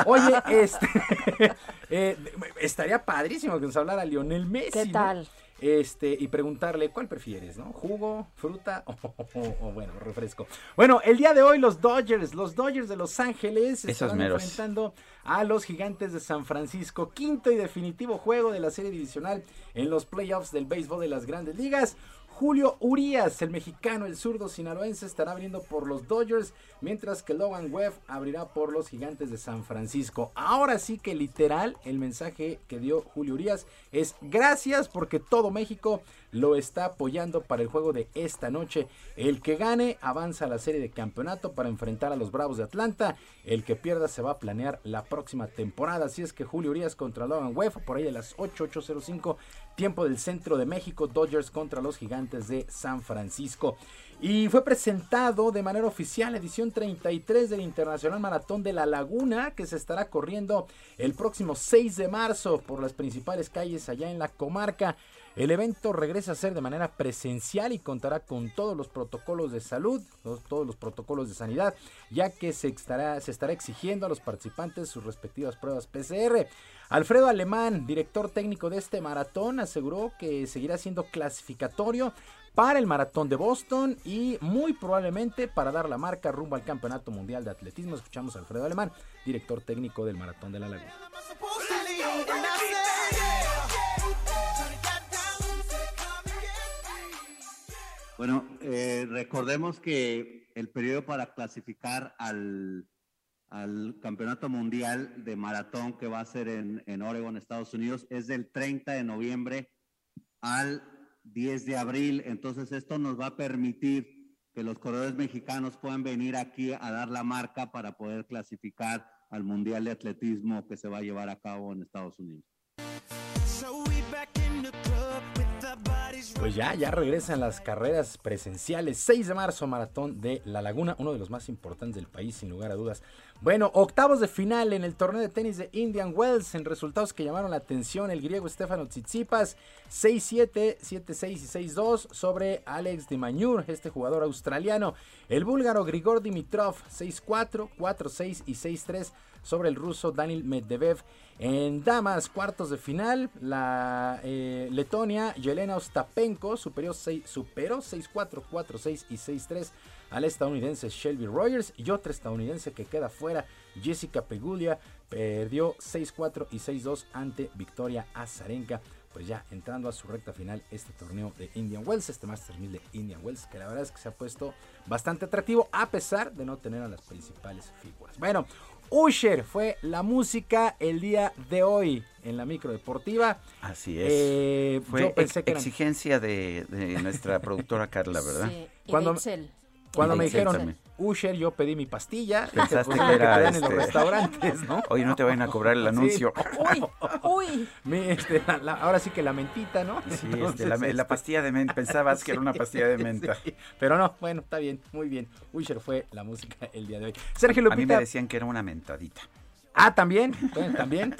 Oye, este. Eh, estaría padrísimo que nos hablara Lionel Messi. ¿Qué tal? Este, y preguntarle cuál prefieres, ¿no? ¿Jugo, fruta o, bueno, refresco? Bueno, el día de hoy los Dodgers, los Dodgers de Los Ángeles están enfrentando a los Gigantes de San Francisco, quinto y definitivo juego de la serie divisional en los playoffs del béisbol de las Grandes Ligas. Julio Urias, el mexicano, el zurdo sinaloense, estará abriendo por los Dodgers, mientras que Logan Webb abrirá por los Gigantes de San Francisco. Ahora sí que literal, el mensaje que dio Julio Urias es gracias porque todo México lo está apoyando para el juego de esta noche. El que gane avanza a la serie de campeonato para enfrentar a los Bravos de Atlanta. El que pierda se va a planear la próxima temporada. Así es que Julio Urias contra Logan Webb por ahí a las 8805 tiempo del centro de México, Dodgers contra los gigantes de San Francisco. Y fue presentado de manera oficial edición 33 del Internacional Maratón de La Laguna, que se estará corriendo el próximo 6 de marzo por las principales calles allá en la comarca. El evento regresa a ser de manera presencial y contará con todos los protocolos de salud, todos los protocolos de sanidad, ya que se estará, se estará exigiendo a los participantes sus respectivas pruebas PCR. Alfredo Alemán, director técnico de este maratón, aseguró que seguirá siendo clasificatorio para el maratón de Boston y muy probablemente para dar la marca rumbo al Campeonato Mundial de Atletismo. Escuchamos a Alfredo Alemán, director técnico del Maratón de la Laguna. Bueno, eh, recordemos que el periodo para clasificar al, Campeonato Mundial de Maratón que va a ser en, en Oregon, Estados Unidos, es del 30 de noviembre al 10 de abril. Entonces esto nos va a permitir que los corredores mexicanos puedan venir aquí a dar la marca para poder clasificar al Mundial de Atletismo que se va a llevar a cabo en Estados Unidos. Pues ya, ya regresan las carreras presenciales. 6 de marzo, maratón de La Laguna, uno de los más importantes del país, sin lugar a dudas. Bueno, octavos de final en el torneo de tenis de Indian Wells, en resultados que llamaron la atención, el griego Stefano Tsitsipas, 6-7, 7-6 y 6-2 sobre Alex de Mañur, este jugador australiano. El búlgaro Grigor Dimitrov, 6-4, 4-6 y 6-3 sobre el ruso Daniel Medvedev. En damas, cuartos de final, la eh, Letonia Yelena Ostapenko superó 6-4, 4-6 y 6-3 al estadounidense Shelby Rogers y otra estadounidense que queda fuera, Jessica Pegulia, perdió 6-4 y 6-2 ante Victoria Azarenka. Pues ya entrando a su recta final este torneo de Indian Wells, este Master 1000 de Indian Wells, que la verdad es que se ha puesto bastante atractivo a pesar de no tener a las principales figuras. Bueno, Usher fue la música el día de hoy en la micro deportiva. Así es. Eh, fue exigencia de, nuestra productora Carla, ¿verdad? Sí, Cuando, cuando me dijeron Usher, yo pedí mi pastilla. Pensaste pues, que era en los este, restaurantes, ¿no? Oye, no te vayan a cobrar el anuncio. Uy, uy. Este, ahora sí que la mentita, ¿no? Sí, este, la, pastilla de menta. Pensabas que era una pastilla de menta. Pero no, bueno, está bien, muy bien. Usher fue la música el día de hoy. Sergio Lupita. A mí me decían que era una mentadita. Ah, también, también.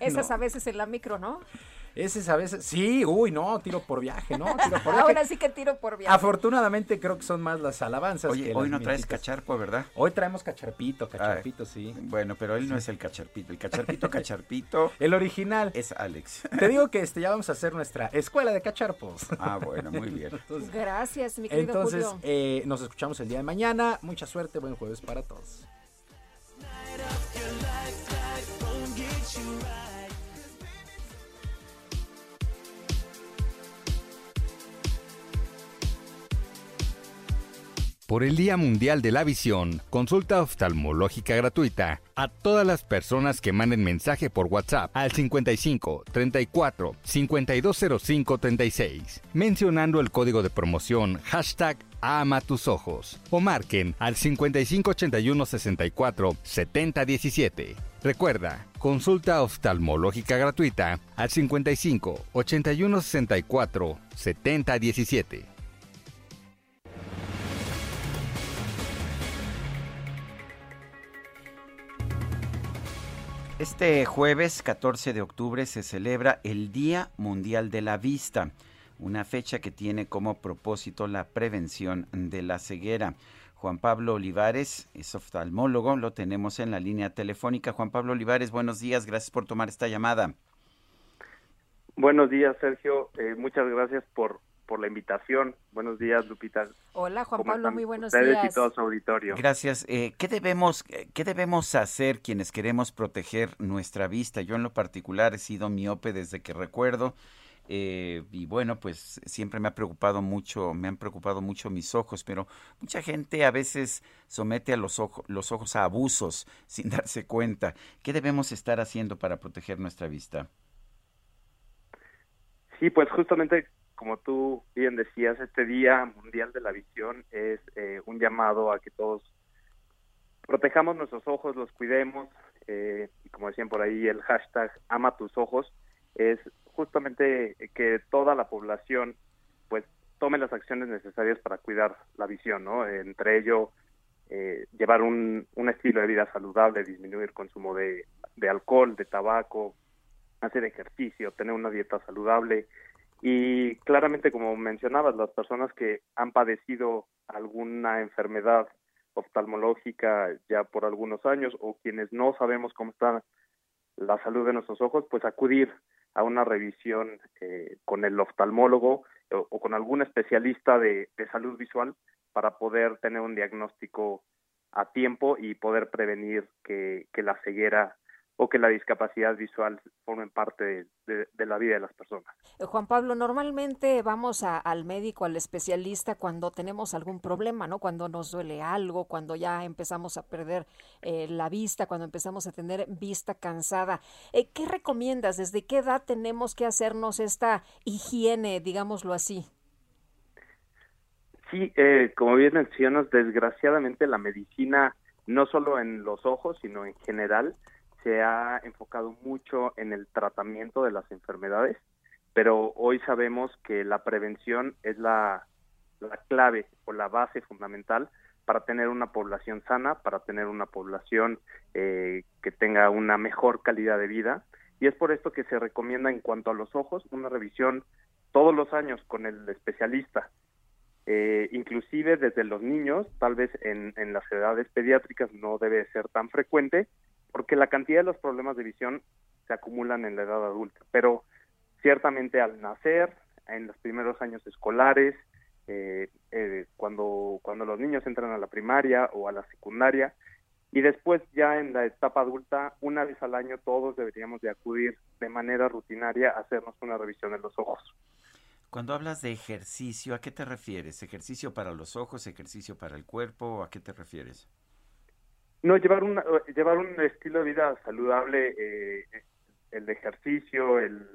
Esas a veces en la micro, ¿no? Ese es a veces, sí, uy, no, tiro por viaje, ¿no? Tiro por viaje. Ahora sí que tiro por viaje. Afortunadamente creo que son más las alabanzas. Oye, hoy no traes cacharpo, ¿verdad? Hoy traemos cacharpito, cacharpito, sí. Bueno, pero él no es el cacharpito. El cacharpito, cacharpito. el original. Es Alex. Te digo que este, ya vamos a hacer nuestra escuela de cacharpos. Ah, bueno, muy bien. Gracias, mi querido Entonces, Eh, nos escuchamos el día de mañana. Mucha suerte, buen jueves para todos. Por el Día Mundial de la Visión, consulta oftalmológica gratuita a todas las personas que manden mensaje por WhatsApp al 55 34 5205 36, mencionando el código de promoción hashtag ama tus ojos o marquen al 55 81 64 70 17. Recuerda, consulta oftalmológica gratuita al 55 81 64 70 17. Este jueves 14 de octubre se celebra el Día Mundial de la Vista, una fecha que tiene como propósito la prevención de la ceguera. Juan Pablo Olivares es oftalmólogo, lo tenemos en la línea telefónica. Juan Pablo Olivares, buenos días, gracias por tomar esta llamada. Buenos días, Sergio. Eh, muchas gracias por, por la invitación. Buenos días, Lupita. Hola, Juan Pablo, muy buenos días. y todo su auditorio. Gracias. Eh, ¿qué, debemos, ¿Qué debemos hacer quienes queremos proteger nuestra vista? Yo en lo particular he sido miope desde que recuerdo. Eh, y bueno, pues siempre me ha preocupado mucho, me han preocupado mucho mis ojos, pero mucha gente a veces somete a los, ojos, los ojos a abusos sin darse cuenta. ¿Qué debemos estar haciendo para proteger nuestra vista? Sí, pues justamente como tú bien decías, este Día Mundial de la Visión es eh, un llamado a que todos protejamos nuestros ojos, los cuidemos, eh, y como decían por ahí, el hashtag ama tus ojos, es justamente que toda la población pues tome las acciones necesarias para cuidar la visión, ¿no? Entre ello, eh, llevar un, un, estilo de vida saludable, disminuir consumo de alcohol, de tabaco, hacer ejercicio, tener una dieta saludable, y claramente, como mencionabas, las personas que han padecido alguna enfermedad oftalmológica ya por algunos años o quienes no sabemos cómo está la salud de nuestros ojos, pues acudir a una revisión eh, con el oftalmólogo o, con algún especialista de, de salud visual para poder tener un diagnóstico a tiempo y poder prevenir que, que la ceguera o que la discapacidad visual formen parte de, la vida de las personas. Eh, Juan Pablo, normalmente vamos al médico, al especialista cuando tenemos algún problema, ¿no? Cuando nos duele algo, cuando ya empezamos a perder eh, la vista, cuando empezamos a tener vista cansada. Eh, ¿Qué recomiendas? ¿Desde qué edad tenemos que hacernos esta higiene, digámoslo así? Sí, como bien mencionas, desgraciadamente la medicina, no solo en los ojos, sino en general, se ha enfocado mucho en el tratamiento de las enfermedades, pero hoy sabemos que la prevención es la, clave o la base fundamental para tener una población sana, para tener una población eh, que tenga una mejor calidad de vida. Y es por esto que se recomienda en cuanto a los ojos una revisión todos los años con el especialista. Eh, inclusive desde los niños, tal vez en, en las edades pediátricas no debe ser tan frecuente, porque la cantidad de los problemas de visión se acumulan en la edad adulta, pero ciertamente al nacer, en los primeros años escolares, eh, eh, cuando, cuando los niños entran a la primaria o a la secundaria, y después ya en la etapa adulta, una vez al año todos deberíamos de acudir de manera rutinaria a hacernos una revisión de los ojos. Cuando hablas de ejercicio, ¿a qué te refieres? ¿Ejercicio para los ojos, ejercicio para el cuerpo? ¿A qué te refieres? No, llevar, una, llevar un estilo de vida saludable, eh, el ejercicio, el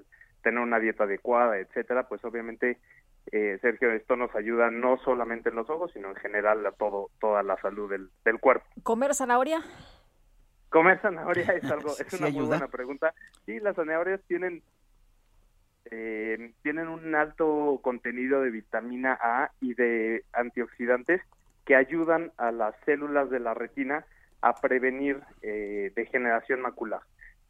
tener una dieta adecuada, etcétera, pues obviamente, eh, Sergio, esto nos ayuda no solamente en los ojos, sino en general a todo, toda la salud del, del cuerpo. ¿Comer zanahoria? Comer zanahoria es algo, es una muy buena pregunta. Sí, las zanahorias tienen eh, tienen un alto contenido de vitamina A y de antioxidantes que ayudan a las células de la retina a prevenir eh, degeneración macular.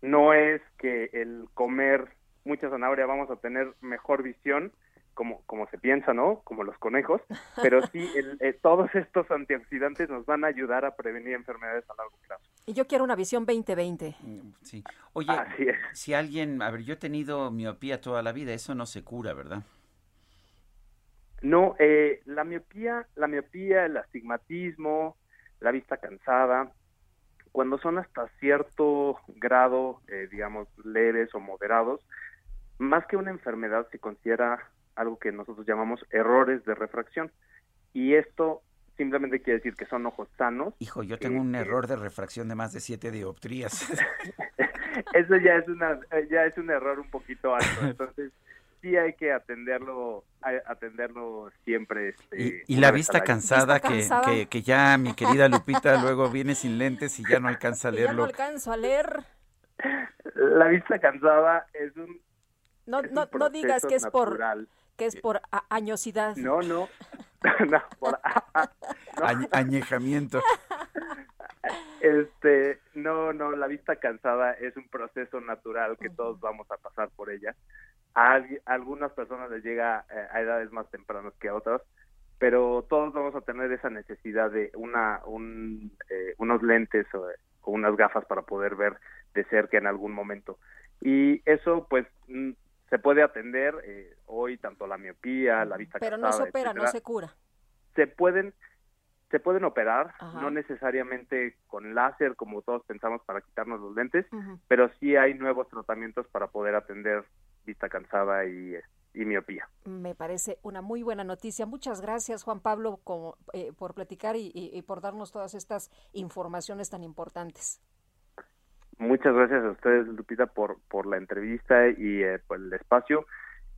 No es que el comer mucha zanahoria vamos a tener mejor visión, como, como se piensa, ¿no? Como los conejos, pero sí, eh, todos estos antioxidantes nos van a ayudar a prevenir enfermedades a largo plazo. Y yo quiero una visión 2020. Mm, sí. Oye, si alguien, a ver, yo he tenido miopía toda la vida, eso no se cura, ¿verdad? No, eh, la miopía, la miopía, el astigmatismo, la vista cansada, cuando son hasta cierto grado, eh, digamos, leves o moderados, más que una enfermedad se considera algo que nosotros llamamos errores de refracción. Y esto simplemente quiere decir que son ojos sanos. Hijo, yo tengo un error de refracción de más de siete dioptrías. Eso ya es una ya es un error un poquito alto. Entonces, sí hay que atenderlo, atenderlo siempre. Este, y, la vista cansada, que, Que, ya mi querida Lupita luego viene sin lentes y ya no alcanza a leerlo. Ya no alcanzo a leer. La vista cansada es un... No, no, no digas que es por que es por añosidad. No, no. no, por añejamiento. Este, no, no, la vista cansada es un proceso natural que todos vamos a pasar por ella. A, algunas personas les llega eh, a edades más tempranas que a otras, pero todos vamos a tener esa necesidad de una, un, eh, unos lentes o, unas gafas para poder ver de cerca en algún momento. Y eso, pues, mm, se puede atender eh, hoy tanto la miopía, la vista Pero no se opera, no se cura. Se pueden se pueden operar, no necesariamente con láser como todos pensamos para quitarnos los lentes, pero sí hay nuevos tratamientos para poder atender vista cansada y, miopía. Me parece una muy buena noticia. Muchas gracias, Juan Pablo, eh, por platicar y, por darnos todas estas informaciones tan importantes. Muchas gracias a ustedes, Lupita, por, por la entrevista y eh, por el espacio.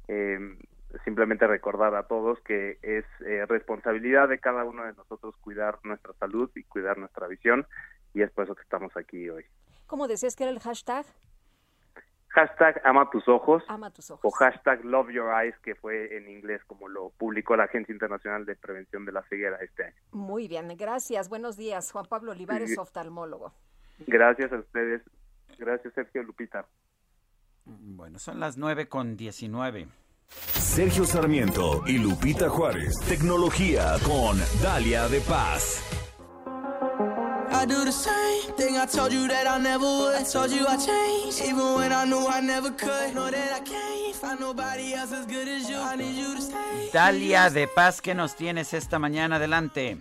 Eh, simplemente recordar a todos que es eh, responsabilidad de cada uno de nosotros cuidar nuestra salud y cuidar nuestra visión y es por eso que estamos aquí hoy. ¿Cómo decías que era el hashtag? Hashtag ama tus ojos. Ama tus ojos. O hashtag love your eyes, que fue en inglés como lo publicó la Agencia Internacional de Prevención de la Ceguera este año. Muy bien, gracias. Buenos días, Juan Pablo Olivares, oftalmólogo. Gracias a ustedes. Gracias, Sergio Lupita. Bueno, son las nueve con diecinueve. Sergio Sarmiento y Lupita Juárez. Tecnología con Dalia de Paz. I do the same thing I told you that I never would. I told you I changed, even when I knew I never could. Know that I can't find nobody else as good as you. I. Dalia de Paz, ¿qué nos tienes esta mañana? Adelante.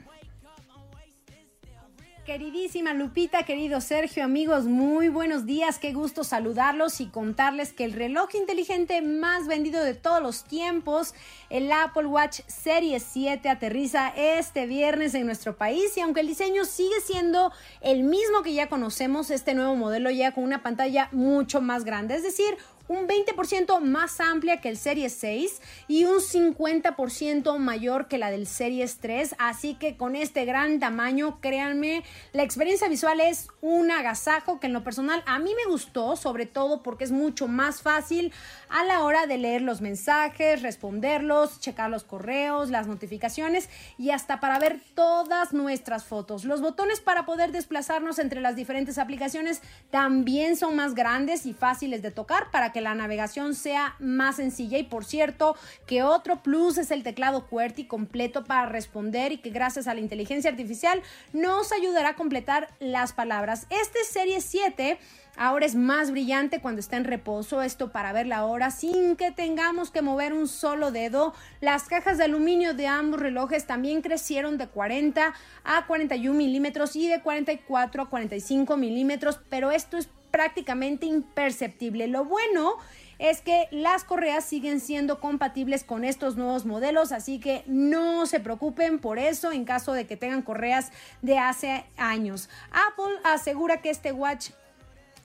Queridísima Lupita, querido Sergio, amigos, muy buenos días, qué gusto saludarlos y contarles que el reloj inteligente más vendido de todos los tiempos, el Apple Watch Series 7, aterriza este viernes en nuestro país y aunque el diseño sigue siendo el mismo que ya conocemos, este nuevo modelo ya con una pantalla mucho más grande, es decir, un 20% más amplia que el Series 6 y un 50% mayor que la del Series 3. Así que con este gran tamaño, créanme, la experiencia visual es un agasajo que en lo personal a mí me gustó, sobre todo porque es mucho más fácil a la hora de leer los mensajes, responderlos, checar los correos, las notificaciones y hasta para ver todas nuestras fotos. Los botones para poder desplazarnos entre las diferentes aplicaciones también son más grandes y fáciles de tocar para que la navegación sea más sencilla. Y por cierto, que otro plus es el teclado QWERTY completo para responder y que gracias a la inteligencia artificial nos ayudará a completar las palabras. Este Serie 7 Ahora es más brillante cuando está en reposo, esto para ver la hora sin que tengamos que mover un solo dedo. Las cajas de aluminio de ambos relojes también crecieron de 40 a 41 milímetros y de 44 a 45 milímetros, pero esto es prácticamente imperceptible. Lo bueno es que las correas siguen siendo compatibles con estos nuevos modelos, así que no se preocupen por eso en caso de que tengan correas de hace años. Apple asegura que este watch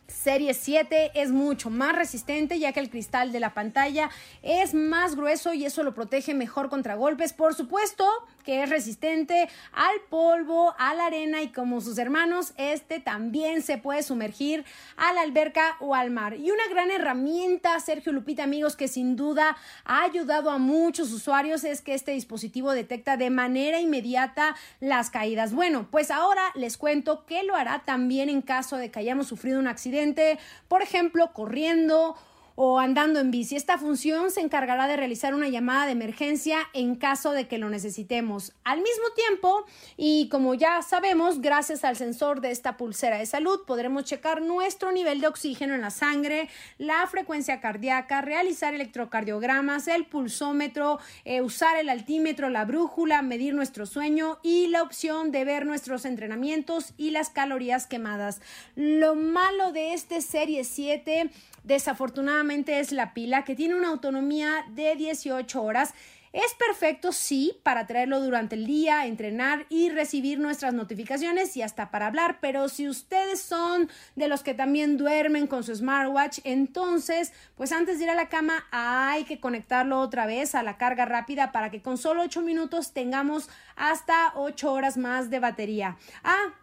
Serie 7 es mucho más resistente ya que el cristal de la pantalla es más grueso y eso lo protege mejor contra golpes. Por supuesto que es resistente al polvo, a la arena y como sus hermanos, este también se puede sumergir a la alberca o al mar. Y una gran herramienta, Sergio Lupita, amigos, que sin duda ha ayudado a muchos usuarios es que este dispositivo detecta de manera inmediata las caídas. Bueno, pues ahora les cuento que lo hará también en caso de que hayamos sufrido un accidente por ejemplo, corriendo o andando en bici. Esta función se encargará de realizar una llamada de emergencia en caso de que lo necesitemos. Al mismo tiempo, y como ya sabemos, gracias al sensor de esta pulsera de salud, podremos checar nuestro nivel de oxígeno en la sangre, la frecuencia cardíaca, realizar electrocardiogramas, el pulsómetro, eh, usar el altímetro, la brújula, medir nuestro sueño y la opción de ver nuestros entrenamientos y las calorías quemadas. Lo malo de este Serie 7 Desafortunadamente es la pila que tiene una autonomía de 18 horas. Es perfecto, sí, para traerlo durante el día, entrenar y recibir nuestras notificaciones y hasta para hablar, pero si ustedes son de los que también duermen con su smartwatch, entonces, pues antes de ir a la cama hay que conectarlo otra vez a la carga rápida para que con solo 8 minutos tengamos hasta 8 horas más de batería. Ah,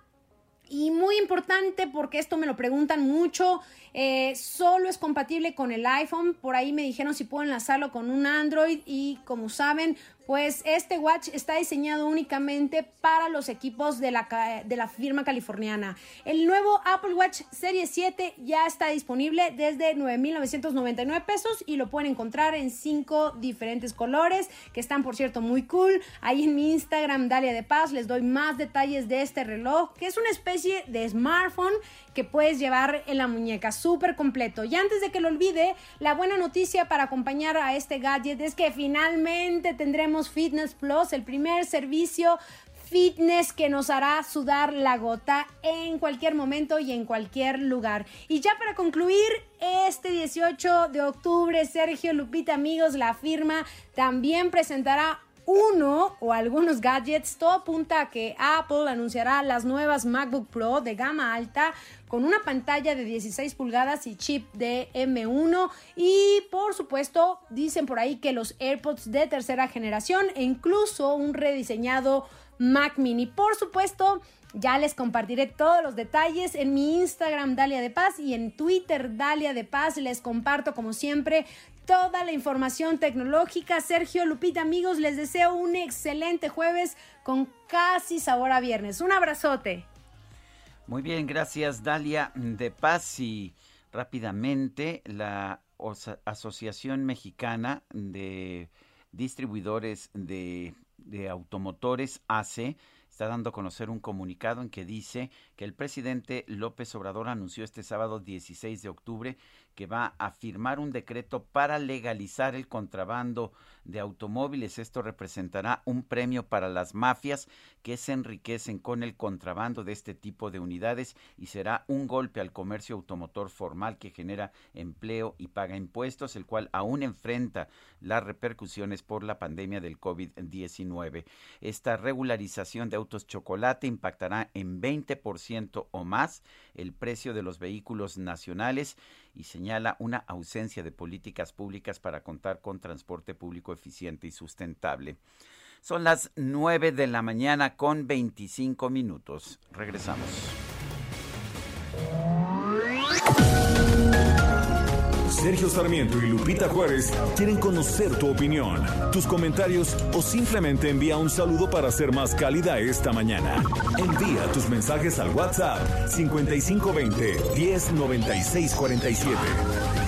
y muy importante porque esto me lo preguntan mucho, eh, solo es compatible con el iPhone, por ahí me dijeron si puedo enlazarlo con un Android y como saben, pues este watch está diseñado únicamente para los equipos de la, de la firma californiana. El nuevo Apple Watch Series 7 ya está disponible desde 9.999 pesos y lo pueden encontrar en cinco diferentes colores que están por cierto muy cool. Ahí en mi Instagram, Dalia de Paz, les doy más detalles de este reloj que es una especie de smartphone que puedes llevar en la muñeca, súper completo. Y antes de que lo olvide, la buena noticia para acompañar a este gadget es que finalmente tendremos Fitness Plus, el primer servicio fitness que nos hará sudar la gota en cualquier momento y en cualquier lugar. Y ya para concluir, este 18 de octubre, Sergio Lupita, amigos, la firma también presentará uno o algunos gadgets, todo apunta a que Apple anunciará las nuevas MacBook Pro de gama alta con una pantalla de 16 pulgadas y chip de M1 y por supuesto dicen por ahí que los AirPods de tercera generación e incluso un rediseñado Mac Mini. Por supuesto, ya les compartiré todos los detalles en mi Instagram Dalia de Paz y en Twitter Dalia de Paz. Les comparto como siempre toda la información tecnológica. Sergio Lupita, amigos, les deseo un excelente jueves con casi sabor a viernes. Un abrazote. Muy bien, gracias Dalia de Paz. Y rápidamente la Asociación Mexicana de Distribuidores de, Automotores ACE está dando a conocer un comunicado en que dice que el presidente López Obrador anunció este sábado 16 de octubre que va a firmar un decreto para legalizar el contrabando de automóviles. Esto representará un premio para las mafias que se enriquecen con el contrabando de este tipo de unidades y será un golpe al comercio automotor formal que genera empleo y paga impuestos, el cual aún enfrenta las repercusiones por la pandemia del COVID-19. Esta regularización de autos chocolate impactará en 20% o más el precio de los vehículos nacionales y señala una ausencia de políticas públicas para contar con transporte público eficiente y sustentable. Son las 9 de la mañana con 25 minutos. Regresamos. Sergio Sarmiento y Lupita Juárez quieren conocer tu opinión, tus comentarios o simplemente envía un saludo para ser más cálida esta mañana. Envía tus mensajes al WhatsApp 5520 109647.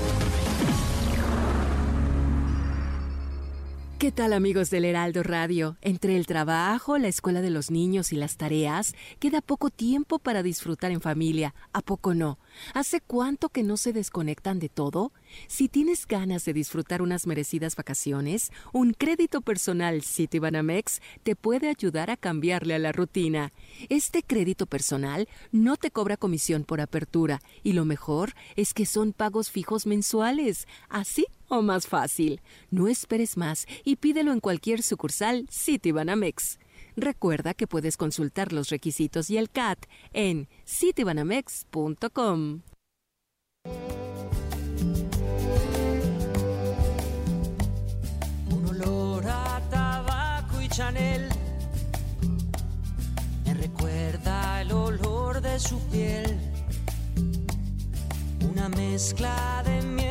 ¿Qué tal amigos del Heraldo Radio? Entre el trabajo, la escuela de los niños y las tareas, queda poco tiempo para disfrutar en familia. ¿A poco no? ¿Hace cuánto que no se desconectan de todo? Si tienes ganas de disfrutar unas merecidas vacaciones, un crédito personal Citibanamex te puede ayudar a cambiarle a la rutina. Este crédito personal no te cobra comisión por apertura y lo mejor es que son pagos fijos mensuales. Así o más fácil. No esperes más y pídelo en cualquier sucursal Citibanamex. Recuerda que puedes consultar los requisitos y el CAT en citibanamex.com. Un olor a tabaco y Chanel me recuerda el olor de su piel. Una mezcla de miel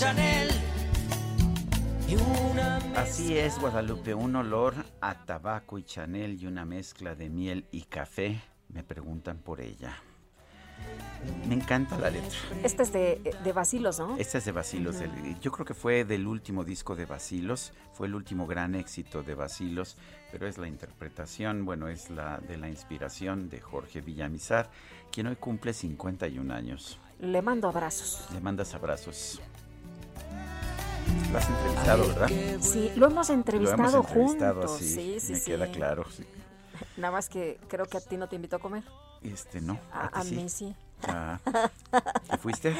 Chanel. Y una Así es, Guadalupe, un olor a tabaco y Chanel y una mezcla de miel y café. Me preguntan por ella. Me encanta la letra. Este es de, de Basilos, ¿no? Este es de Basilos. yo creo que fue del último disco de Basilos. Fue el último gran éxito de Basilos. Pero es la interpretación, bueno, es la de la inspiración de Jorge Villamizar, quien hoy cumple 51 años. Le mando abrazos. Le mandas abrazos. Lo has entrevistado, ¿verdad? Sí, lo hemos entrevistado, lo hemos entrevistado juntos. Sí, sí, me queda claro. Sí. Nada más que creo que a ti no te invitó a comer. Este, no. A, mí sí. Ah. ¿Te fuiste?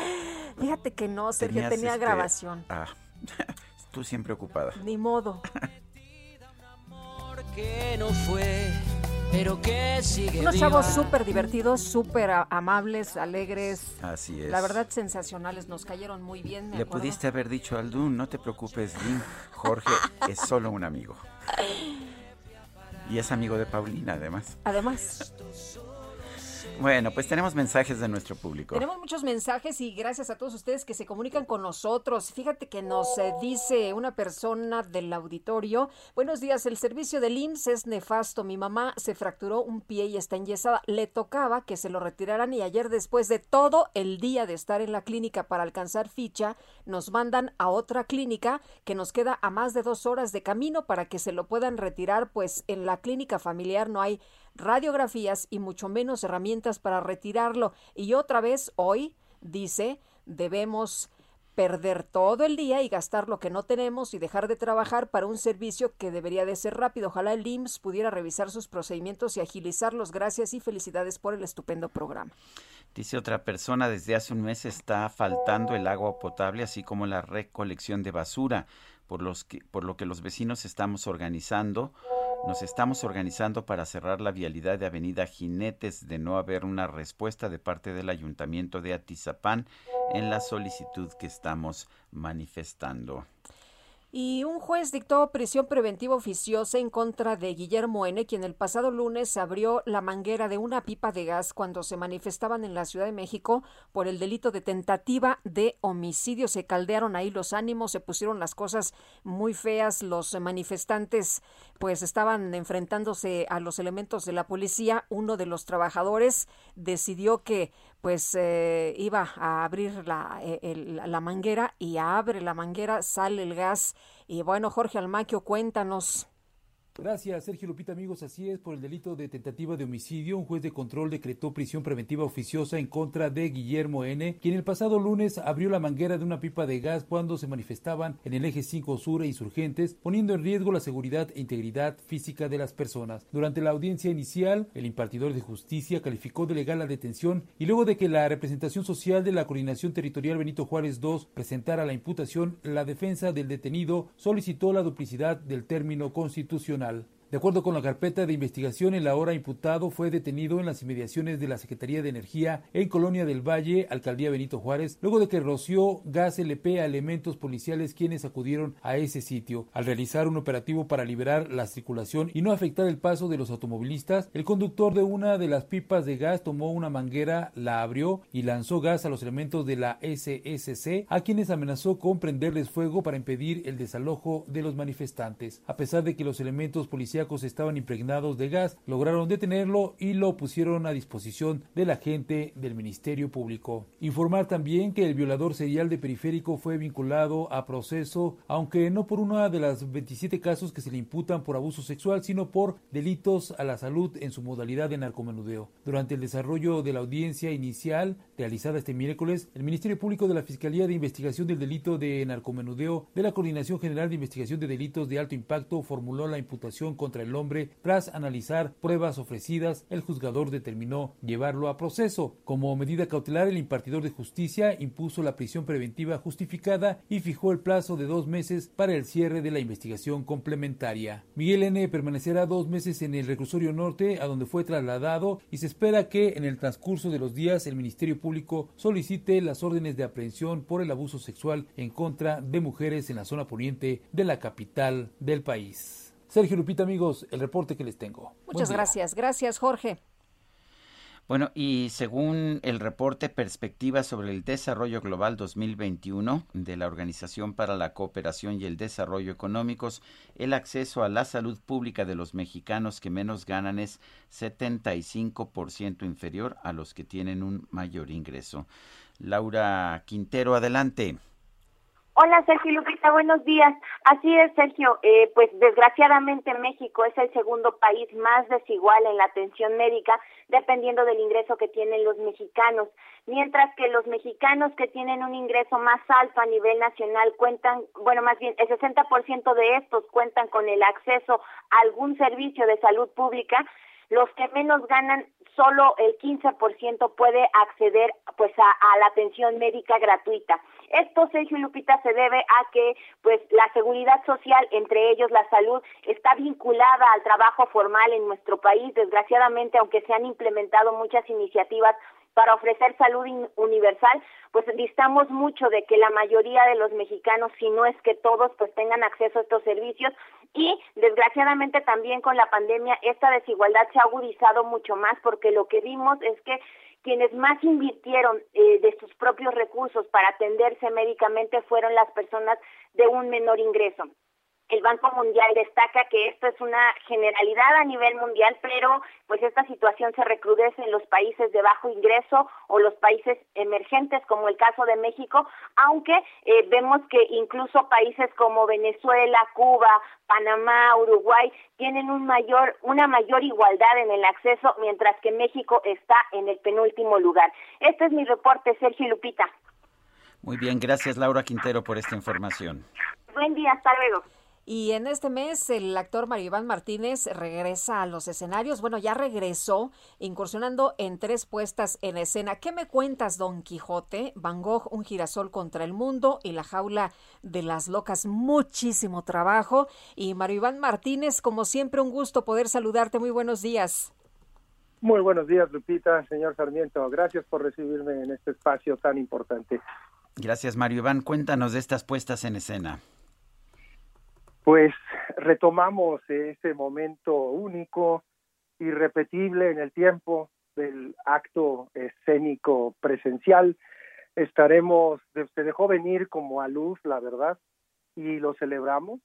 Fíjate que no, Sergio, tenía este, grabación. Ah, tú siempre ocupada. Ni modo. que no fue, pero que sigue Unos chavos súper divertidos, súper amables, alegres. Así es. La verdad, sensacionales. Nos cayeron muy bien. Le pudiste haber dicho al Dun, no te preocupes, Lin. Jorge es solo un amigo. Y es amigo de Paulina, además. Además. Bueno, pues tenemos mensajes de nuestro público. Tenemos muchos mensajes y gracias a todos ustedes que se comunican con nosotros. Fíjate que nos eh, dice una persona del auditorio, buenos días, el servicio del IMSS es nefasto. Mi mamá se fracturó un pie y está enyesada. Le tocaba que se lo retiraran y ayer después de todo el día de estar en la clínica para alcanzar ficha, nos mandan a otra clínica que nos queda a más de dos horas de camino para que se lo puedan retirar, pues en la clínica familiar no hay radiografías y mucho menos herramientas para retirarlo. Y otra vez hoy dice, debemos perder todo el día y gastar lo que no tenemos y dejar de trabajar para un servicio que debería de ser rápido. Ojalá el IMSS pudiera revisar sus procedimientos y agilizarlos. Gracias y felicidades por el estupendo programa. Dice otra persona, desde hace un mes está faltando el agua potable, así como la recolección de basura, por, los que, por lo que los vecinos estamos organizando nos estamos organizando para cerrar la vialidad de Avenida Jinetes de no haber una respuesta de parte del Ayuntamiento de Atizapán en la solicitud que estamos manifestando. Y un juez dictó prisión preventiva oficiosa en contra de Guillermo N., quien el pasado lunes abrió la manguera de una pipa de gas cuando se manifestaban en la Ciudad de México por el delito de tentativa de homicidio. Se caldearon ahí los ánimos, se pusieron las cosas muy feas. Los manifestantes pues estaban enfrentándose a los elementos de la policía. Uno de los trabajadores decidió que pues eh, iba a abrir la, eh, la manguera y abre la manguera, sale el gas. Y bueno, Jorge Almaquio, cuéntanos. Gracias, Sergio Lupita, amigos. Así es, por el delito de tentativa de homicidio, un juez de control decretó prisión preventiva oficiosa en contra de Guillermo N., quien el pasado lunes abrió la manguera de una pipa de gas cuando se manifestaban en el eje 5 Sur e insurgentes, poniendo en riesgo la seguridad e integridad física de las personas. Durante la audiencia inicial, el impartidor de justicia calificó de legal la detención y luego de que la representación social de la Coordinación Territorial Benito Juárez II presentara la imputación, la defensa del detenido solicitó la duplicidad del término constitucional final de acuerdo con la carpeta de investigación, el ahora imputado fue detenido en las inmediaciones de la Secretaría de Energía en Colonia del Valle, Alcaldía Benito Juárez, luego de que roció gas LP a elementos policiales quienes acudieron a ese sitio. Al realizar un operativo para liberar la circulación y no afectar el paso de los automovilistas, el conductor de una de las pipas de gas tomó una manguera, la abrió y lanzó gas a los elementos de la SSC, a quienes amenazó con prenderles fuego para impedir el desalojo de los manifestantes. A pesar de que los elementos policiales estaban impregnados de gas, lograron detenerlo y lo pusieron a disposición de la gente del Ministerio Público. Informar también que el violador serial de periférico fue vinculado a proceso, aunque no por una de las 27 casos que se le imputan por abuso sexual, sino por delitos a la salud en su modalidad de narcomenudeo. Durante el desarrollo de la audiencia inicial realizada este miércoles, el Ministerio Público de la Fiscalía de Investigación del Delito de Narcomenudeo de la Coordinación General de Investigación de Delitos de Alto Impacto formuló la imputación contra el hombre, tras analizar pruebas ofrecidas, el juzgador determinó llevarlo a proceso. Como medida cautelar, el impartidor de justicia impuso la prisión preventiva justificada y fijó el plazo de dos meses para el cierre de la investigación complementaria. Miguel N. permanecerá dos meses en el reclusorio norte, a donde fue trasladado, y se espera que en el transcurso de los días el Ministerio Público solicite las órdenes de aprehensión por el abuso sexual en contra de mujeres en la zona poniente de la capital del país. Sergio Lupita, amigos, el reporte que les tengo. Muchas gracias. Gracias, Jorge. Bueno, y según el reporte Perspectiva sobre el Desarrollo Global 2021 de la Organización para la Cooperación y el Desarrollo Económicos, el acceso a la salud pública de los mexicanos que menos ganan es 75% inferior a los que tienen un mayor ingreso. Laura Quintero, adelante. Hola Sergio Lupita, buenos días. Así es, Sergio. Eh, pues desgraciadamente México es el segundo país más desigual en la atención médica, dependiendo del ingreso que tienen los mexicanos. Mientras que los mexicanos que tienen un ingreso más alto a nivel nacional cuentan, bueno, más bien el 60% de estos cuentan con el acceso a algún servicio de salud pública, los que menos ganan, solo el 15% puede acceder pues a, la atención médica gratuita. Esto, Sergio y Lupita, se debe a que pues la seguridad social, entre ellos la salud, está vinculada al trabajo formal en nuestro país. Desgraciadamente, aunque se han implementado muchas iniciativas para ofrecer salud universal, pues distamos mucho de que la mayoría de los mexicanos, si no es que todos, pues tengan acceso a estos servicios y desgraciadamente también con la pandemia esta desigualdad se ha agudizado mucho más porque lo que vimos es que quienes más invirtieron eh, de sus propios recursos para atenderse médicamente fueron las personas de un menor ingreso. El Banco Mundial destaca que esto es una generalidad a nivel mundial, pero pues esta situación se recrudece en los países de bajo ingreso o los países emergentes, como el caso de México, aunque eh, vemos que incluso países como Venezuela, Cuba, Panamá, Uruguay tienen un mayor, una mayor igualdad en el acceso, mientras que México está en el penúltimo lugar. Este es mi reporte, Sergio Lupita. Muy bien, gracias Laura Quintero por esta información. Buen día, hasta luego. Y en este mes el actor Mario Iván Martínez regresa a los escenarios. Bueno, ya regresó incursionando en tres puestas en escena. ¿Qué me cuentas, Don Quijote? Van Gogh, Un girasol contra el mundo y La jaula de las locas. Muchísimo trabajo. Y Mario Iván Martínez, como siempre, un gusto poder saludarte. Muy buenos días. Muy buenos días, Lupita, señor Sarmiento. Gracias por recibirme en este espacio tan importante. Gracias, Mario Iván. Cuéntanos de estas puestas en escena pues retomamos ese momento único, irrepetible en el tiempo del acto escénico presencial. Estaremos, se dejó venir como a luz, la verdad, y lo celebramos.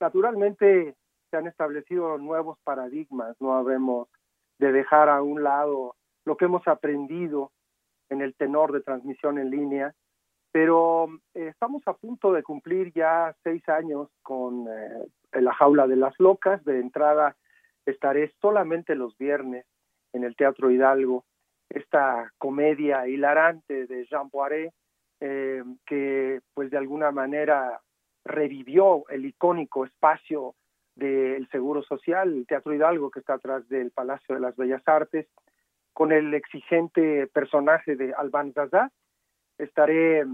Naturalmente se han establecido nuevos paradigmas, no habemos de dejar a un lado lo que hemos aprendido en el tenor de transmisión en línea pero eh, estamos a punto de cumplir ya seis años con eh, La Jaula de las Locas. De entrada estaré solamente los viernes en el Teatro Hidalgo, esta comedia hilarante de Jean Poiret, eh, que pues de alguna manera revivió el icónico espacio del Seguro Social, el Teatro Hidalgo, que está atrás del Palacio de las Bellas Artes, con el exigente personaje de Alban Zaza, estaré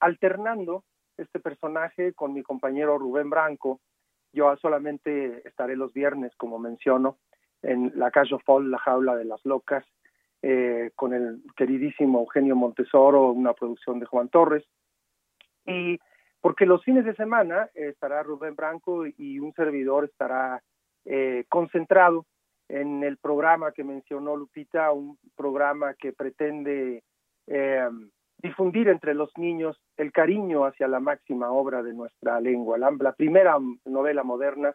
alternando este personaje con mi compañero Rubén Branco. Yo solamente estaré los viernes, como menciono, en la calle Fall, la jaula de las locas, eh, con el queridísimo Eugenio Montesoro, una producción de Juan Torres. Y porque los fines de semana estará Rubén Branco y un servidor estará eh, concentrado en el programa que mencionó Lupita, un programa que pretende eh, difundir entre los niños el cariño hacia la máxima obra de nuestra lengua, la, primera novela moderna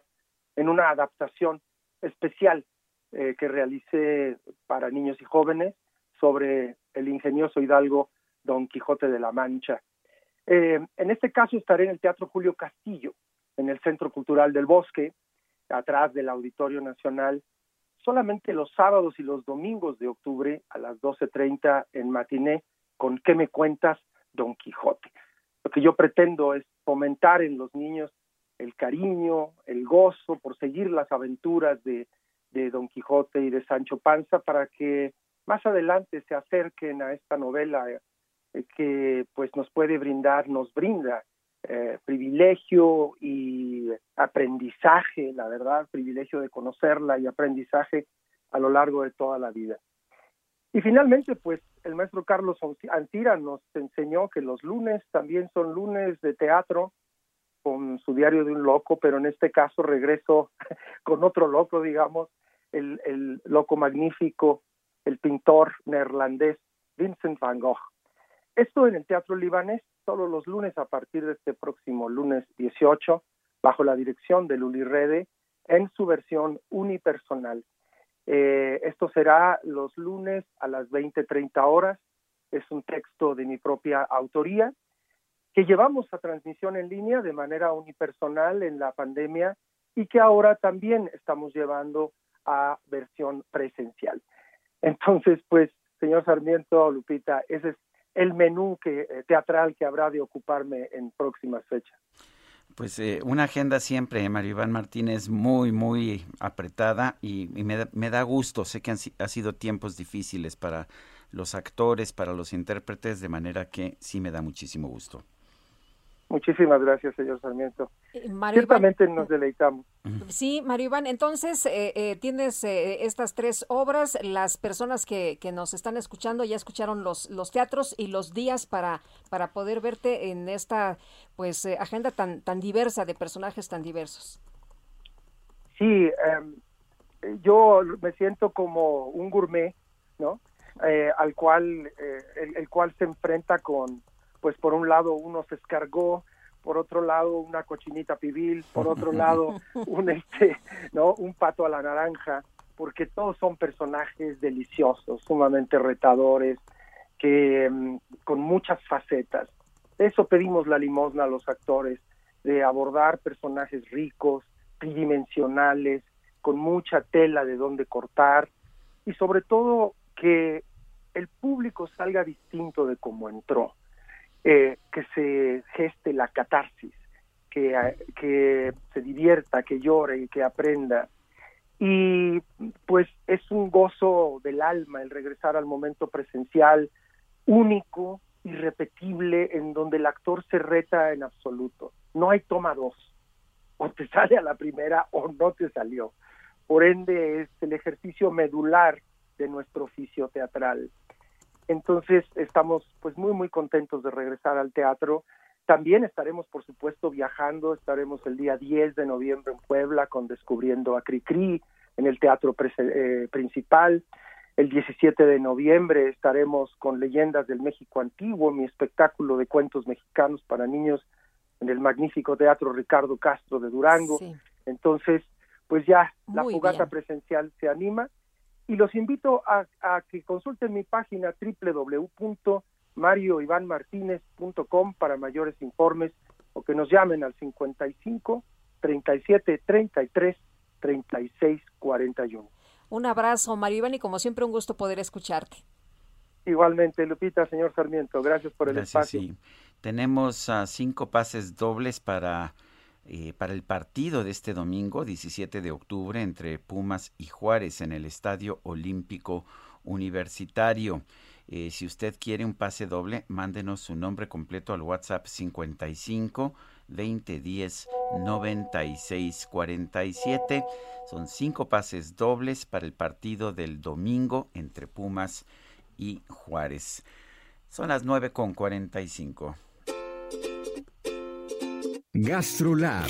en una adaptación especial eh, que realicé para niños y jóvenes sobre el ingenioso hidalgo Don Quijote de la Mancha. Eh, en este caso estaré en el Teatro Julio Castillo, en el Centro Cultural del Bosque, atrás del Auditorio Nacional, solamente los sábados y los domingos de octubre a las 12.30 en matiné con ¿Qué me cuentas, Don Quijote? Lo que yo pretendo es fomentar en los niños el cariño, el gozo por seguir las aventuras de, Don Quijote y de Sancho Panza para que más adelante se acerquen a esta novela eh, que pues nos puede brindar, nos brinda eh, privilegio y aprendizaje, la verdad, privilegio de conocerla y aprendizaje a lo largo de toda la vida. Y finalmente, pues el maestro Carlos Antira nos enseñó que los lunes también son lunes de teatro con su diario de un loco, pero en este caso regreso con otro loco, digamos, el, el loco magnífico, el pintor neerlandés Vincent van Gogh. Esto en el Teatro Libanés, solo los lunes a partir de este próximo lunes 18, bajo la dirección de Luli Rede, en su versión unipersonal. Eh, esto será los lunes a las 20.30 horas. Es un texto de mi propia autoría que llevamos a transmisión en línea de manera unipersonal en la pandemia y que ahora también estamos llevando a versión presencial. Entonces, pues, señor Sarmiento, Lupita, ese es el menú que, eh, teatral que habrá de ocuparme en próximas fechas. Pues eh, una agenda siempre, Mario Iván Martínez, muy, muy apretada y, me, da, me, da, gusto. Sé que han, ha sido tiempos difíciles para los actores, para los intérpretes, de manera que sí me da muchísimo gusto. Muchísimas gracias, señor Sarmiento. Eh, Ciertamente nos deleitamos. Sí, Mario Iván, entonces eh, eh, tienes estas tres obras, las personas que, que, nos están escuchando ya escucharon los, los teatros y los días para, para poder verte en esta pues agenda tan, tan diversa de personajes tan diversos. Sí, em, yo me siento como un gourmet, ¿no? al cual, el, el cual se enfrenta con pues por un lado unos escargó, por otro lado una cochinita pibil, por otro lado un este, ¿no? un pato a la naranja, porque todos son personajes deliciosos, sumamente retadores, que mm, con muchas facetas. Eso pedimos la limosna a los actores, de abordar personajes ricos, tridimensionales, con mucha tela de dónde cortar y sobre todo que el público salga distinto de cómo entró. Eh, que se geste la catarsis, que, que se divierta, que llore y que aprenda. Y pues es un gozo del alma el regresar al momento presencial único, irrepetible, en donde el actor se reta en absoluto. No hay toma dos. O te sale a la primera o no te salió. Por ende, es el ejercicio medular de nuestro oficio teatral. Entonces estamos pues muy muy contentos de regresar al teatro. También estaremos por supuesto viajando, estaremos el día 10 de noviembre en Puebla con Descubriendo a Cricri en el teatro eh, principal. El 17 de noviembre estaremos con Leyendas del México Antiguo, mi espectáculo de cuentos mexicanos para niños en el magnífico Teatro Ricardo Castro de Durango. Entonces, pues ya la jugada presencial se anima y los invito a, que consulten mi página www.marioivanmartinez.com para mayores informes o que nos llamen al 55 37 33 36 41. Un abrazo, Mario Iván, y como siempre un gusto poder escucharte. Igualmente, Lupita, señor Sarmiento, gracias por el espacio. Tenemos uh, cinco pases dobles para eh, para el partido de este domingo, 17 de octubre, entre Pumas y Juárez en el Estadio Olímpico Universitario. Eh, si usted quiere un pase doble, mándenos su nombre completo al WhatsApp 55 2010 96 47. Son cinco pases dobles para el partido del domingo entre Pumas y Juárez. Son las 9 con 45. GastroLab.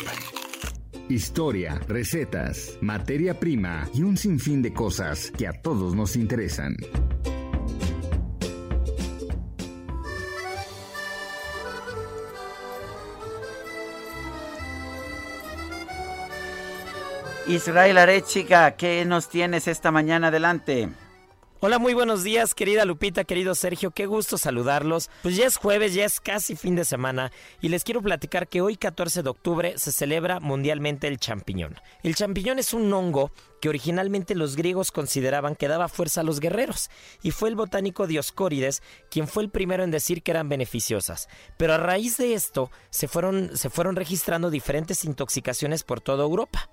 Historia, recetas, materia prima y un sinfín de cosas que a todos nos interesan. Israel Arechiga, ¿qué nos tienes esta mañana adelante? Hola, muy buenos días, querida Lupita, querido Sergio, qué gusto saludarlos. Pues ya es jueves, ya es casi fin de semana y les quiero platicar que hoy 14 de octubre se celebra mundialmente el champiñón. El champiñón es un hongo que originalmente los griegos consideraban que daba fuerza a los guerreros, y fue el botánico Dioscórides quien fue el primero en decir que eran beneficiosas. Pero a raíz de esto se fueron, se fueron registrando diferentes intoxicaciones por toda Europa.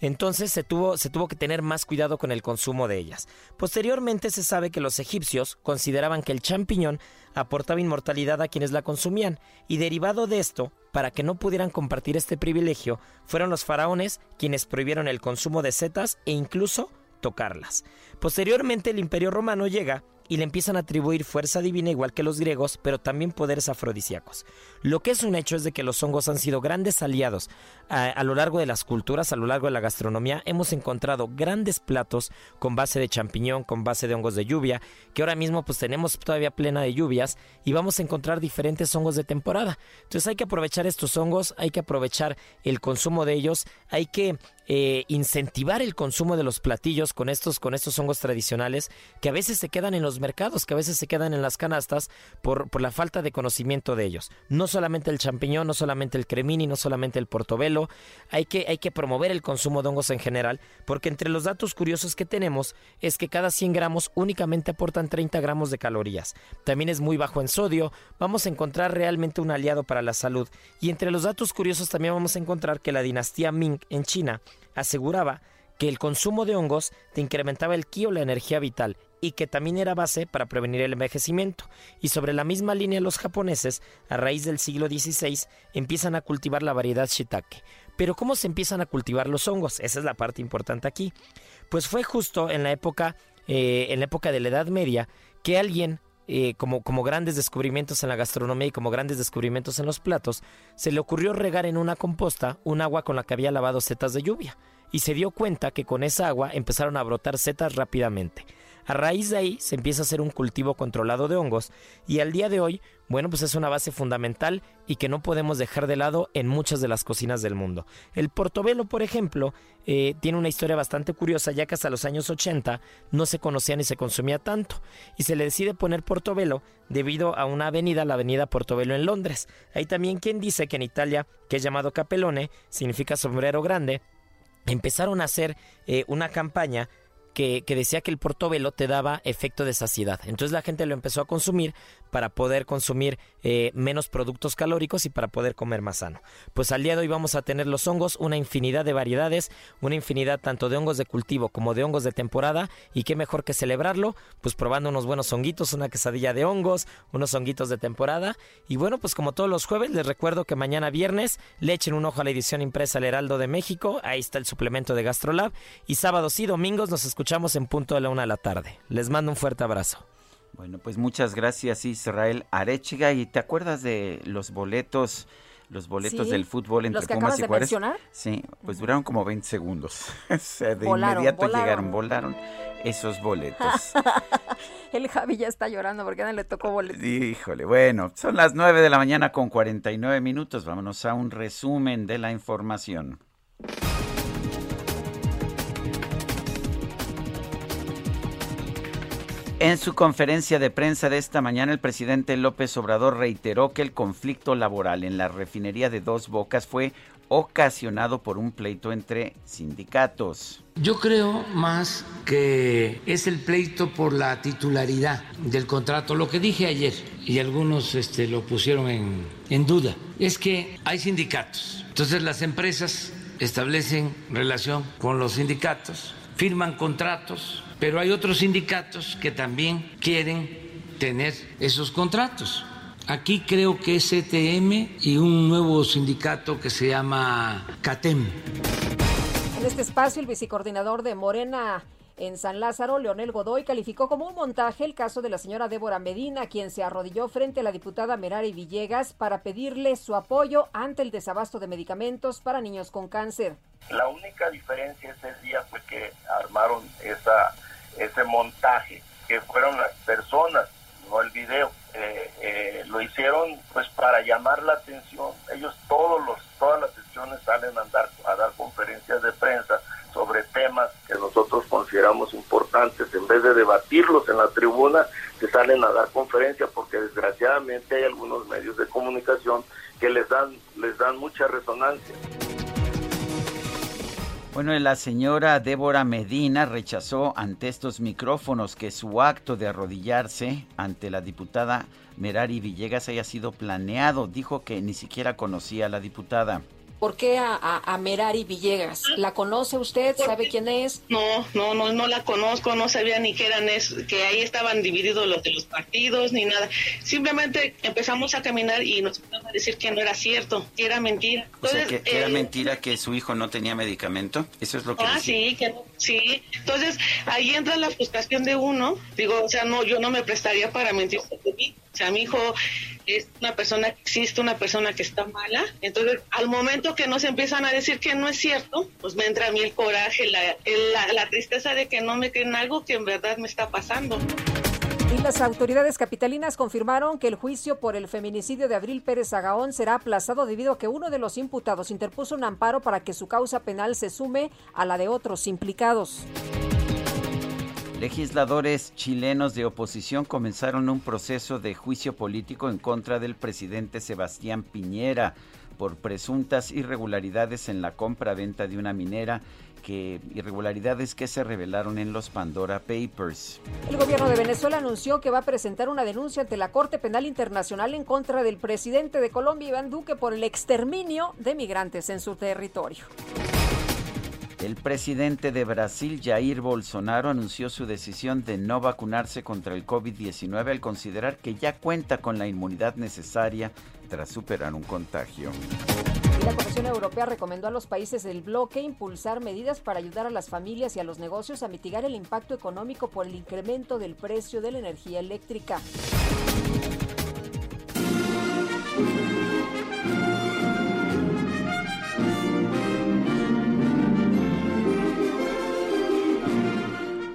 Entonces se tuvo, que tener más cuidado con el consumo de ellas. Posteriormente se sabe que los egipcios consideraban que el champiñón aportaba inmortalidad a quienes la consumían, y derivado de esto, para que no pudieran compartir este privilegio, fueron los faraones quienes prohibieron el consumo de setas e incluso tocarlas. Posteriormente el imperio romano llega y le empiezan a atribuir fuerza divina igual que los griegos, pero también poderes afrodisíacos. Lo que es un hecho es de que los hongos han sido grandes aliados a, lo largo de las culturas, a lo largo de la gastronomía. Hemos encontrado grandes platos con base de champiñón, con base de hongos de lluvia, que ahora mismo pues tenemos todavía plena de lluvias y vamos a encontrar diferentes hongos de temporada. Entonces hay que aprovechar estos hongos, hay que aprovechar el consumo de ellos, hay que eh, incentivar el consumo de los platillos con estos, con estos hongos tradicionales que a veces se quedan en los mercados, que a veces se quedan en las canastas por, por la falta de conocimiento de ellos. No solamente el champiñón, no solamente el cremini, no solamente el portobelo, hay que, hay que promover el consumo de hongos en general, porque entre los datos curiosos que tenemos es que cada 100 gramos únicamente aportan 30 gramos de calorías. También es muy bajo en sodio, vamos a encontrar realmente un aliado para la salud. Y entre los datos curiosos también vamos a encontrar que la dinastía Ming en China aseguraba que el consumo de hongos te incrementaba el ki o la energía vital y que también era base para prevenir el envejecimiento. Y sobre la misma línea los japoneses, a raíz del siglo XVI, empiezan a cultivar la variedad shiitake. Pero ¿cómo se empiezan a cultivar los hongos? Esa es la parte importante aquí. Pues fue justo en la época, eh, en la época de la Edad Media, que alguien eh, como, como grandes descubrimientos en la gastronomía y como grandes descubrimientos en los platos, se le ocurrió regar en una composta un agua con la que había lavado setas de lluvia y se dio cuenta que con esa agua empezaron a brotar setas rápidamente. A raíz de ahí se empieza a hacer un cultivo controlado de hongos y al día de hoy, bueno, pues es una base fundamental y que no podemos dejar de lado en muchas de las cocinas del mundo. El portobelo, por ejemplo, eh, tiene una historia bastante curiosa ya que hasta los años 80 no se conocía ni se consumía tanto y se le decide poner portobelo debido a una avenida, la avenida Portobelo en Londres. Hay también quien dice que en Italia, que es llamado capelone, significa sombrero grande, empezaron a hacer eh, una campaña que, decía que el portobelo te daba efecto de saciedad. Entonces la gente lo empezó a consumir para poder consumir eh, menos productos calóricos y para poder comer más sano. Pues al día de hoy vamos a tener los hongos, una infinidad de variedades, una infinidad tanto de hongos de cultivo como de hongos de temporada y qué mejor que celebrarlo, pues probando unos buenos honguitos, una quesadilla de hongos, unos honguitos de temporada y bueno, pues como todos los jueves les recuerdo que mañana viernes le echen un ojo a la edición impresa El Heraldo de México, ahí está el suplemento de GastroLab y sábados y domingos nos escuchamos en punto de la una de la tarde. Les mando un fuerte abrazo. Bueno, pues muchas gracias Israel Arechiga. ¿Y te acuerdas de los boletos? los boletos del fútbol entre Pumas y Juárez. Sí, pues duraron como 20 segundos. de inmediato llegaron, volaron esos boletos. El Javi ya está llorando porque no le tocó boletos. Híjole, bueno, son las 9 de la mañana con 49 minutos. Vámonos a un resumen de la información. En su conferencia de prensa de esta mañana, el presidente López Obrador reiteró que el conflicto laboral en la refinería de Dos Bocas fue ocasionado por un pleito entre sindicatos. Yo creo más que es el pleito por la titularidad del contrato. Lo que dije ayer, y algunos este, lo pusieron en, en duda, es que hay sindicatos. Entonces las empresas establecen relación con los sindicatos, firman contratos pero hay otros sindicatos que también quieren tener esos contratos. Aquí creo que es CTM y un nuevo sindicato que se llama CATEM. En este espacio, el vicecoordinador de Morena en San Lázaro, Leonel Godoy calificó como un montaje el caso de la señora Débora Medina, quien se arrodilló frente a la diputada Merari Villegas para pedirle su apoyo ante el desabasto de medicamentos para niños con cáncer. La única diferencia ese día fue que armaron esa ese montaje, que fueron las personas, no el video. Eh, eh, lo hicieron pues para llamar la atención. Ellos todos los, todas las sesiones salen a dar, a dar conferencias de prensa sobre temas que nosotros consideramos importantes. En vez de debatirlos en la tribuna, se salen a dar conferencias porque desgraciadamente hay algunos medios de comunicación que les dan, les dan mucha resonancia. Bueno, la señora Débora Medina rechazó ante estos micrófonos que su acto de arrodillarse ante la diputada Merari Villegas haya sido planeado. Dijo que ni siquiera conocía a la diputada. ¿Por qué a, Merari Villegas? ¿La conoce usted? ¿Sabe quién es? No, no, no, no la conozco, no sabía ni qué eran, es, que ahí estaban divididos los de los partidos, ni nada. Simplemente empezamos a caminar y nos empezamos a decir que no era cierto, que era mentira. Entonces, o sea, que, era eh, mentira que su hijo no tenía medicamento. Eso es lo que. Ah, sí, que sí. Entonces ahí entra la frustración de uno. Digo, o sea, no, yo no me prestaría para mentir O sea, mi hijo es una persona que existe, una persona que está mala. Entonces, al momento que nos empiezan a decir que no es cierto, pues me entra a mí el coraje, la, la, tristeza de que no me creen algo que en verdad me está pasando. Y las autoridades capitalinas confirmaron que el juicio por el feminicidio de Abril Pérez Agaón será aplazado debido a que uno de los imputados interpuso un amparo para que su causa penal se sume a la de otros implicados. Legisladores chilenos de oposición comenzaron un proceso de juicio político en contra del presidente Sebastián Piñera por presuntas irregularidades en la compra-venta de una minera que irregularidades que se revelaron en los Pandora Papers. El gobierno de Venezuela anunció que va a presentar una denuncia ante la Corte Penal Internacional en contra del presidente de Colombia, Iván Duque, por el exterminio de migrantes en su territorio. El presidente de Brasil, Jair Bolsonaro, anunció su decisión de no vacunarse contra el COVID-19 al considerar que ya cuenta con la inmunidad necesaria tras superar un contagio. La Comisión Europea recomendó a los países del bloque impulsar medidas para ayudar a las familias y a los negocios a mitigar el impacto económico por el incremento del precio de la energía eléctrica.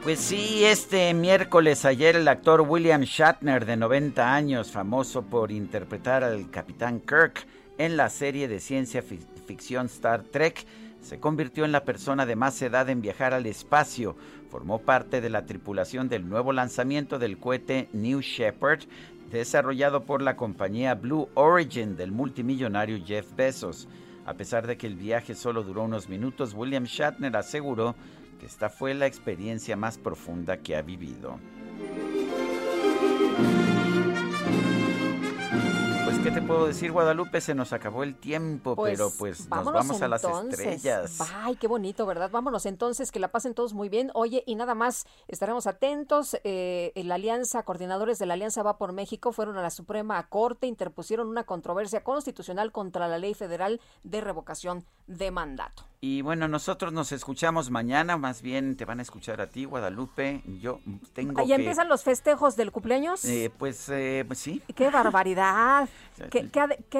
Pues sí, este miércoles ayer el actor William Shatner, de 90 años, famoso por interpretar al Capitán Kirk en la serie de ciencia ficción Star Trek, se convirtió en la persona de más edad en viajar al espacio. Formó parte de la tripulación del nuevo lanzamiento del cohete New Shepard, desarrollado por la compañía Blue Origin del multimillonario Jeff Bezos. A pesar de que el viaje solo duró unos minutos, William Shatner aseguró esta fue la experiencia más profunda que ha vivido. Pues, ¿qué te puedo decir, Guadalupe? Se nos acabó el tiempo, pues, pero pues nos vamos a las estrellas. Ay, qué bonito, ¿verdad? Vámonos entonces, que la pasen todos muy bien. Oye, y nada más, estaremos atentos. Eh, la Alianza, coordinadores de la Alianza Va por México, fueron a la Suprema Corte, interpusieron una controversia constitucional contra la Ley Federal de Revocación de Mandato. Y bueno, nosotros nos escuchamos mañana, más bien te van a escuchar a ti, Guadalupe. Yo tengo ¿Ya empiezan los festejos del cumpleaños? Eh, pues, eh, pues, sí. ¡Qué barbaridad! ¿Qué,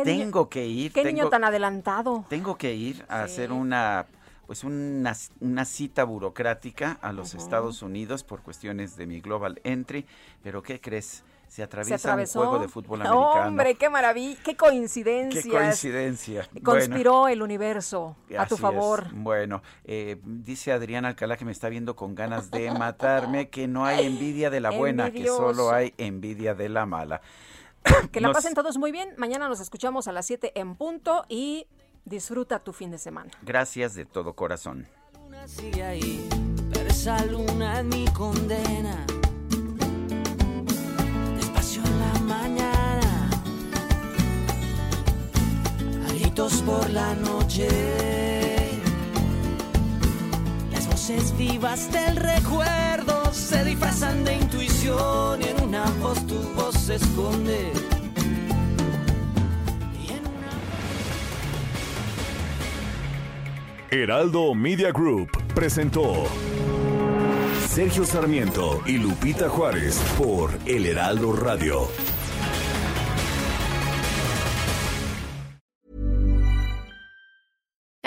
tengo que ir. ¿Qué niño tan adelantado? Tengo que ir a hacer una pues una, una, cita burocrática a los Estados Unidos por cuestiones de mi Global Entry, pero ¿qué crees? Se atraviesa un juego de fútbol americano. Hombre, qué maravilla, qué coincidencia. Qué coincidencia. Conspiró el universo a tu favor. Bueno, eh, dice Adrián Alcalá que me está viendo con ganas de matarme, que no hay envidia de la buena, que solo hay envidia de la mala. Que la pasen todos muy bien. Mañana nos escuchamos a las 7 en punto y disfruta tu fin de semana. Gracias de todo corazón. pero esa luna mi condena. Por la noche. Las voces vivas del recuerdo se disfrazan de intuición y en una voz tu voz se esconde. Heraldo Media Group presentó Sergio Sarmiento y Lupita Juárez por El Heraldo Radio.